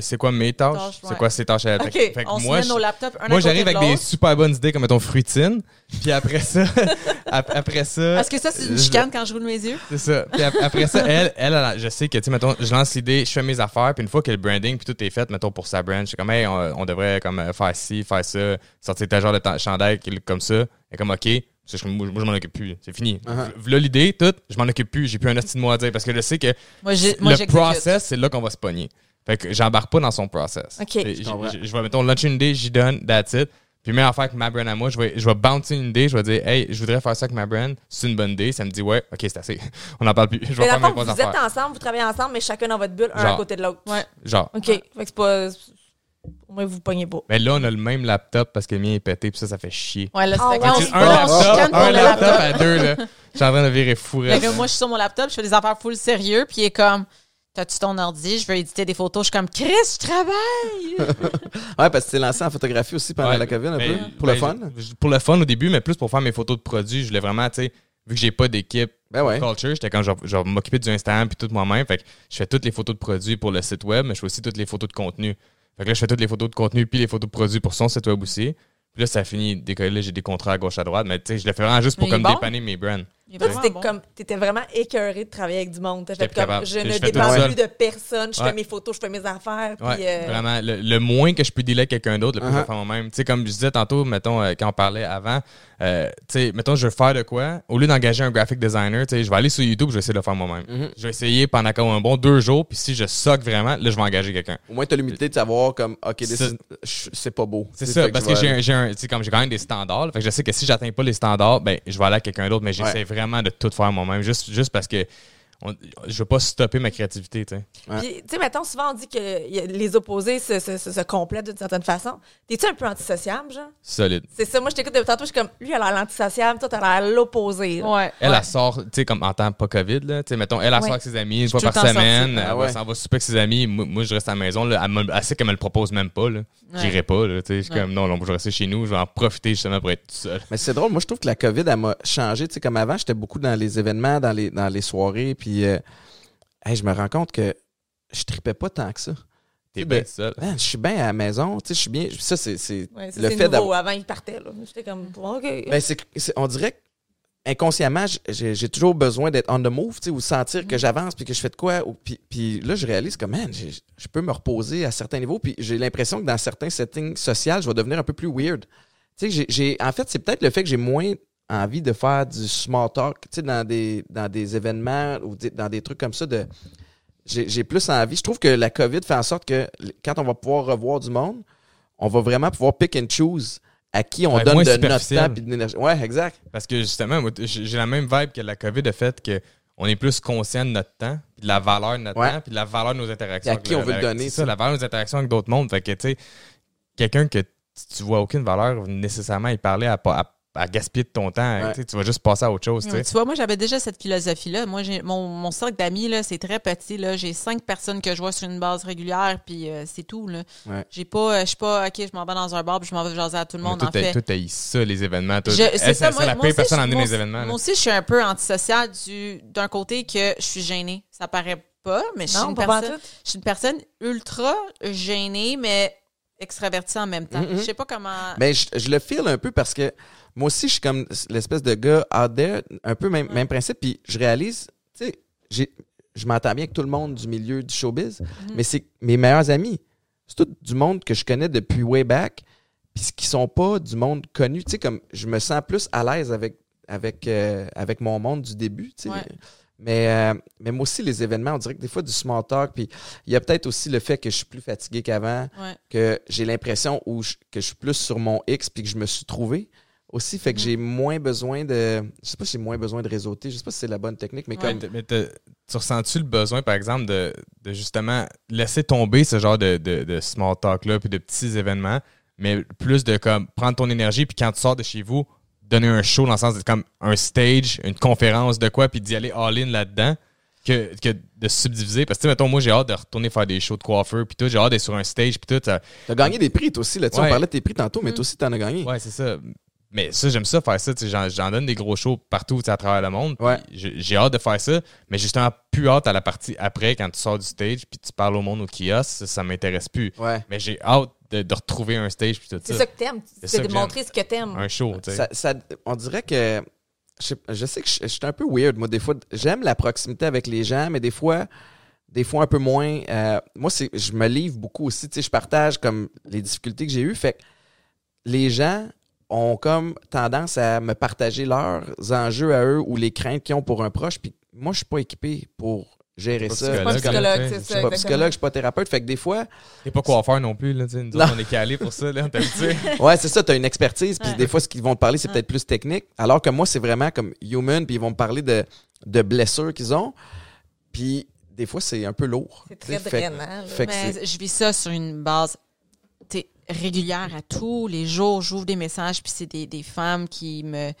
C'est quoi mes tâches? Tâches, C'est ouais. quoi ses tâches à Fait que- On se moi, met je- nos laptops un moi, j'arrive avec des super bonnes idées comme mettons fruitine. Puis après ça, [laughs] ap- après ça. Est-ce que ça, c'est une je- chicane quand je roule mes yeux? C'est ça. Puis ap- après ça, elle, elle, elle, je sais que, tu sais, mettons, je lance l'idée, je fais mes affaires, puis une fois que le branding puis tout est fait, mettons, pour sa brand, je suis comme, hey, on, on devrait comme euh, faire ci, faire ça, sortir tel genre de chandail comme ça. Elle est comme, OK. Je- moi, moi, je m'en occupe plus. C'est fini. Uh-huh. Voilà l'idée, tout, je m'en occupe plus. J'ai plus un hostie de mot à dire parce que je sais que Moi, moi, le process, c'est là qu'on va se pogner. Fait que j'embarque pas dans son process. OK, je j- comprends. j- Je vais, mettons, lunch une idée, j'y donne, that's it. Puis même affaire avec ma brand à moi, je vais, je vais bouncer une idée, je vais dire, hey, je voudrais faire ça avec ma brand, c'est une bonne idée. Ça me dit, ouais, ok, c'est assez. [laughs] On n'en parle plus. Je vais Mais faire mes vous êtes affaires. ensemble, vous travaillez ensemble, mais chacun dans votre bulle, un à côté de l'autre. Ouais. Genre. OK. Fait que c'est pas. Au moins, vous pognez pas. Mais là, on a le même laptop parce que le mien est pété, puis ça, ça fait chier. Ouais, là, Ah c'est fait ouais. un on se laptop, un laptop laptop. à deux, là. Je suis en train de virer fou. Fait que moi, je suis sur mon laptop, je fais des affaires full sérieux, puis il est comme, t'as-tu ton ordi, je veux éditer des photos, je suis comme, Chris, je travaille! [laughs] Ouais, parce que tu t'es lancé en photographie aussi pendant Ouais, la COVID un mais- peu, pour le ben, fun. je- Pour le fun au début, mais plus pour faire mes photos de produits. Je voulais vraiment, tu sais, vu que j'ai pas d'équipe Ben ouais. culture, j'étais quand je vais- m'occuper du Instagram puis tout moi-même. Fait que je fais toutes les photos de produits pour le site web, mais je fais aussi toutes les photos de contenu. Fait que là, je fais toutes les photos de contenu puis les photos de produits pour son site web aussi. Puis là, ça a fini d'écoller. Là, j'ai des contrats à gauche à droite, mais tu sais, je le fais vraiment juste pour Mais comme bon. dépanner mes brands. Toi, bon. comme, t'étais vraiment écœuré de travailler avec du monde. T'as fait J'étais comme, capable. je ne dépends seul. plus de personne. Je Ouais. fais mes photos, je fais mes affaires. Ouais, puis, euh, vraiment. Le, le moins que je peux dealer avec quelqu'un d'autre, le plus je vais Uh-huh. faire moi-même. Tu sais, comme je disais tantôt, mettons, euh, quand on parlait avant, euh, tu sais, mettons, je veux faire de quoi, au lieu d'engager un graphic designer, tu sais, je vais aller sur YouTube, je vais essayer de le faire moi-même. Mhm. Je vais essayer pendant comme un bon deux jours, puis si je soque vraiment, là, je vais engager quelqu'un. Au moins, tu as l'humilité de savoir comme, OK, c'est pas beau. C'est Tu ça, parce que j'ai aller- un, j'ai un- tu sais, comme j'ai quand même des standards, fait que je sais que si j'atteins pas les standards, ben, je vais aller à quelqu'un d'autre, mais j'essaie vraiment de tout faire moi-même, juste, juste parce que on- je veux pas stopper ma créativité, tu sais. Mettons, souvent, on dit que les opposés se, se, se, se complètent d'une certaine façon. T'es-tu un peu antisociable, genre? Solide. C'est ça, moi, je t'écoute depuis tantôt, je suis comme, lui, il a l'air l'antisociable, toi, t'as l'air l'opposé. Ouais. Elle, ouais. elle sort, tu sais, comme en temps pas COVID, là, tu sais, mettons, elle, elle sort avec ses amis une fois par semaine, sortie. elle, Ah s'en va souper avec ses amis, moi, moi, je reste à la maison, là, elle, me- elle sait qu'elle me le propose même pas, là. Ouais. J'irai pas, là, tu sais, je suis Ouais. comme, non, non, je vais rester chez nous, je vais en profiter justement pour être tout seul. Mais c'est drôle, moi je trouve que la COVID, elle m'a changé. Tu sais, comme avant, j'étais beaucoup dans les événements, dans les, dans les soirées, puis euh, hey, je me rends compte que je tripais pas tant que ça. T'es Ben, bien seul. Man, je suis bien à la maison, tu sais, je suis bien. Ça, c'est Ouais, le c'est fait nouveau. d'avoir. Avant, il partait, là. J'étais comme, OK. Ben, on dirait qu'inconsciemment, j'ai, j'ai toujours besoin d'être on the move, tu sais, ou sentir Mm. que j'avance puis que je fais de quoi. Ou, puis, puis là, je réalise que, man, je peux me reposer à certains niveaux. Puis j'ai l'impression que dans certains settings sociaux, je vais devenir un peu plus weird. Tu sais, j'ai- en fait, c'est peut-être le fait que j'ai moins envie de faire du small talk, tu sais, dans des, dans des événements ou dans des trucs comme ça. De, j'ai, plus envie. Je trouve que la COVID fait en sorte que quand on va pouvoir revoir du monde, on va vraiment pouvoir pick and choose à qui on Ouais, donne de notre temps et de l'énergie. Ouais, exact. Parce que justement, j'ai la même vibe que la COVID, le fait que on est plus conscient de notre temps, puis de la valeur de notre Ouais. temps, puis de la valeur de nos interactions. Et à avec qui on veut le donner, C'est ça, la valeur de nos interactions avec d'autres mondes. Fait que, tu sais, quelqu'un que tu- vois aucune valeur nécessairement y parler à, pas- à, à gaspiller de ton temps. Ouais. Tu vas juste passer à autre chose. tu sais. Ouais, Tu vois, moi, j'avais déjà cette philosophie-là. Moi, j'ai mon, mon cercle d'amis, là, c'est très petit. Là. J'ai cinq personnes que je vois sur une base régulière, puis euh, c'est tout. Là. Ouais. J'ai pas, euh, je suis pas, OK, je m'en vais dans un bar, puis je m'en vais jaser à tout le monde, Mais en toi, fait. toi, ça, les événements. toi. Je- Elle, c'est ça, moi, la moi pire aussi, personne amener moi les événements. là. Moi aussi, je suis un peu antisocial du, d'un côté que je suis gênée. Ça paraît pas, mais je suis Non, une pas personne, pantoute. je suis une personne ultra gênée, mais extravertie en même temps. Mhm. Je sais pas comment. Ben, je, je le feel un peu parce que moi aussi, je suis comme l'espèce de gars out there, un peu même, même principe. Puis je réalise, tu sais, je m'entends bien avec tout le monde du milieu du showbiz, mais c'est mes meilleurs amis. C'est tout du monde que je connais depuis way back, puis qui sont pas du monde connu. Tu sais, comme je me sens plus à l'aise avec, avec, euh, avec mon monde du début, tu sais. Ouais. Mais, euh, mais moi aussi, les événements, on dirait que des fois, du small talk, puis il y a peut-être aussi le fait que je suis plus fatigué qu'avant Ouais. que j'ai l'impression où je- que je suis plus sur mon X puis que je me suis trouvé aussi fait que Mhm. j'ai moins besoin de je sais pas si j'ai moins besoin de réseauter je sais pas si c'est la bonne technique mais Ouais. comme Mais tu ressens-tu le besoin, par exemple, de, de justement laisser tomber ce genre de, de, de small talk-là, puis de petits événements, mais plus de comme prendre ton énergie, puis quand tu sors de chez vous, donner un show dans le sens de comme un stage, une conférence de quoi, puis d'y aller all-in là-dedans, que, que de subdiviser. Parce que, tu sais, mettons, moi, j'ai hâte de retourner faire des shows de coiffeur, puis tout, j'ai hâte d'être sur un stage, puis tout. ça- t'as gagné des prix toi aussi là tu sais, on Ouais. parlait de tes prix tantôt mais toi aussi t'en as gagné Ouais, c'est ça. Mais ça, j'aime ça faire ça. J'en, donne des gros shows partout à travers le monde. Ouais. J'ai, j'ai hâte de faire ça, mais justement plus hâte à la partie après, quand tu sors du stage puis tu parles au monde au kiosque, ça, ça m'intéresse plus. ouais Mais j'ai hâte de, de retrouver un stage puis tout C'est ça. ça que t'aimes. C'est ça de montrer ce que t'aimes. Un show, tu sais. ça, ça- on dirait que je sais, je sais que je, je suis un peu weird moi des fois j'aime la proximité avec les gens mais des fois des fois un peu moins euh, moi c'est je me livre beaucoup aussi tu sais je partage comme les difficultés que j'ai eues fait que les gens ont comme tendance à me partager leurs enjeux à eux ou les craintes qu'ils ont pour un proche puis moi je suis pas équipé pour gérer Pas ça psychologue, Pas psychologue, c'est je je suis pas psychologue, je suis pas thérapeute. Fait que des fois, T'es pas coiffeur non plus, là. Nous autres, on est calés pour ça, là, t'as [laughs] ouais, c'est ça, tu as une expertise, puis Ouais. des fois, ce qu'ils vont te parler, c'est peut-être plus technique. Alors que moi, c'est vraiment comme human, puis ils vont me parler de, de blessures qu'ils ont. Puis des fois, c'est un peu lourd. C'est très drainant. je vis ça sur une base régulière à tous les jours. J'ouvre des messages, puis c'est des, des femmes qui me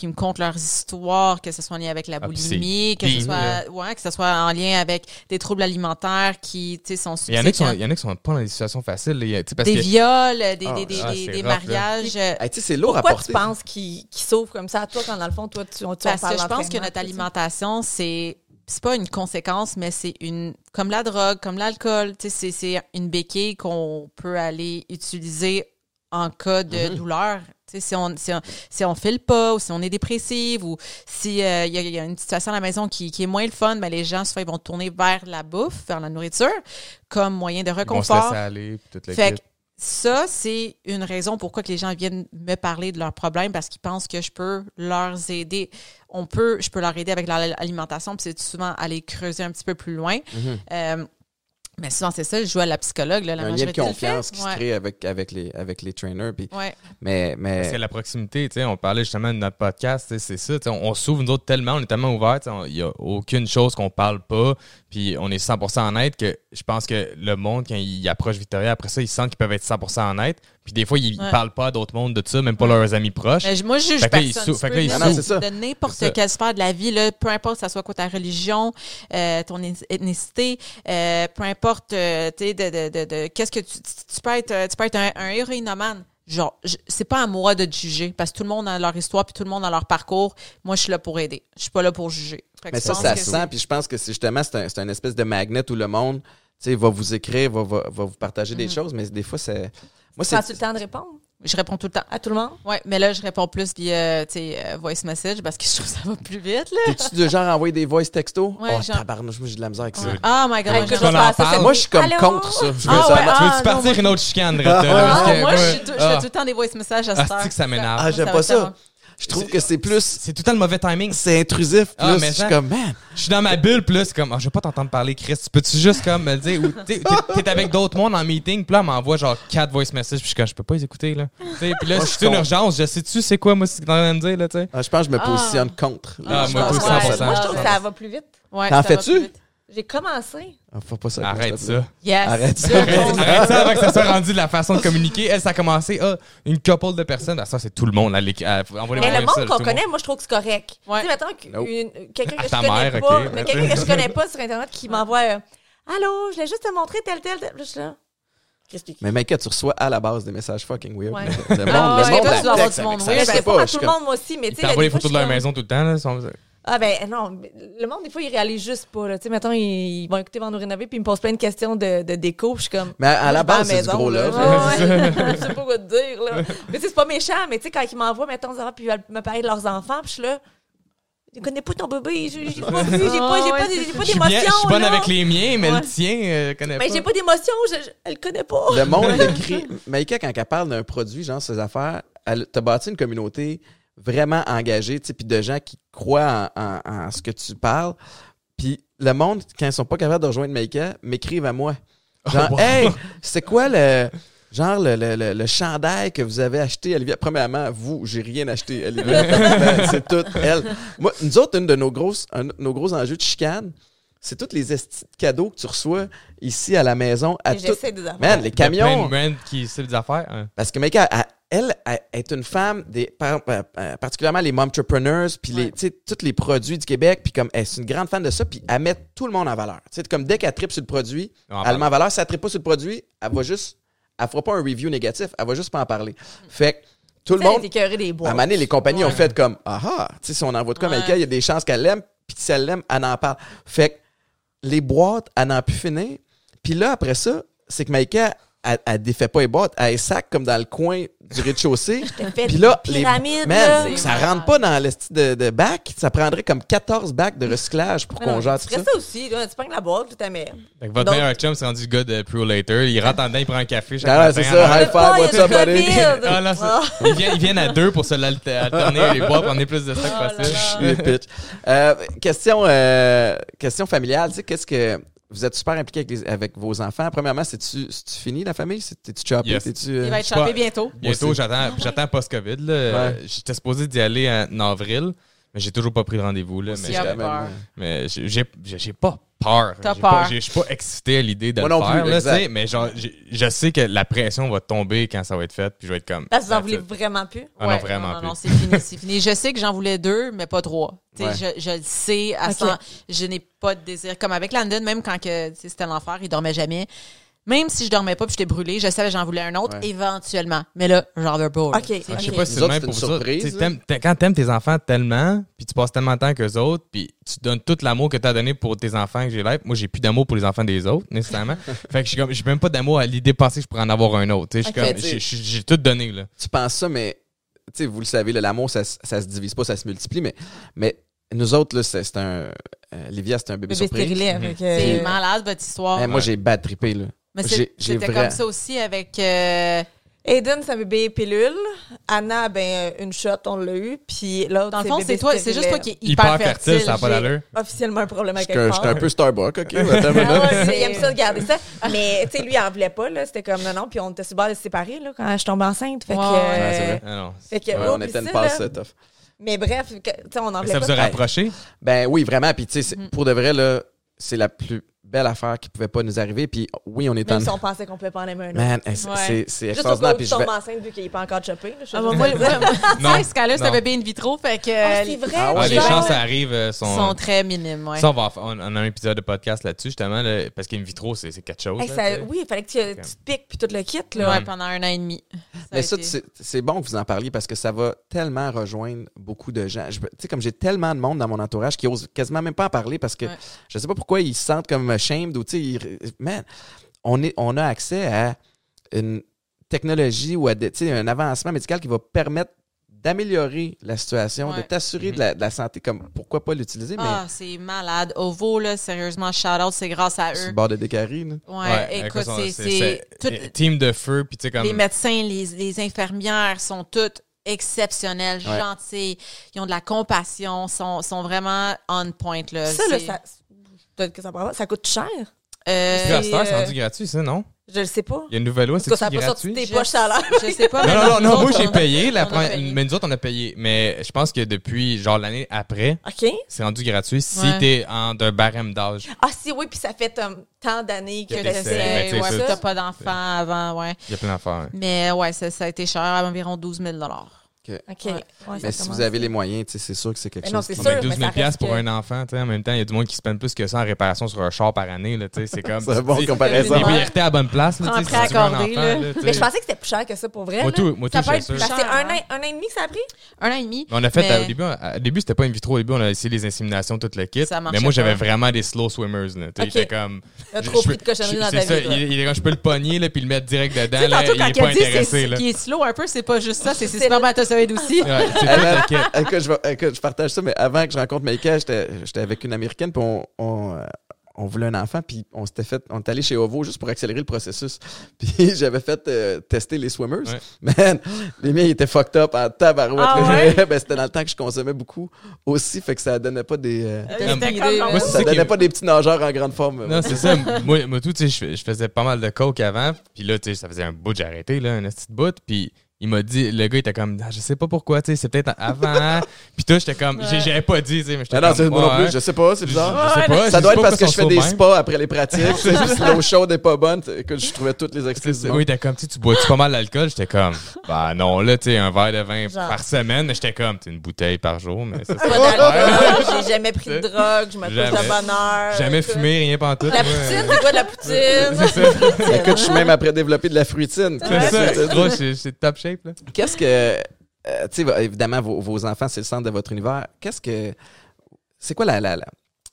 qui me content leurs histoires, que ce soit en lien avec la Ah, boulimie, que ce soit ouais, que ce soit en lien avec des troubles alimentaires qui tu sais, sont Il y en a qui sont, il y en a qui sont pas dans des situations faciles, tu parce des que viols, des, des, Ah, des, des, ah, des- rough, mariages. euh, Hey, tu sais, c'est lourd à Pourquoi porter. tu penses qu'il qu'il s'ouvre comme ça à toi quand dans le fond, toi, tu, tu en Parce que je pense que notre alimentation, c'est c'est pas une conséquence, mais c'est une comme la drogue, comme l'alcool. Tu sais, c'est c'est une béquille qu'on peut aller utiliser en cas de Mhm. douleur. Si on si on si on file pas ou si on est dépressive ou si euh, il y, a- il y a une situation à la maison qui, qui est moins le fun, ben les gens souvent ils vont tourner vers la bouffe, vers la nourriture comme moyen de réconfort. Fait ça, c'est une raison pourquoi que les gens viennent me parler de leurs problèmes parce qu'ils pensent que je peux leur aider. On peut, je peux leur aider avec l'alimentation, puis c'est souvent aller creuser un petit peu plus loin. Mhm. Euh, mais souvent, c'est ça, je joue à la psychologue. Là, la un lien de confiance qui ouais. se crée avec, avec, les, avec les trainers. Puis, Ouais. mais, mais Parce que la proximité, tu sais, on parlait justement de notre podcast, c'est ça, on, on s'ouvre nous autres tellement, on est tellement ouverts, il n'y a aucune chose qu'on parle pas, puis on est 100% honnête que je pense que le monde, quand il approche Victoria, après ça, ils sentent qu'ils peuvent être 100% honnêtes, puis des fois, ils, ils Ouais. parlent pas à d'autres mondes de ça, même pas Ouais. leurs amis proches. Mais moi, je juge Fait là, personne. sou- fait que là, peux il venir souffre. de- c'est ça. de n'importe quelle sphère de la vie, là, peu importe que ça soit quoi ta religion, euh, ton eth- ethnicité, euh, peu importe, euh, tu sais, de, de, de, de- qu'est-ce que tu, tu, tu peux être, tu peux être un, un héroïnomane. Genre, c'est pas à moi de te juger parce que tout le monde a leur histoire puis tout le monde a leur parcours. Moi, je suis là pour aider. Je suis pas là pour juger. Mais ça, ça sent. Puis je pense que c'est justement, c'est un, c'est un espèce de magnet où le monde tu sais, va vous écrire, va, va, va vous partager des Mhm. choses. Mais des fois, c'est. Moi, Prends-tu c'est. le temps de répondre? Je réponds tout le temps. à tout le monde? Ouais, mais là, je réponds plus via, tu sais, euh, voice message parce que je trouve que ça va plus vite, là. T'es-tu de genre à envoyer des voice textos? Ouais, oh, genre- tabarnouche, moi, j'ai de la misère avec ça. Oh my god, je- ça, Moi, je suis comme Allô? contre ça. Je veux Ah ça- ouais, tu ah, veux-tu non, partir moi- une autre chicane, Ah, Ah, que moi, je, ah. fais tout le temps des voice messages à Ah, cette heure. c'est que ça m'énerve. Ah, j'aime Ça pas ça. Je trouve que c'est plus. C'est tout le temps le mauvais timing. C'est intrusif. Ah, Plus, mais je suis ça- comme, man. Je suis dans ma bulle, là, c'est comme, Ah, je vais pas t'entendre parler, Chris. Tu peux-tu juste comme me le dire? Ou t'es avec d'autres mondes en meeting, puis là, elle m'envoie genre quatre voice messages, puis je suis comme, je peux pas les écouter, là. Tu sais, Puis là, si je c'est une urgence, je sais-tu c'est quoi, moi, ce que t'es en train de me dire, là, tu sais? Ah, je pense que je me Ah. positionne contre. Ah, Je moi pense aussi, que 100%. Moi, je trouve que ça Ouais. va plus vite. Ouais, T'en fais-tu? J'ai commencé. Ah, faut pas ça. Arrête ça. Yes. Arrête ça. Arrête ça avant que ça soit rendu de la façon de communiquer. Elle, ça a commencé, ah, une couple de personnes. Ah, ça, c'est tout le monde. Là, les, ah, envoie-les Mais le monde tout qu'on le connaît, moi, je trouve que c'est correct. Ouais. Tu sais, mettons quelqu'un que À je ta connais mère, pas, mais quelqu'un que je connais pas sur Internet qui m'envoie euh, Allô, je voulais juste te montrer tel, tel, tel. Là, je suis là. Mais Mike, tu reçois à la base des messages fucking weird. Ouais. Le monde, Ah, le ouais, monde, la tu dois avoir texte du avec monde Je sais pas, à tout le monde, moi aussi. Mais tu Il sais, les photos de leur maison tout le temps, là. Ah ben non, mais le monde des fois ils réalisent juste pas là. Tu sais mettons ils, ils vont écouter Vendre rénover puis ils me posent plein de questions de, de déco, puis je suis comme Mais à la je base, c'est du maison, gros là. love. Ouais, ouais. [laughs] je sais pas quoi te dire là. Mais tu sais c'est pas méchant, mais tu sais quand ils m'envoient mettons ça puis ils veulent me parler de leurs enfants, puis je suis là je connais pas ton bébé, j'ai j'ai pas vu, j'ai pas j'ai pas j'ai pas Je suis bien- je d'émotion suis bonne avec les miens, mais Ouais. le tien, euh, connais Mais pas. j'ai pas d'émotion, je, je- elle connaît pas. Le monde [laughs] écrit. Maïka, quand elle parle d'un produit, genre ses affaires, elle t'a bâti une communauté vraiment sais, puis de gens qui croient en, en- en ce que tu parles. Puis le monde, quand ils sont pas capables de rejoindre Maïka, m'écrivent à moi. Genre, Oh, wow. hey, [laughs] c'est quoi le. Genre le, le, le, le chandail que vous avez acheté, Olivia? Premièrement, vous, j'ai rien acheté, Olivia. [laughs] Ben, c'est tout elle. Moi, nous autres, une de nos grosses, un de nos gros enjeux de chicane, c'est tous les cadeaux que tu reçois ici à la maison. À tout- J'essaie des affaires. Man, les a plein camions. de qui ciblent des affaires. hein. Parce que Maïka, elle, elle, elle est une femme des par- euh, euh, particulièrement les entrepreneurs puis les Ouais. tu sais tous les produits du Québec puis comme elle c'est une grande fan de ça puis elle met tout le monde en valeur. Tu sais comme dès qu'elle tripe sur le produit, elle le met en valeur, si elle tripe pas sur le produit, elle va juste elle fera pas un review négatif, elle va juste pas en parler. Fait que tout le monde est des à un moment donné, les compagnies ont fait comme Ah ah, tu sais, si on envoie de quoi, Ouais. Il y a des chances qu'elle l'aime, puis si elle l'aime, elle en parle. Fait que les boîtes, elle n'en plus finir. Puis là, après ça, c'est que Maïka, elle, elle défait pas les boîtes, elle sac comme dans le coin du rez-de-chaussée. [laughs] Puis là, les pyramides, man, là. ça rentre pas dans le style de, de bac. Ça prendrait comme 14 bacs de recyclage pour Mais qu'on gère tout ça. ça aussi, là, tu prends la boîte, tout à met. Fait que votre Donc- meilleur chum, c'est rendu le gars de Pro Later. Il rentre en dedans, il prend un café. chaque Ah c'est ça, high five, what's up, buddy? Ah, là, c'est- ils, viennent, ils viennent à deux pour se l'alter- alterner les bois pour emmener plus de stock Oh possible. [laughs] Euh, question, euh, question familiale. Tu sais, qu'est-ce que. Vous êtes super impliqué avec, les- avec vos enfants. Premièrement, c'est-tu fini la famille? C'est- T'es-tu choppé? Yes. Euh, Il va être pas. chopé bientôt. Bientôt, j'attends, j'attends post-COVID. Euh, J'étais supposé d'y aller en avril, mais j'ai toujours pas pris de rendez-vous. Là, mais j'ai pas peur. T'as peur. Je suis pas excité à l'idée de Moi le non plus, faire. là, exact. tu sais, mais genre, j'ai- je sais que la pression va tomber quand ça va être fait, puis je vais être comme. Parce que vous en that's voulez it. vraiment plus? Ah non, vraiment non, plus. non, c'est fini, c'est fini. Je sais que j'en voulais deux, mais pas trois. Tu sais, Ouais. Je, je le sais, à Ok. cent- je n'ai pas de désir. Comme avec Landon, même quand que, tu sais, c'était l'enfer, il dormait jamais. Même si je dormais pas puis j'étais brûlée, je savais que j'en voulais un autre Ouais. éventuellement. Mais là, j'en veux pas. là. Ok. Ah, Je sais pas si c'est même pour une ça. là. Quand t'aimes tes enfants tellement, puis tu passes tellement de temps qu'eux autres, puis tu donnes tout l'amour que t'as donné pour tes enfants que j'ai l'air. Moi, j'ai plus d'amour pour les enfants des autres, nécessairement. [laughs] fait que je suis comme, j'ai même pas d'amour à l'idée pensée que je pourrais en avoir un autre. Tu sais, je suis Ok. comme, j'ai- tout donné, là. tu penses ça, mais tu sais, vous le savez, là, l'amour, ça, ça se divise pas, ça se multiplie, mais, mais nous autres, là, c'est c'est un. euh, Livia, c'est un bébé, Bébé surprise. Mhm. que- C'est malade, votre histoire. Eh, moi, Ouais. j'ai bad trippé, là. Mais c'était vrai- comme ça aussi avec. euh, Aiden, un bébé pilule. Anna, ben, euh, une shot, on l'a eu. Puis l'autre, dans le fond, c'est toi, c'est juste toi qui est hyper, Hyper fertile, ça n'a pas J'ai d'allure. officiellement un problème avec J'étais un, quelque j'étais un peu Starbucks, OK? [laughs] attends Ah ouais, il aime ça de garder ça. [laughs] Mais, tu sais, lui, il en voulait pas, là. C'était comme, non, non. Puis on était sur le bord de se séparer, là, quand je tombe enceinte. Fait que. Ouais, ouais, c'est euh, vrai. Ah non. fait que, Ouais, oh, on était une ça, passe euh, tough. Mais bref, que- tu sais, on en Mais voulait ça pas. vous a rapproché? Ben oui, vraiment. Puis, tu sais, Mm-hmm. pour de vrai, là, c'est la plus belle affaire qui pouvait pas nous arriver. Puis, oui, on est en. Même si on pensait qu'on pouvait pas en aimer un autre. Man, c'est Ouais. c'est- c'est Juste au extraordinaire. cas où tu tombes enceinte vu qu'il n'est pas encore chopé. Ah, moi, moi, sais, Skyler, c'est un bébé in vitro, fait que. Ah, c'est vrai. Ah ouais, les chances, ça arrive, euh, sont. sont très minimes, ouais. Ça, on, va en on on a un épisode de podcast là-dessus, justement, là, parce qu'in vitro, c'est c'est quelque chose. Hey, là, ça- tu sais. oui, il fallait que tu, tu te piques puis tout le kit. Là. Ouais, pendant un an et demi. Ça Mais ça, été- c'est c'est bon que vous en parliez parce que ça va tellement rejoindre beaucoup de gens. Tu sais, comme j'ai tellement de monde dans mon entourage qui osent quasiment même pas en parler parce que Ouais. je sais pas pourquoi ils se sentent comme shamed ou tu sais, man, on, est, on a accès à une technologie ou à des- tu sais, un avancement médical qui va permettre d'améliorer la situation, de t'assurer de, la, de la santé, comme pourquoi pas l'utiliser, Ah, c'est malade. Ovo, là, sérieusement, shout-out, c'est grâce à mais eux. le bord de décarie. là. Ouais, écoute, c'est- c'est. toutes- Team de feu, puis tu sais, comme. Les médecins, les, les infirmières sont toutes exceptionnelles, Ouais. gentilles, ils ont de la compassion, sont, sont vraiment on point. Là. Ça, là, C'est- ça, peut-être que ça, prend- ça coûte cher. Euh, c'est euh, rendu gratuit, ça, non? Je le sais pas. Il y a une nouvelle loi, Parce que c'est ça n'a pas sorti gratuit? de tes Je- poches salaires. je sais pas. Non, non, non, moi j'ai payé, la première- mais nous autres on a payé. Mais je pense que depuis genre l'année après, OK. c'est rendu gratuit si Ouais. t'es en d'un barème d'âge. Ah, si, oui, puis ça fait euh, tant d'années que ouais, ça, t'as pas d'enfant avant, ouais. Il y a plein d'affaires. hein. Mais ouais, ça, ça a été cher, à environ 12 000 OK. Ouais. Ouais, Mais si vous avez les moyens, c'est sûr que c'est quelque Mais non, chose. c'est qui- sûr. Mais mais 12 ça 000 reste pour que- un enfant, en même temps, il y a du monde qui spend plus que ça en réparation sur un char par année, c'est comme... [laughs] C'est une bonne tu dis, comparaison. Les priorités à la bonne place, là, si accordé, enfant, là. là, Mais je sais. pensais que c'était plus cher que ça pour vrai. Moi tout, moi tout, Ça peut être plus c'est cher, un hein. an, un an et demi que ça a pris? Un an et demi. On a fait, Mais- au début, au début c'était pas in vitro, au début, on a essayé les inséminations, tout le kit. Mais moi, j'avais vraiment des slow swimmers, comme. T'as je- trop pris peux- de cochonneries je- dans c'est ta vie. il, il je peux le pogner, puis le mettre direct dedans, il quand est il pas c'est- intéressé, là. qui est slow un peu, c'est pas juste ça, c'est spermatozoïdes aussi. Ouais, [laughs] je, vais- écoute, je partage ça, mais avant que je rencontre Maïka, j'étais j'étais avec une Américaine, puis on, on, euh, on voulait un enfant, puis on s'était fait, on est allé chez Ovo juste pour accélérer le processus. [laughs] Puis j'avais fait euh, tester les swimmers. Ouais. [laughs] Man, les miens ils étaient fucked up en tabarouette. Ah ouais? ben, c'était dans le temps que je consommais beaucoup aussi, fait que ça donnait pas des, euh, Moi, ça donnait pas des petits nageurs en grande forme. Non, c'est ça. Moi, moi tout, tu sais, je fais- je faisais pas mal de coke avant. Puis là, tu sais, ça faisait un bout, j'ai arrêté, là, un petit bout. Puis il m'a dit, le gars, il était comme, Ah, je sais pas pourquoi, tu sais, c'est peut-être avant. [laughs] puis toi, j'étais comme, j'ai- j'avais pas dit, tu sais, mais j'étais Non, non, comme, c'est moi non ouais. plus, je sais pas, c'est bizarre. Je sais pas. Ça doit être parce que je fais des spas après les pratiques. [laughs] c'est juste l'eau chaude est pas bonne. Écoute, je trouvais toutes les excuses. Oui, t'es comme, tu bois-tu pas mal d'alcool? J'étais comme, bah non, là, tu sais, un verre de vin Genre. par semaine. J'étais comme, tu sais, une bouteille par jour, mais ça, Pas c'est d'alcool, j'ai jamais pris de drogue, je me Jamais. de bonne heure. Jamais fumé, rien pantoute. La poutine, c'est quoi de la [laughs] poutine? Écoute, je suis même après développer de la fruitine. C'est ça. C'est top shape, là. Qu'est-ce que. euh, tu sais, évidemment, vos, vos enfants, c'est le centre de votre univers. Qu'est-ce que. C'est quoi la, la- la-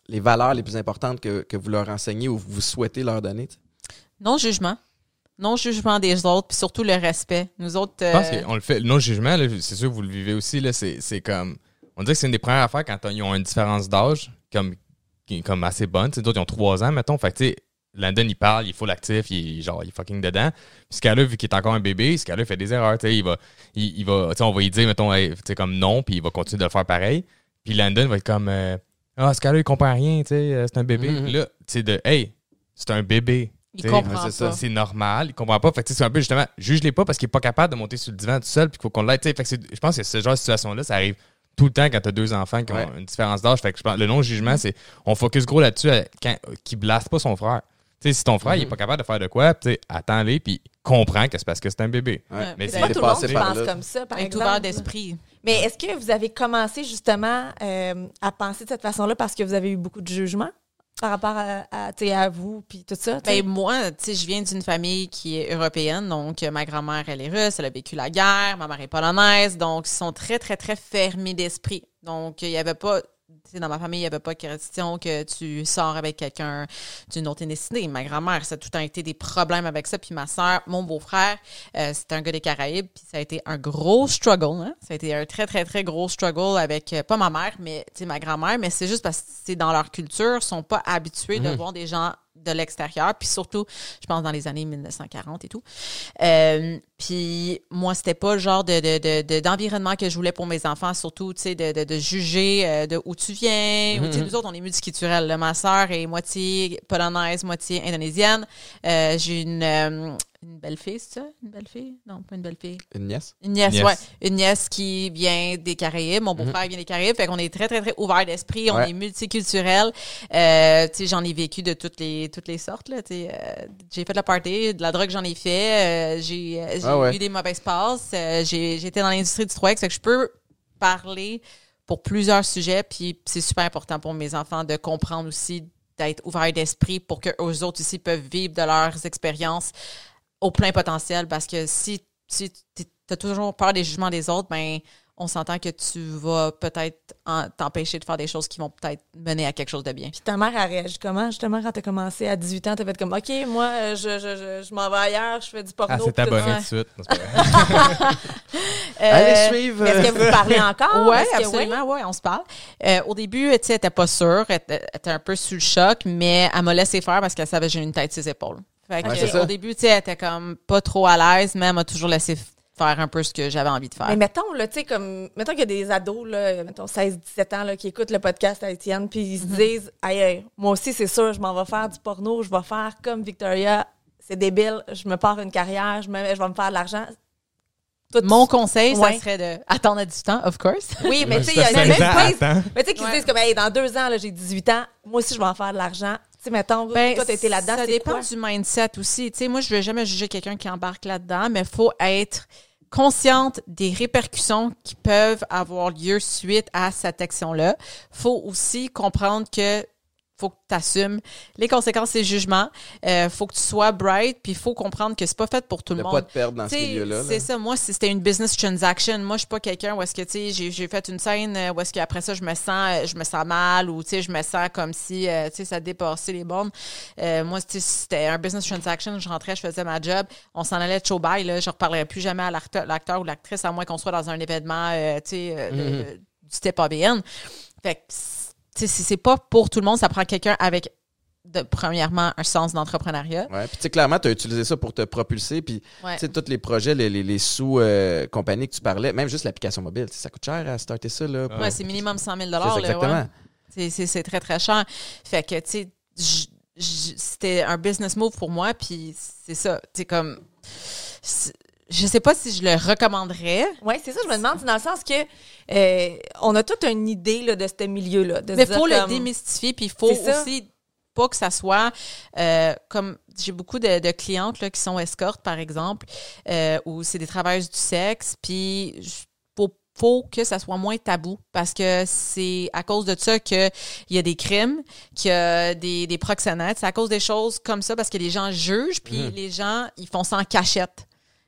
les valeurs les plus importantes que, que vous leur enseignez ou vous souhaitez leur donner? tu sais? Non-jugement. Non-jugement des autres, puis surtout le respect. Nous autres. Je pense euh, qu'on le fait. Le non-jugement, là, c'est sûr que vous le vivez aussi. Là, c'est, c'est comme. On dirait que c'est une des premières affaires quand ils ont une différence d'âge, comme, qui est comme assez bonne. D'autres, ils ont trois ans, mettons. Fait que, tu sais, Landon, il parle, il est full actif, il est, genre, il est fucking dedans. Puis ce cas-là, vu qu'il est encore un bébé, ce cas-là, il fait des erreurs. Tu sais, il va, il, il va, tu sais, on va lui dire, mettons, hey, tu comme non, puis il va continuer de le faire pareil. Puis Landon va être comme, euh, ah, ce cas-là, il comprend rien, tu sais, euh, c'est un bébé. Mhm. Puis là, tu sais, de, hey, c'est un bébé. il Tu sais, comprend ça. c'est normal, il comprend pas. Fait que tu sais, c'est un peu justement, juge-les pas parce qu'il est pas capable de monter sur le divan tout seul, puis qu'il faut qu'on l'aide. tu sais. Fait que je pense que ce genre de situation-là, ça arrive tout le temps quand t'as deux enfants qui ont une différence d'âge. Fait que je pense, le non-jugement, c'est, on focus gros là-dessus, euh, quand, qui blaste pas son frère. Tu sais, si ton frère, il est Mhm. pas capable de faire de quoi, tu sais, attends-les, puis comprends que c'est parce que c'est un bébé. Ouais. Mais C'est pas il est tout le monde pense comme ça, par exemple. ouvert d'esprit. Mais est-ce que vous avez commencé justement euh, à penser de cette façon-là parce que vous avez eu beaucoup de jugements par rapport à, à, tu sais, à vous puis tout ça? Ben, moi, tu sais, je viens d'une famille qui est européenne, donc euh, ma grand-mère, elle est russe, elle a vécu la guerre, ma mère est polonaise, donc ils sont très, très, très fermés d'esprit. Donc, il y avait pas, dans ma famille, il n'y avait pas question que tu sors avec quelqu'un d'une autre ethnicité. Ma grand-mère, ça a tout le temps été des problèmes avec ça. Puis ma soeur, mon beau-frère, euh, c'était un gars des Caraïbes. Puis ça a été un gros struggle. Hein? Ça a été un très, très, très gros struggle avec, euh, pas ma mère, mais ma grand-mère. Mais c'est juste parce que c'est dans leur culture, ils sont pas habitués de voir des gens de l'extérieur. Puis surtout, je pense dans les années 1940 et tout. Euh, puis moi, c'était pas le genre de, de, de- de- d'environnement que je voulais pour mes enfants, surtout, tu sais, de, de, juger euh, de où tu viens. Sais, nous autres, on est multiculturels. Ma sœur est moitié polonaise, moitié indonésienne. Euh, j'ai une, une belle fille, c'est ça? Une belle fille? Non, pas une belle fille. Une nièce? Une nièce, Nièce. ouais. Une nièce qui vient des Caraïbes. Mon beau-frère vient des Caraïbes. Fait qu'on est très, très, très ouvert d'esprit. On Ouais. est multiculturel. Euh, tu sais, j'en ai vécu de toutes les, toutes les sortes, là. Tu sais, euh, j'ai fait de la party, de la drogue, j'en ai fait. Euh, j'ai, j'ai Ah ouais. eu des mauvaises passes. Euh, j'ai, j'étais dans l'industrie du 3X. Fait que je peux parler pour plusieurs sujets. Puis c'est super important pour mes enfants de comprendre aussi, d'être ouvert d'esprit pour que eux autres aussi peuvent vivre de leurs expériences au plein potentiel parce que si, si tu as toujours peur des jugements des autres, ben on s'entend que tu vas peut-être en- t'empêcher de faire des choses qui vont peut-être mener à quelque chose de bien. Puis ta mère a réagi comment, justement, quand t'as commencé à 18 ans? T'as fait comme, OK, moi, euh, je, je, je, je m'en vais ailleurs, je fais du porno. Ah, c'est abonné tout de suite. [laughs] Euh, Allez suivre. Est-ce que vous parlez encore? Oui, absolument, ouais, on se parle. Euh, au début, tu sais, elle était pas sûre, elle était, elle était un peu sous le choc, mais elle m'a laissé faire parce qu'elle savait que j'ai une tête sur ses épaules. Fait que, Ouais, c'est ça. au début, tu sais, elle était comme pas trop à l'aise, mais elle m'a toujours laissé faire un peu ce que j'avais envie de faire. Mais mettons, là, tu sais, comme, mettons qu'il y a des ados, là, mettons 16, 17 ans, là, qui écoutent le podcast à Étienne, puis ils se disent, aïe, aïe, moi aussi, c'est sûr, je m'en vais faire du porno, je vais faire comme Victoria, c'est débile, je me pars une carrière, je, me, je vais me faire de l'argent. Mon conseil, Ouais. ça serait de attendre à du temps, of course. [laughs] Oui, mais tu sais, il y a même 16 ans, pas. attends. Mais tu sais, qui se Ouais. disent comme, hey, dans deux ans, là, j'ai 18 ans, moi aussi, je vais en faire de l'argent. Sais, mettons, Ben, toi, là-dedans, Ça dépend quoi? du mindset aussi. Tu sais, moi, je ne vais jamais juger quelqu'un qui embarque là-dedans, mais il faut être consciente des répercussions qui peuvent avoir lieu suite à cette action-là. faut aussi comprendre que faut que tu assumes les conséquences et jugements. Euh, faut que tu sois bright, puis il faut comprendre que c'est pas fait pour tout le De monde. pas te perdre dans ce milieu-là. là. C'est ça. Moi, si c'était une business transaction, moi, je suis pas quelqu'un où est-ce que, tu sais, j'ai, fait une scène euh, où est-ce qu'après ça, je me sens, euh, je me sens mal ou, tu sais, je me sens comme si, euh, tu sais, ça dépassait les bornes. Euh, moi, c'était un business transaction, je rentrais, je faisais ma job, on s'en allait de show by, là, je reparlerais plus jamais à l'acteur, l'acteur ou l'actrice, à moins qu'on soit dans un événement, tu sais, de- Mm-hmm. de- du ABN. Fait que, c'est pas pour tout le monde, ça prend quelqu'un avec, de, premièrement, un sens d'entrepreneuriat. Ouais, puis tu sais, clairement, tu as utilisé ça pour te propulser, puis Ouais. tu sais, tous les projets, les, les, les sous-compagnies que tu parlais, même juste l'application mobile, ça coûte cher à starter ça, là. Ouais, c'est minimum 100 000 C'est ça, là, exactement. C'est- très, très cher. Fait que, tu sais, c'était un business move pour moi, puis c'est ça. Tu sais, comme. Je sais pas si je le recommanderais, Oui, c'est ça, je me demande, c'est dans le sens que euh, on a toute une idée là, de ce milieu-là. mais il faut le démystifier, puis il faut aussi pas que ça soit euh, comme j'ai beaucoup de, de clientes là, qui sont escortes, par exemple, euh, ou c'est des travailleuses du sexe, puis j- faut, faut que ça soit moins tabou parce que c'est à cause de ça qu'il y a des crimes, qu'il y a des, des proxénètes. C'est à cause des choses comme ça parce que les gens jugent, puis Mhm. les gens, ils font ça en cachette.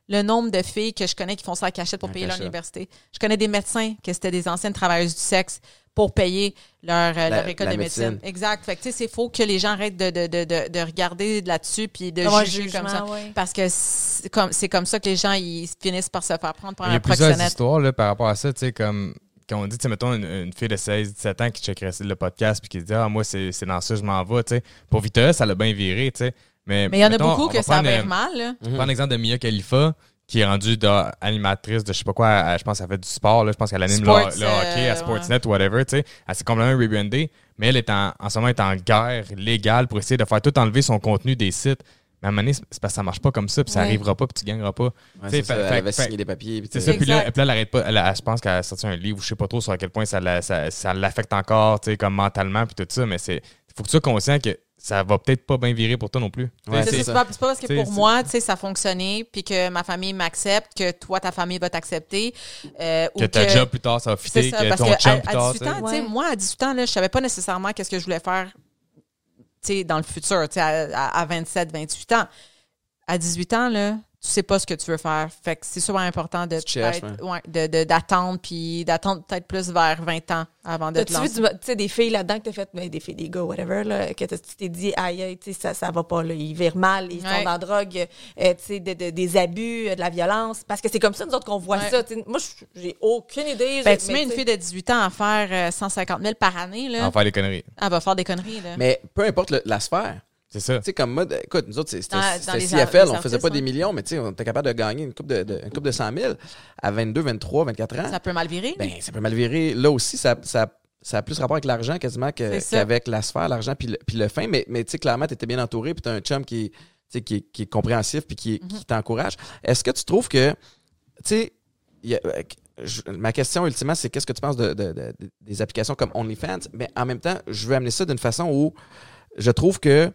Le nombre de filles que je connais qui font ça en cachette pour payer leur université. Je connais des médecins que c'était des anciennes travailleuses du sexe pour payer leur, euh, La- leur école de médecine. médecine. Exact. Fait que, tu sais, c'est faux que les gens arrêtent de, de, de, de, de regarder là-dessus puis de Avoir juger jugement, comme ça. ouais. Parce que c'est comme, c'est comme ça que les gens, ils finissent par se faire prendre par Il y a un plusieurs proxénète. histoires là, par rapport à ça, tu sais, comme quand on dit, tu sais, mettons, une, une fille de 16-17 ans qui checkerait le podcast puis qui se dit, ah, moi, c'est c'est dans ça, je m'en vais, tu sais. Pour Victoria, ça l'a bien viré, tu sais. Mais il y en a beaucoup que va ça euh, mal. là. Je prends l'exemple de Mia Khalifa, qui est rendue animatrice de je sais pas quoi, à- je pense qu'elle fait du sport, là, je pense qu'elle anime le, Sports, le hockey euh, à Sportsnet ou whatever, tu sais. Elle s'est complètement rebrandée, mais elle est en, en ce moment est en guerre légale pour essayer de faire tout enlever son contenu des sites. Mais à un moment donné, c'est parce que ça marche pas comme ça, puis ça Ouais. arrivera pas, puis tu gagneras pas. Ouais, c'est ça, fait- elle fait- avait fait- signé des papiers. puis C'est tu ça, sais. puis là, puis là, elle arrête pas. elle je pense qu'elle a sorti un livre, ou je sais pas trop sur à quel point ça, la- ça, ça l'affecte encore, tu sais, comme mentalement, puis tout ça, mais c'est faut que tu sois conscient que ça va peut-être pas bien virer pour toi non plus. Ouais, C'est pas, pas parce que pour moi, tu sais, ça a fonctionné, puis que ma famille m'accepte, que toi, ta famille va t'accepter. euh, ou que ta que- job plus tard, ça va fitter, ça, que parce ton que à, plus à tard. 18 tu sais. ans, tu sais, Ouais. moi, à 18 ans, là, je savais pas nécessairement qu'est-ce que je voulais faire tu sais, dans le futur, tu sais, à, à- à 27, 28 ans. À 18 ans, là, tu sais pas ce que tu veux faire. Fait que c'est super important de ouais, de- de- d'attendre, puis d'attendre peut-être plus vers 20 ans avant de te lancer. tu sais, des filles là-dedans que t'as fait, ben, des filles, des gars, whatever, là, que tu t'es dit, aïe, aïe, tu sais, ça, ça va pas, là, ils virent mal, ils Ouais. sont dans la drogue, euh, tu sais, de- de- des abus, euh, de la violence. Parce que c'est comme ça, nous autres, qu'on voit Ouais. ça. tu sais. Moi, je- j'ai aucune idée. Ben, j'ai- tu mais mets une fille de 18 ans à faire euh, 150 000 par année, là, En faire les conneries. elle va faire des conneries. Là. Mais peu importe le- la sphère. C'est ça. Tu sais, comme mode, écoute, nous autres, c'est- c'était CFL, on faisait pas des millions, mais tu sais, on était capable de gagner une coupe de, de- une coupe de 100 000 à 22, 23, 24 ans. Ça peut mal virer. Ben, ça peut mal virer. Là aussi, ça, ça, ça a plus rapport avec l'argent quasiment que- C'est ça. qu'avec la sphère, l'argent puis le, puis le fin. Mais, mais tu sais, clairement, tu étais bien entouré puis tu as un chum qui est, tu sais, qui est, qui est compréhensif puis qui, qui t'encourage. Est-ce que tu trouves que, tu sais, je- ma question ultimement, c'est qu'est-ce que tu penses de- de- des applications comme OnlyFans? Mais en même temps, je veux amener ça d'une façon où je trouve que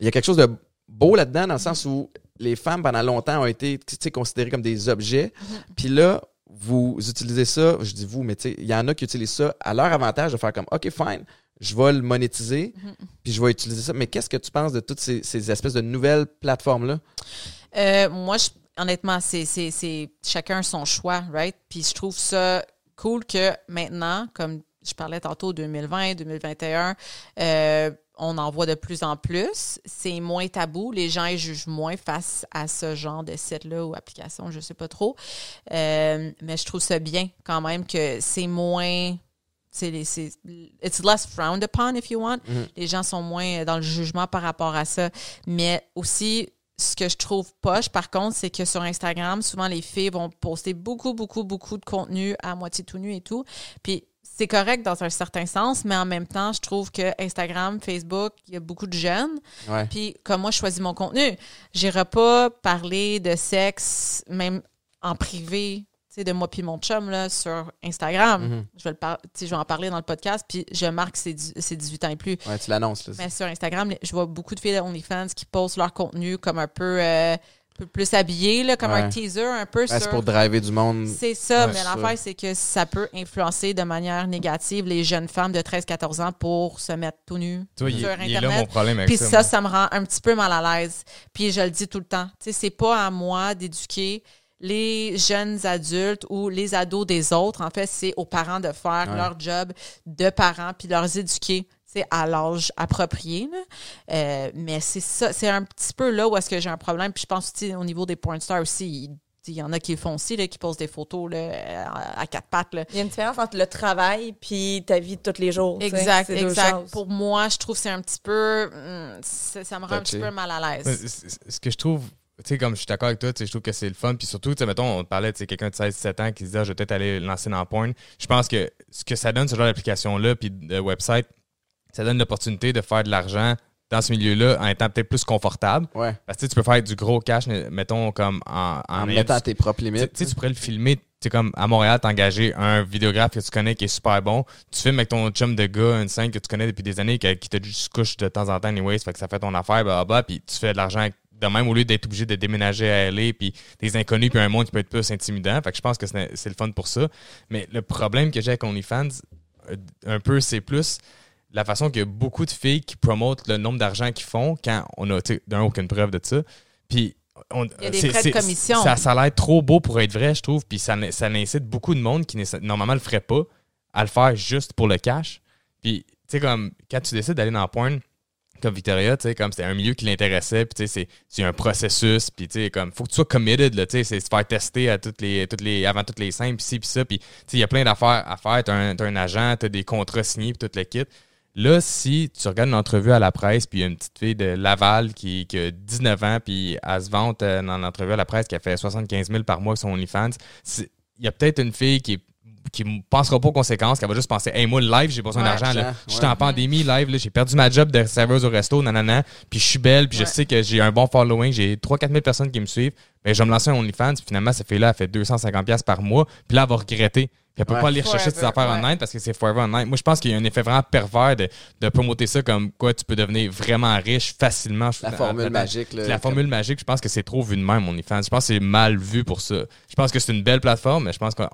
il y a quelque chose de beau là-dedans, dans le sens où les femmes, pendant longtemps, ont été considérées comme des objets. Puis là, vous utilisez ça, je dis vous, mais tu sais, il y en a qui utilisent ça à leur avantage de faire comme, OK, fine, je vais le monétiser, puis je vais utiliser ça. Mais qu'est-ce que tu penses de toutes ces, ces espèces de nouvelles plateformes-là? Euh, moi, je- honnêtement, c'est chacun son choix, right? Puis je trouve ça cool que maintenant, comme je parlais tantôt 2020, 2021, euh, on en voit de plus en plus. C'est moins tabou. Les gens ils jugent moins face à ce genre de site-là ou application, je sais pas trop. Euh, mais je trouve ça bien quand même que c'est moins. C'est les- c'est- it's less frowned upon if you want. Les gens sont moins dans le jugement par rapport à ça. Mais aussi, ce que je trouve poche, par contre, c'est que sur Instagram, souvent les filles vont poster beaucoup, beaucoup, beaucoup de contenu à moitié tout nu et tout. Puis c'est correct dans un certain sens, mais en même temps, je trouve que Instagram, Facebook, il y a beaucoup de jeunes. Ouais. Puis comme moi, je choisis mon contenu. J'irai pas parler de sexe, même en privé, tu sais, de moi puis mon chum là, sur Instagram. Mhm. Je vais le je vais en parler dans le podcast, puis je marque que c'est du- c'est 18 ans et plus. Ouais, tu l'annonces. Mais sur Instagram, je vois beaucoup de filles de OnlyFans qui postent leur contenu comme un peu, euh, peu plus habillé, là, comme Ouais. un teaser un peu sur... c'est pour driver du monde. C'est ça, Ouais, mais l'affaire, c'est que ça peut influencer de manière négative les jeunes femmes de 13-14 ans pour se mettre tout nu sur il est là Internet. mon problème avec Puis ça. ça, moi. ça me rend un petit peu mal à l'aise. Puis je le dis tout le temps. Tu sais, c'est pas à moi d'éduquer les jeunes adultes ou les ados des autres. En fait, c'est aux parents de faire Ouais. leur job de parents puis de leur éduquer à l'âge approprié. là. Euh, mais c'est ça, c'est un petit peu là où est-ce que j'ai un problème. Puis je pense aussi au niveau des porn stars aussi, il- y en a qui le font aussi, là, qui posent des photos là, à à quatre pattes. Là. Il y a une différence entre le travail puis ta vie de tous les jours. Exact, exact. Pour moi, je trouve que c'est un petit peu. hum, ça ça me rend un petit peu mal à l'aise. Ce que je trouve, tu sais, comme je suis d'accord avec toi, tu sais, je trouve que c'est le fun. Puis surtout, tu sais, mettons, on parlait, sais, quelqu'un de 16-17 ans qui se disait, Ah, je vais peut-être aller lancer dans le porn. Je pense que ce que ça donne, ce genre d'application-là, puis de website, ça donne l'opportunité de faire de l'argent dans ce milieu-là en étant peut-être plus confortable. Ouais. Parce que tu tu peux faire du gros cash, mettons, comme en, En en mettant tes propres tu limites. sais, tu pourrais le filmer. Tu sais, comme à Montréal, t'as engagé un vidéographe que tu connais qui est super bon. Tu filmes avec ton chum de gars, une scène que tu connais depuis des années, qui, qui te juste couche de temps en temps, anyways, fait que ça fait ton affaire, bah, puis tu fais de l'argent de même au lieu d'être obligé de déménager à LA, puis des inconnus, puis un monde qui peut être plus intimidant. Fait que je pense que c'est c'est le fun pour ça. Mais le problème que j'ai avec OnlyFans, euh, un peu, c'est plus la façon qu'il y a beaucoup de filles qui promotent le nombre d'argent qu'ils font quand on a, d'un, aucune preuve de ça. Puis, on, Il y a des c'est- frais de commission. Ça, ça a l'air trop beau pour être vrai, je trouve. Puis ça, ça incite beaucoup de monde qui normalement le ferait pas à le faire juste pour le cash. Puis, tu sais, comme quand tu décides d'aller dans le porn, comme Victoria, tu sais, comme c'était un milieu qui l'intéressait, puis tu sais, c'est- c'est un processus, puis tu sais, comme, faut que tu sois committed, là, tu sais, c'est se faire tester à toutes les, toutes les, avant toutes les scènes, puis ci, puis ça, puis tu sais, il y a plein d'affaires à faire, t'as un, t'as un agent, t'as des contrats signés, puis tout le kit. Là, si tu regardes une entrevue à la presse, puis il y a une petite fille de Laval qui, a 19 ans, puis elle se vante euh, dans l'entrevue à la presse qui a fait 75 000 par mois avec son OnlyFans, il y a peut-être une fille qui qui ne pensera pas aux conséquences, qui va juste penser Hey, moi, le live, j'ai besoin Ouais, d'argent. là. argent, Je suis ouais. en pandémie, live, là, j'ai perdu ma job de serveuse au resto, nanana, puis je suis belle, puis Ouais. je sais que j'ai un bon following, j'ai 3-4 000 personnes qui me suivent. Mais je vais me lancer un OnlyFans, puis finalement, cette fille-là, elle fait 250$ piastres par mois, puis là, elle va regretter. Puis elle peut Ouais. pas aller rechercher ses Forever, affaires ouais. online parce que c'est forever online. Moi, je pense qu'il y a un effet vraiment pervers de, de promoter ça comme quoi tu peux devenir vraiment riche facilement. La Je- formule magique. là, la comme- formule magique, je pense que c'est trop vu de même, OnlyFans. Je pense que c'est mal vu pour ça. Je pense que c'est une belle plateforme, mais je pense que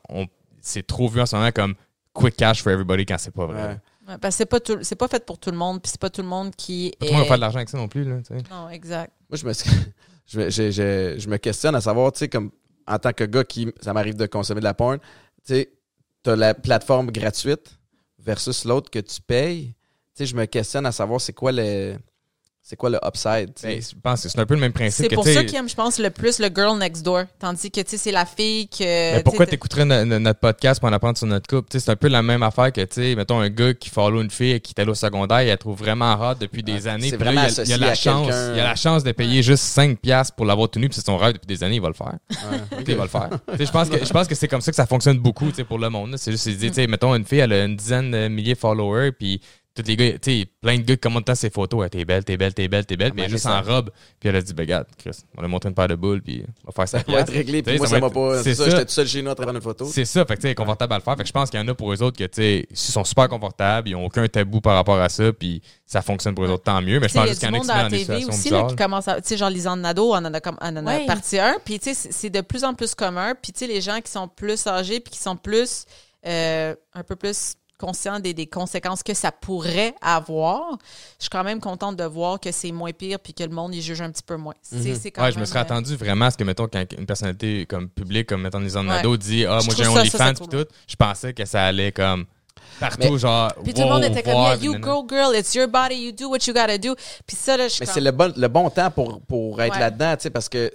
c'est trop vu en ce moment comme quick cash for everybody quand c'est pas vrai. Ouais. Ouais, parce que c'est pas tout- c'est pas fait pour tout le monde, puis c'est pas tout le monde qui Pas est... tout le monde va faire de l'argent avec ça non plus. Là. Non, exact. Moi, je me, [laughs] je, me- je- je- je me questionne à savoir, tu sais, comme en tant que gars qui, ça m'arrive de consommer de la porn, tu sais, t'as la plateforme gratuite versus l'autre que tu payes. Tu sais, je me questionne à savoir c'est quoi le, c'est quoi le upside. Ben, je pense que c'est un peu le même principe. C'est pour ça qu'ils aiment, je pense, le plus le girl next door. Tandis que, tu sais, c'est la fille que... Mais pourquoi tu sais, t'écouterais no- no- notre podcast pour en apprendre sur notre couple? Tu sais, C'est un peu la même affaire que, tu sais, mettons, un gars qui follow une fille qui est allé au secondaire, il la trouve vraiment hot depuis des Ouais, années. puis là, il, y a, il y a associé la à chance, il y a la chance de payer juste 5$ piastres pour l'avoir tenu, puis c'est son rêve depuis des années, il va le faire. Ouais. [laughs] Il va le faire. Je pense que je pense que c'est comme ça que ça fonctionne beaucoup tu sais, pour le monde. C'est juste, tu sais, mettons, une fille, elle a une dizaine de milliers de followers, puis tous les gars, tu sais, plein de gars qui commentent ses photos. T'es belle, t'es belle, t'es belle, t'es belle, Ah, puis elle est mais juste ça- en robe. Puis elle a dit, ben, regarde, Chris, on va lui montrer une paire de boules, puis on va faire [laughs] ça. Ça va être réglé, puis moi, ça m'a pas. c'est ça, ça. j'étais tout seul chez nous de prendre une photo. C'est ça, fait que tu sais, confortable à le faire. Fait que je pense qu'il y en a pour eux autres que, tu sais, ils sont super confortables, ils n'ont aucun tabou par rapport à ça, puis ça fonctionne pour eux autres, tant mieux. Mais je pense juste a qu'il y en a monde qui à situations aussi là, qui commence à... Tu sais, genre Lisanne Nadeau, on en a, comme, on en a parti un. Puis, tu sais, c'est- c'est de plus en plus commun. Puis, tu sais, les gens qui sont plus âgés puis qui sont plus... euh, un peu plus conscients des, des conséquences que ça pourrait avoir, je suis quand même contente de voir que c'est moins pire puis que le monde y juge un petit peu moins. C'est quand Ouais, je me serais euh, attendu vraiment à ce que, mettons, quand une personnalité comme publique, comme mettons Lisanne Ouais. Dit Ah, Je moi j'ai un OnlyFans puis tout, je pensais que ça allait comme partout, Mais- genre. Puis tout le monde était comme, yeah, you go girl, it's your body, you do what you gotta do. Puis ça, là, je suis Mais comme- c'est le bon, le bon temps pour, pour être Ouais. là-dedans, tu sais, parce que,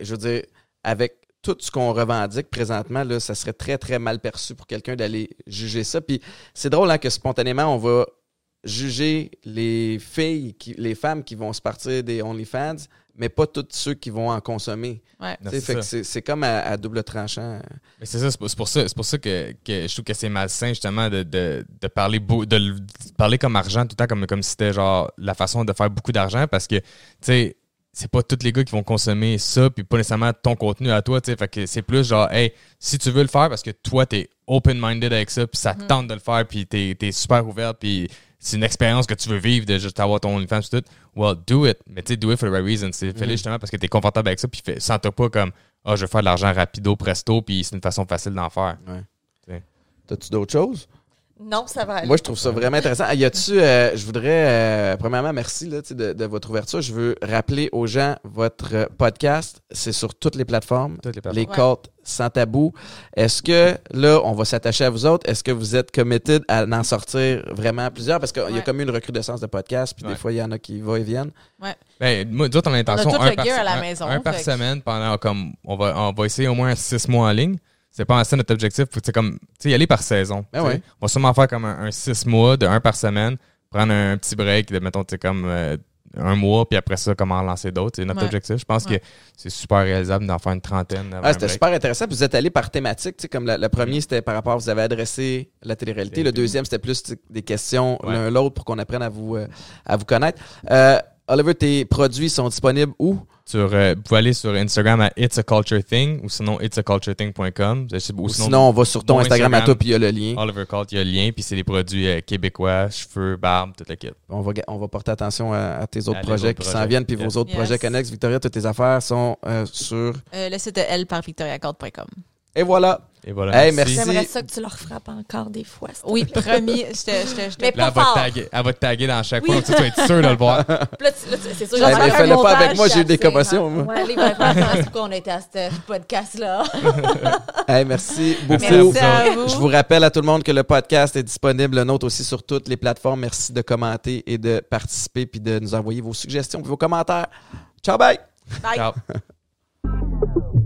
je veux dire, avec tout ce qu'on revendique présentement, là, ça serait très, très mal perçu pour quelqu'un d'aller juger ça. Puis c'est drôle hein, que spontanément, on va juger les filles, qui, les femmes qui vont se partir des OnlyFans, mais pas tous ceux qui vont en consommer. Ouais. Non, c'est fait que ça. c'est c'est comme à, à double tranchant. Mais c'est ça, c'est pour, ça, c'est pour ça que, que je trouve que c'est malsain justement de, de, de parler beau, de parler comme argent tout le temps comme, comme si c'était genre la façon de faire beaucoup d'argent parce que tu sais c'est pas tous les gars qui vont consommer ça puis pas nécessairement ton contenu à toi tu sais. Fait que c'est plus genre hey si tu veux le faire parce que toi t'es open minded avec ça puis ça te tente de le faire puis t'es es super ouvert puis c'est une expérience que tu veux vivre de juste avoir ton OnlyFans tout well do it. Mais tu sais do it for the right reason. C'est fais-le justement parce que t'es confortable avec ça puis fais- sens-toi pas comme ah je vais faire de l'argent rapido presto puis c'est une façon facile d'en faire. T'as-tu d'autres choses? Non, ça va aller. Moi, je trouve ça vraiment intéressant. Ah, Y a-tu, euh, je voudrais, euh, premièrement, merci là, de, de votre ouverture. Je veux rappeler aux gens votre podcast. C'est sur toutes les plateformes. Toutes les Les plateformes. côtes sans tabou. Est-ce que là, on va s'attacher à vous autres? Est-ce que vous êtes committed à en sortir vraiment plusieurs? Parce qu'il y a Ouais. comme une recrudescence de podcasts, puis Ouais. des fois, il y en a qui vont et viennent. Ben, moi, nous autres, on a l'intention On a tout un, le par, gear à la un- maison, un par semaine pendant comme on va on va essayer au moins six mois en ligne. C'est pas ça notre objectif. Sais, comme tu sais, y aller par saison. Ben ouais. On va sûrement faire comme un, un six mois de un par semaine, prendre un, petit break de mettons tu comme euh, un mois, puis après ça, comment en lancer d'autres. C'est notre Ouais. objectif. Je pense Ouais. que c'est super réalisable d'en faire une trentaine. avant Ah, c'était super intéressant. Puis vous êtes allé par thématique, tu sais, comme le premier, c'était par rapport, vous avez adressé la télé-réalité. Le deuxième, c'était plus des questions Ouais. l'un l'autre pour qu'on apprenne à vous, euh, à vous connaître. Euh, Oliver, tes produits sont disponibles où? Sur, euh, vous pouvez aller sur Instagram à It's a Culture Thing ou sinon itsaculturething.com. Ou Ou sinon, on va sur ton Instagram, à toi, puis il y a le lien. Oliver Cult, il y a le lien, puis c'est des produits euh, québécois, cheveux, barbe, toute la kit. On va, on va porter attention à, à tes autres À projets autres qui s'en viennent, puis Yes. vos autres Yes. projets connexes. Victoria, toutes tes affaires sont euh, sur... Euh, le site de L par victoriacorde.com. Et voilà. Et voilà. Hey, merci. J'aimerais ça que tu leur frappes encore des fois. Oui, promis. Je te, je te, je te- Mais Là, pas elle va, te fort. taguer, elle va te taguer dans chaque fois, tu vas être sûr de le voir. [laughs] C'est sûr, un fais-le pas avec moi, j'ai eu des c'est commotions, allez, pourquoi on était à ce podcast-là. [laughs] Hey, merci beaucoup. Merci à vous. Je vous rappelle à tout le monde que le podcast est disponible, le nôtre aussi sur toutes les plateformes. Merci de commenter et de participer puis de nous envoyer vos suggestions et vos commentaires. Ciao, bye! Bye. Ciao. [laughs]